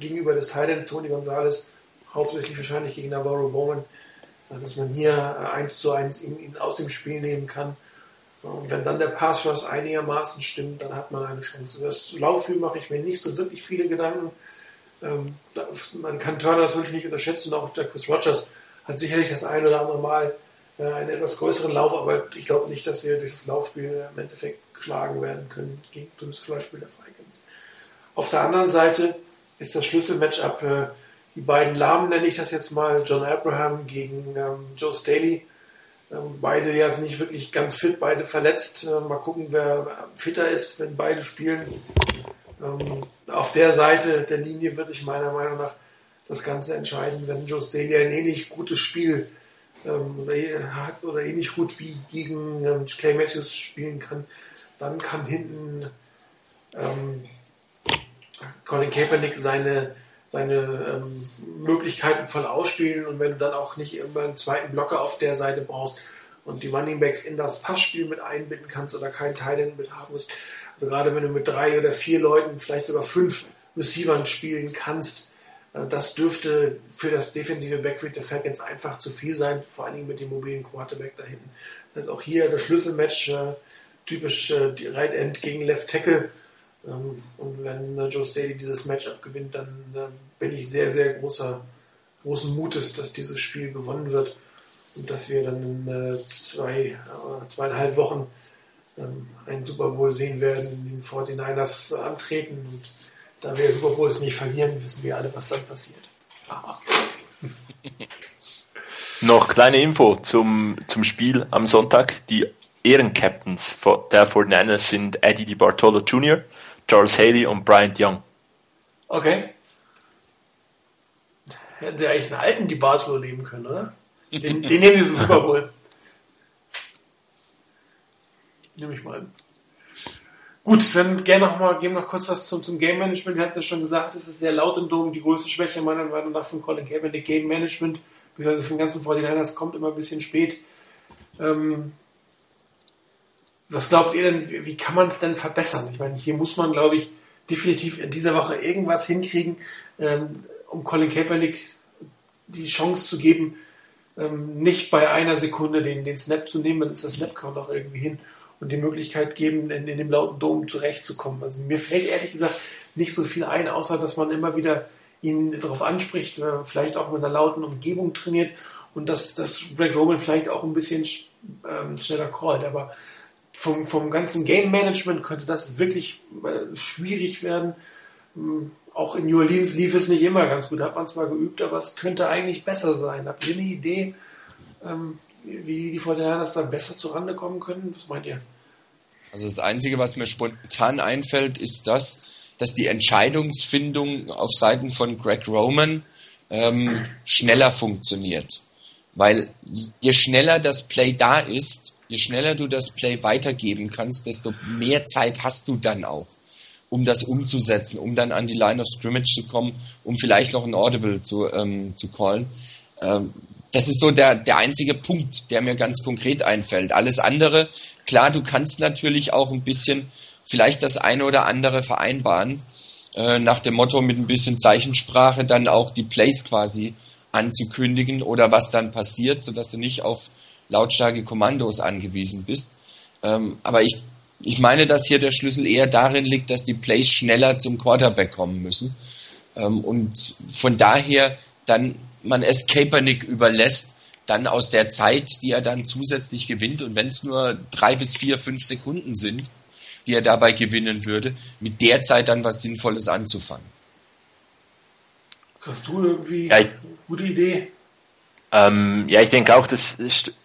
gegenüber des Thailand Tony Gonzalez, hauptsächlich wahrscheinlich gegen Navarro Bowman dass man hier eins zu eins ihn, ihn aus dem Spiel nehmen kann. Und wenn dann der Pass einigermaßen stimmt, dann hat man eine Chance. Das Laufspiel mache ich mir nicht so wirklich viele Gedanken. Ähm, man kann Turner natürlich nicht unterschätzen, auch Jacques Rogers hat sicherlich das ein oder andere Mal äh, einen etwas größeren Lauf, aber ich glaube nicht, dass wir durch das Laufspiel im Endeffekt geschlagen werden können gegen das Beispiel der Vikings. Auf der anderen Seite ist das Schlüsselmatchup äh, die beiden Lahmen nenne ich das jetzt mal, John Abraham gegen ähm, Joe Staley. Ähm, beide ja nicht wirklich ganz fit, beide verletzt. Äh, mal gucken, wer fitter ist, wenn beide spielen. Ähm, auf der Seite der Linie wird sich meiner Meinung nach das Ganze entscheiden, wenn Joe Staley ein ähnlich gutes Spiel ähm, hat oder ähnlich gut wie gegen ähm, Clay Matthews spielen kann, dann kann hinten ähm, Colin Kaepernick seine seine ähm, Möglichkeiten voll ausspielen. Und wenn du dann auch nicht immer einen zweiten Blocker auf der Seite brauchst und die Running Backs in das Passspiel mit einbinden kannst oder keinen Teil mit haben musst, also gerade wenn du mit drei oder vier Leuten, vielleicht sogar fünf Receivern spielen kannst, äh, das dürfte für das defensive Backfield der Falcons einfach zu viel sein, vor allen Dingen mit dem mobilen Quarterback da hinten. Ist auch hier das Schlüsselmatch, äh, typisch äh, die Right End gegen Left Tackle und wenn Joe Staley dieses Matchup gewinnt, dann bin ich sehr, sehr großer, großen Mutes, dass dieses Spiel gewonnen wird und dass wir dann in äh, zwei, äh, zweieinhalb Wochen ähm, einen Super Bowl sehen werden, in dem 49ers antreten. Und da wir Super Bowls nicht verlieren, wissen wir alle, was dann passiert. Noch kleine Info zum, zum Spiel am Sonntag. Die Ehrencaptains der 49ers sind Eddie DiBartolo Jr., Charles Haley und Bryant Young. Okay. Hätten sie eigentlich einen alten DiBartolo nehmen können, oder? Den, den nehmen sie im Super Bowl. Nehme ich mal. Gut, dann gerne noch mal, geben noch kurz was zum, zum Game Management. Wir hatten ja schon gesagt, es ist sehr laut im Dom. Die größte Schwäche meiner Meinung nach von Colin Kaepernick Game Management, beziehungsweise von ganzen 49ers kommt immer ein bisschen spät. Ähm, was glaubt ihr denn, wie kann man es denn verbessern? Ich meine, hier muss man, glaube ich, definitiv in dieser Woche irgendwas hinkriegen, ähm, um Colin Kaepernick die Chance zu geben, ähm, nicht bei einer Sekunde den, den Snap zu nehmen, dann ist das Snap-Count auch irgendwie hin und die Möglichkeit geben, in, in dem lauten Dom zurechtzukommen. Also mir fällt ehrlich gesagt nicht so viel ein, außer dass man immer wieder ihn darauf anspricht, äh, vielleicht auch mit einer lauten Umgebung trainiert und dass, dass Greg Roman vielleicht auch ein bisschen ähm, schneller callt. Aber vom, vom ganzen Game Management könnte das wirklich äh, schwierig werden. Ähm, auch in New Orleans lief es nicht immer ganz gut, hat man zwar geübt, aber es könnte eigentlich besser sein. Habt ihr eine Idee, ähm, wie die Fortinanders da besser zurande kommen können? Was meint ihr? Also das Einzige, was mir spontan einfällt, ist das, dass die Entscheidungsfindung auf Seiten von Greg Roman ähm, schneller funktioniert. Weil je schneller das Play da ist, je schneller du das Play weitergeben kannst, desto mehr Zeit hast du dann auch, um das umzusetzen, um dann an die Line of Scrimmage zu kommen, um vielleicht noch ein Audible zu, ähm, zu callen. Ähm, das ist so der, der einzige Punkt, der mir ganz konkret einfällt. Alles andere, klar, du kannst natürlich auch ein bisschen vielleicht das eine oder andere vereinbaren, äh, nach dem Motto mit ein bisschen Zeichensprache dann auch die Plays quasi anzukündigen oder was dann passiert, sodass du nicht auf lautstarke Kommandos angewiesen bist. Ähm, aber ich, ich meine, dass hier der Schlüssel eher darin liegt, dass die Plays schneller zum Quarterback kommen müssen. Ähm, und von daher dann man es Kaepernick überlässt, dann aus der Zeit, die er dann zusätzlich gewinnt, und wenn es nur drei bis vier, fünf Sekunden sind, die er dabei gewinnen würde, mit der Zeit dann was Sinnvolles anzufangen. Hast du irgendwie ja, ich, eine gute Idee? Ähm, ja, ich denke auch, dass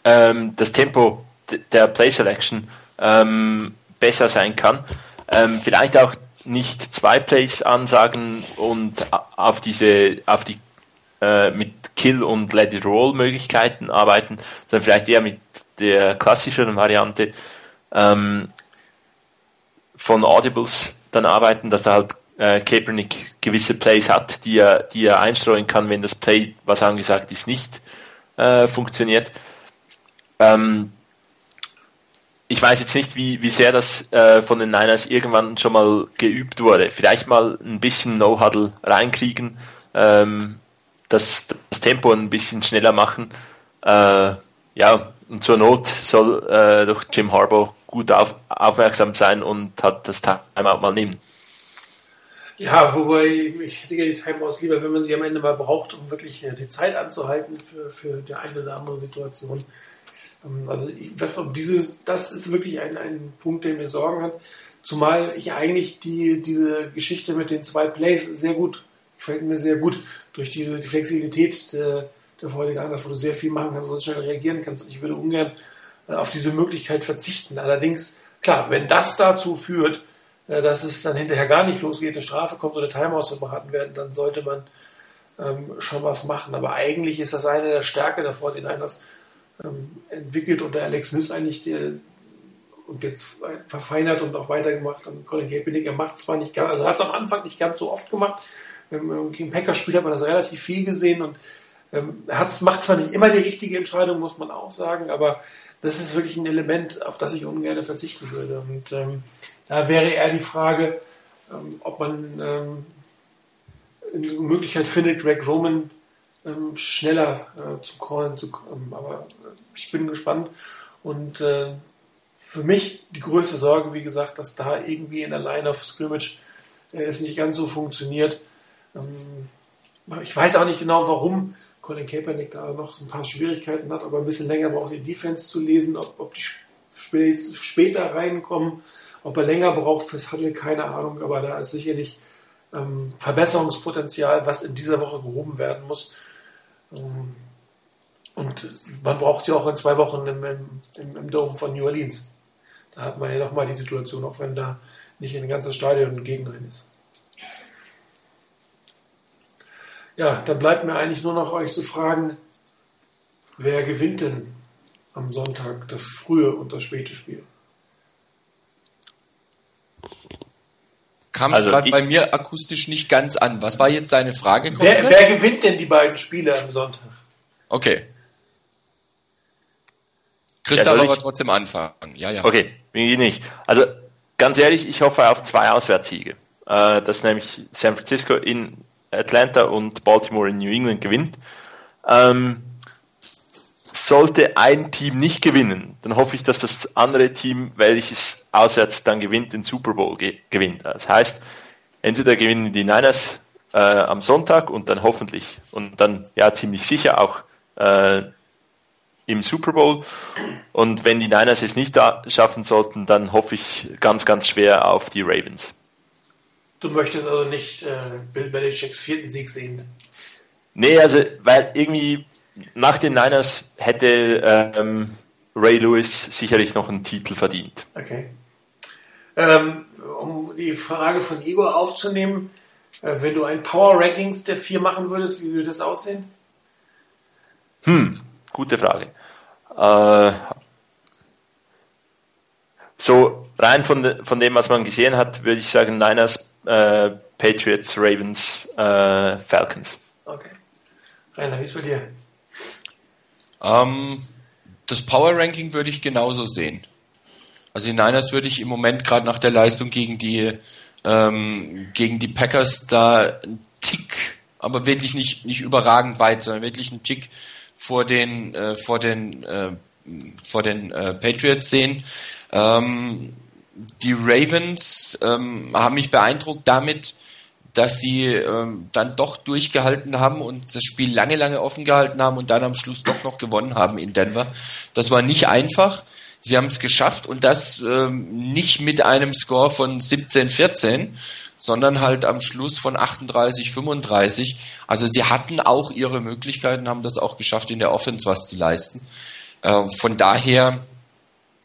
ähm, das Tempo der Play Selection ähm, besser sein kann. Ähm, vielleicht auch nicht zwei Plays ansagen und auf diese, auf die äh, mit Kill und Let It Roll Möglichkeiten arbeiten, sondern vielleicht eher mit der klassischeren Variante ähm, von Audibles dann arbeiten, dass er halt äh, Kaepernick gewisse Plays hat, die er, die er einstreuen kann, wenn das Play, was angesagt ist, nicht äh, funktioniert. Ähm, ich weiß jetzt nicht, wie, wie sehr das äh, von den Niners irgendwann schon mal geübt wurde. Vielleicht mal ein bisschen No-Huddle reinkriegen, ähm, das, das Tempo ein bisschen schneller machen. Äh, ja, und zur Not soll äh, doch Jim Harbaugh gut auf, aufmerksam sein und hat das Timeout mal nehmen. Ja, wobei ich hätte die Timeouts lieber, wenn man sie am Ende mal braucht, um wirklich äh, die Zeit anzuhalten für, für die eine oder andere Situation. Ähm, also dieses, das ist wirklich ein, ein Punkt, der mir Sorgen hat. Zumal ich eigentlich die, diese Geschichte mit den zwei Plays sehr gut, gefällt mir sehr gut, durch diese, die Flexibilität der, der wo du sehr viel machen kannst, du schnell reagieren kannst. Und ich würde ungern äh, auf diese Möglichkeit verzichten. Allerdings, klar, wenn das dazu führt, dass es dann hinterher gar nicht losgeht, eine Strafe kommt oder Timeouts beraten werden, dann sollte man ähm, schon was machen. Aber eigentlich ist das eine der Stärke der 49ers ähm, entwickelt unter Alex Smith eigentlich, der und jetzt verfeinert und auch weitergemacht. Und Colin Kaepernick, er macht zwar nicht ganz, also hat es am Anfang nicht ganz so oft gemacht. Im, im Packers-Spiel hat man das relativ viel gesehen und ähm, macht zwar nicht immer die richtige Entscheidung, muss man auch sagen, aber das ist wirklich ein Element, auf das ich ungern verzichten würde. Und ähm, da wäre eher die Frage, ähm, ob man ähm, eine Möglichkeit findet, Greg Roman ähm, schneller äh, zu callen. Aber äh, ich bin gespannt. Und äh, für mich die größte Sorge, wie gesagt, dass da irgendwie in der Line of Scrimmage es nicht ganz so funktioniert. Ich weiß auch nicht genau, warum Colin Kaepernick da noch ein paar Schwierigkeiten hat, aber ein bisschen länger braucht die Defense zu lesen, ob, ob die später reinkommen. Ob er länger braucht fürs Huddle, keine Ahnung, aber da ist sicherlich ähm, Verbesserungspotenzial, was in dieser Woche gehoben werden muss. Ähm, Und man braucht ja auch in zwei Wochen im, im, im Dome von New Orleans. Da hat man ja nochmal die Situation, auch wenn da nicht ein ganzes Stadion gegen drin ist. Ja, dann bleibt mir eigentlich nur noch euch zu fragen, wer gewinnt denn am Sonntag das frühe und das späte Spiel? Kam es also gerade bei mir akustisch nicht ganz an. Was war jetzt deine Frage? Wer, wer, gewinnt denn die beiden Spiele am Sonntag? Okay. Christoph ja, aber trotzdem anfangen. Ja, ja. Okay, wie nicht. Also ganz ehrlich, ich hoffe auf zwei Auswärtssiege. Äh, dass nämlich San Francisco in Atlanta und Baltimore in New England gewinnt. Ähm, sollte ein Team nicht gewinnen, dann hoffe ich, dass das andere Team, welches auswärts dann gewinnt, den Super Bowl ge gewinnt. Das heißt, entweder gewinnen die Niners äh, am Sonntag und dann hoffentlich und dann ja ziemlich sicher auch äh, im Super Bowl. Und wenn die Niners es nicht schaffen sollten, dann hoffe ich ganz, ganz schwer auf die Ravens. Du möchtest also nicht äh, Bill Belichicks vierten Sieg sehen? Nee, also, weil irgendwie nach den Niners hätte ähm, Ray Lewis sicherlich noch einen Titel verdient. Okay. Ähm, um die Frage von Igor aufzunehmen, äh, wenn du ein Power Rankings der vier machen würdest, wie würde das aussehen? Hm, gute Frage. Äh, so rein von, de, von dem, was man gesehen hat, würde ich sagen Niners, äh, Patriots, Ravens, äh, Falcons. Okay. Rainer, wie ist bei dir? Ähm, das Power Ranking würde ich genauso sehen. Also die Niners würde ich im Moment gerade nach der Leistung gegen die ähm, gegen die Packers da einen Tick, aber wirklich nicht nicht überragend weit, sondern wirklich einen Tick vor den äh, vor den äh, vor den äh, Patriots sehen. Ähm, die Ravens ähm, haben mich beeindruckt damit, dass sie ähm, dann doch durchgehalten haben und das Spiel lange, lange offen gehalten haben und dann am Schluss doch noch gewonnen haben in Denver. Das war nicht einfach. Sie haben es geschafft und das ähm, nicht mit einem Score von 17-14, sondern halt am Schluss von 38-35. Also sie hatten auch ihre Möglichkeiten, haben das auch geschafft, in der Offense was zu leisten. Äh, von daher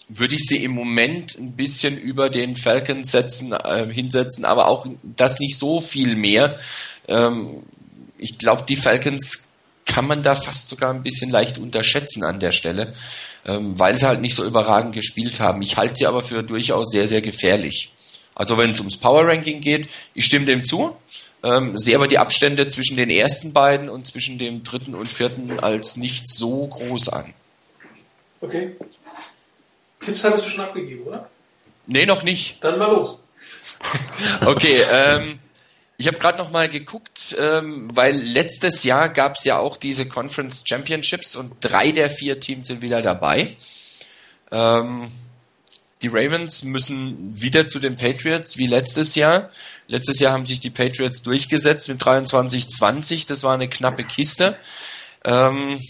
würde ich sie im Moment ein bisschen über den Falcons setzen, äh, hinsetzen, aber auch das nicht so viel mehr. Ähm, ich glaube, die Falcons kann man da fast sogar ein bisschen leicht unterschätzen an der Stelle, ähm, weil sie halt nicht so überragend gespielt haben. Ich halte sie aber für durchaus sehr, sehr gefährlich. Also wenn es ums Power Ranking geht, ich stimme dem zu, ähm, sehe aber die Abstände zwischen den ersten beiden und zwischen dem dritten und vierten als nicht so groß an. Okay. Tipps hattest du schon abgegeben, oder? Nee, noch nicht. Dann mal los. okay, ähm, ich habe gerade noch mal geguckt, ähm, weil letztes Jahr gab es ja auch diese Conference Championships und drei der vier Teams sind wieder dabei. Ähm, die Ravens müssen wieder zu den Patriots wie letztes Jahr. Letztes Jahr haben sich die Patriots durchgesetzt mit 23-20. Das war eine knappe Kiste. Ähm,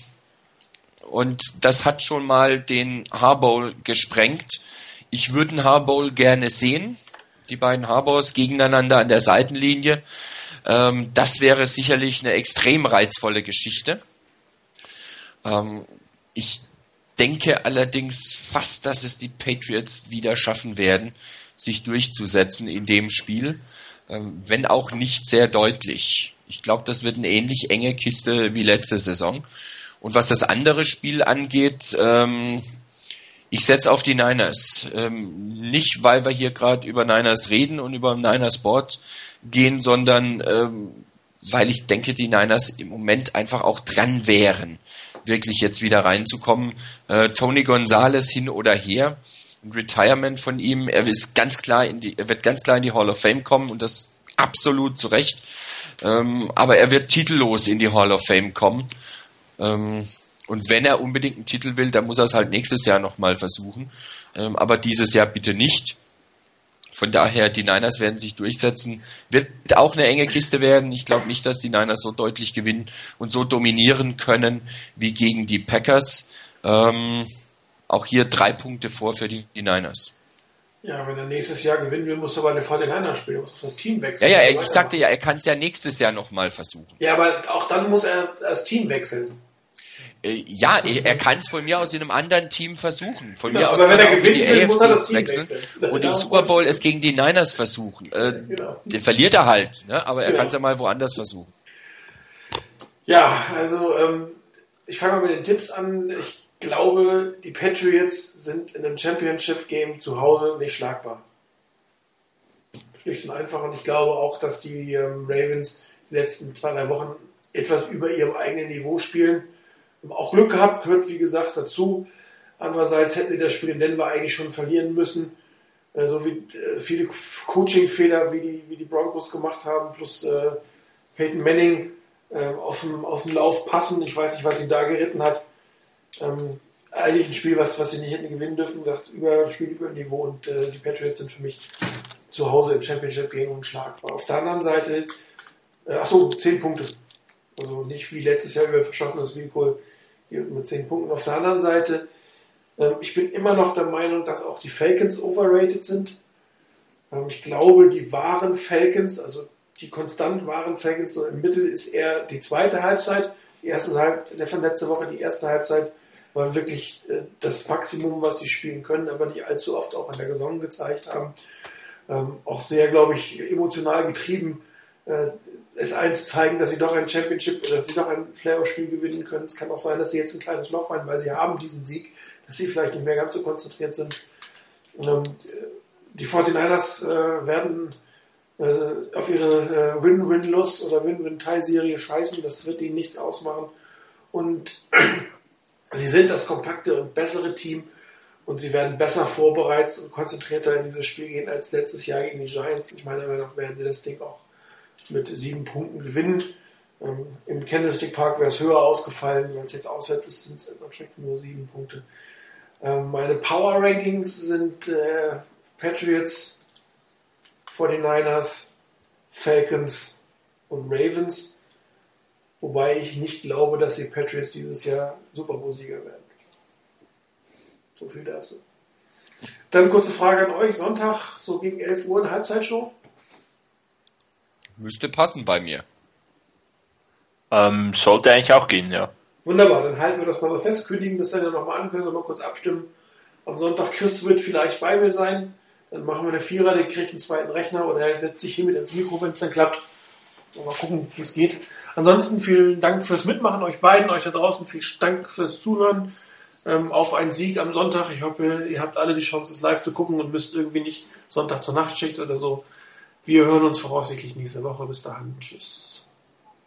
und das hat schon mal den Harbowl gesprengt. Ich würde einen Harbowl gerne sehen. Die beiden Harbors gegeneinander an der Seitenlinie. Ähm, das wäre sicherlich eine extrem reizvolle Geschichte. Ähm, ich denke allerdings fast, dass es die Patriots wieder schaffen werden, sich durchzusetzen in dem Spiel, ähm, wenn auch nicht sehr deutlich. Ich glaube, das wird eine ähnlich enge Kiste wie letzte Saison. Und was das andere Spiel angeht, ähm, ich setze auf die Niners. Ähm, nicht, weil wir hier gerade über Niners reden und über Niners Board gehen, sondern ähm, weil ich denke, die Niners im Moment einfach auch dran wären, wirklich jetzt wieder reinzukommen. Äh, Tony Gonzalez hin oder her. Ein Retirement von ihm, er ist ganz klar in die, er wird ganz klar in die Hall of Fame kommen und das absolut zu Recht. Ähm, aber er wird titellos in die Hall of Fame kommen. Ähm, und wenn er unbedingt einen Titel will, dann muss er es halt nächstes Jahr nochmal versuchen. Ähm, aber dieses Jahr bitte nicht. Von daher, die Niners werden sich durchsetzen. Wird auch eine enge Kiste werden. Ich glaube nicht, dass die Niners so deutlich gewinnen und so dominieren können wie gegen die Packers. Ähm, auch hier drei Punkte vor für die, die Niners. Ja, wenn er nächstes Jahr gewinnen will, muss er bei den 49 spielen, muss das Team wechseln. Ja, ja, ich sagte ja, er kann es ja nächstes Jahr nochmal versuchen. Ja, aber auch dann muss er das Team wechseln. Äh, ja, er, kann es von mir aus in einem anderen Team versuchen. Von Genau, mir aus kann er auch in gewinnen die er AFC wechseln und im Super Bowl es gegen die Niners versuchen. Äh, Genau. Den verliert er halt, ne? aber er Genau. kann es ja mal woanders versuchen. Ja, also ähm, ich fange mal mit den Tipps an. Ich glaube, die Patriots sind in einem Championship-Game zu Hause nicht schlagbar. Schlicht und einfach. Und ich glaube auch, dass die ähm, Ravens die letzten zwei, drei Wochen etwas über ihrem eigenen Niveau spielen. Auch Glück gehabt, gehört wie gesagt dazu. Andererseits hätten sie das Spiel in Denver eigentlich schon verlieren müssen. Äh, so wie äh, viele Coaching-Fehler, wie die, wie die Broncos gemacht haben, plus äh, Peyton Manning äh, auf, dem, auf dem Lauf passen. Ich weiß nicht, was ihn da geritten hat. Ähm, eigentlich ein Spiel, was, was sie nicht hätten gewinnen dürfen. Gesagt, über, Spiel über Niveau und die Patriots sind für mich zu Hause im Championship Game unschlagbar. Auf der anderen Seite, äh, achso, 10 Punkte. Also nicht wie letztes Jahr über verschossenes hier mit 10 Punkten. Auf der anderen Seite, ähm, ich bin immer noch der Meinung, dass auch die Falcons overrated sind. Ähm, ich glaube, die wahren Falcons, also die konstant wahren Falcons, so im Mittel ist eher die zweite Halbzeit. Die erste Halbzeit, von letzte Woche, die erste Halbzeit war wirklich äh, das Maximum, was sie spielen können, aber nicht allzu oft auch an der Saison gezeigt haben. Ähm, auch sehr, glaube ich, emotional getrieben, es allen zu zeigen, dass sie doch ein Championship dass sie doch ein Playoff-Spiel gewinnen können. Es kann auch sein, dass sie jetzt ein kleines Loch fallen, weil sie haben diesen Sieg, dass sie vielleicht nicht mehr ganz so konzentriert sind. Ähm, die 49ers äh, werden äh, auf ihre äh, Win-Win-Loss oder Win-Win-Tie-Serie scheißen. Das wird ihnen nichts ausmachen. Und sie sind das kompakte und bessere Team und sie werden besser vorbereitet und konzentrierter in dieses Spiel gehen als letztes Jahr gegen die Giants. Ich meine, Meinung nach werden sie das Ding auch mit sieben Punkten gewinnen. Ähm, Im Candlestick Park wäre es höher ausgefallen, weil es jetzt auswärts ist, sind es im Endeffekt nur sieben Punkte. Ähm, meine Power Rankings sind äh, Patriots, 49ers, Falcons und Ravens. Wobei ich nicht glaube, dass die Patriots dieses Jahr Super Bowl-Sieger werden. So viel dazu. Dann kurze Frage an euch. Sonntag, so gegen 11 Uhr, eine Halbzeitshow? Müsste passen bei mir. Ähm, sollte eigentlich auch gehen, ja. Wunderbar, dann halten wir das mal so fest, kündigen das dann ja nochmal an, können wir mal kurz abstimmen. Am Sonntag Chris wird vielleicht bei mir sein. Dann machen wir eine Vierer, der kriegt einen zweiten Rechner oder er setzt sich hier mit ins Mikro, wenn es dann klappt. Mal gucken, wie es geht. Ansonsten vielen Dank fürs Mitmachen, euch beiden, euch da draußen. Vielen Dank fürs Zuhören. Ähm, auf einen Sieg am Sonntag. Ich hoffe, ihr habt alle die Chance, es live zu gucken und müsst irgendwie nicht Sonntag zur Nachtschicht oder so. Wir hören uns voraussichtlich nächste Woche. Bis dahin. Tschüss.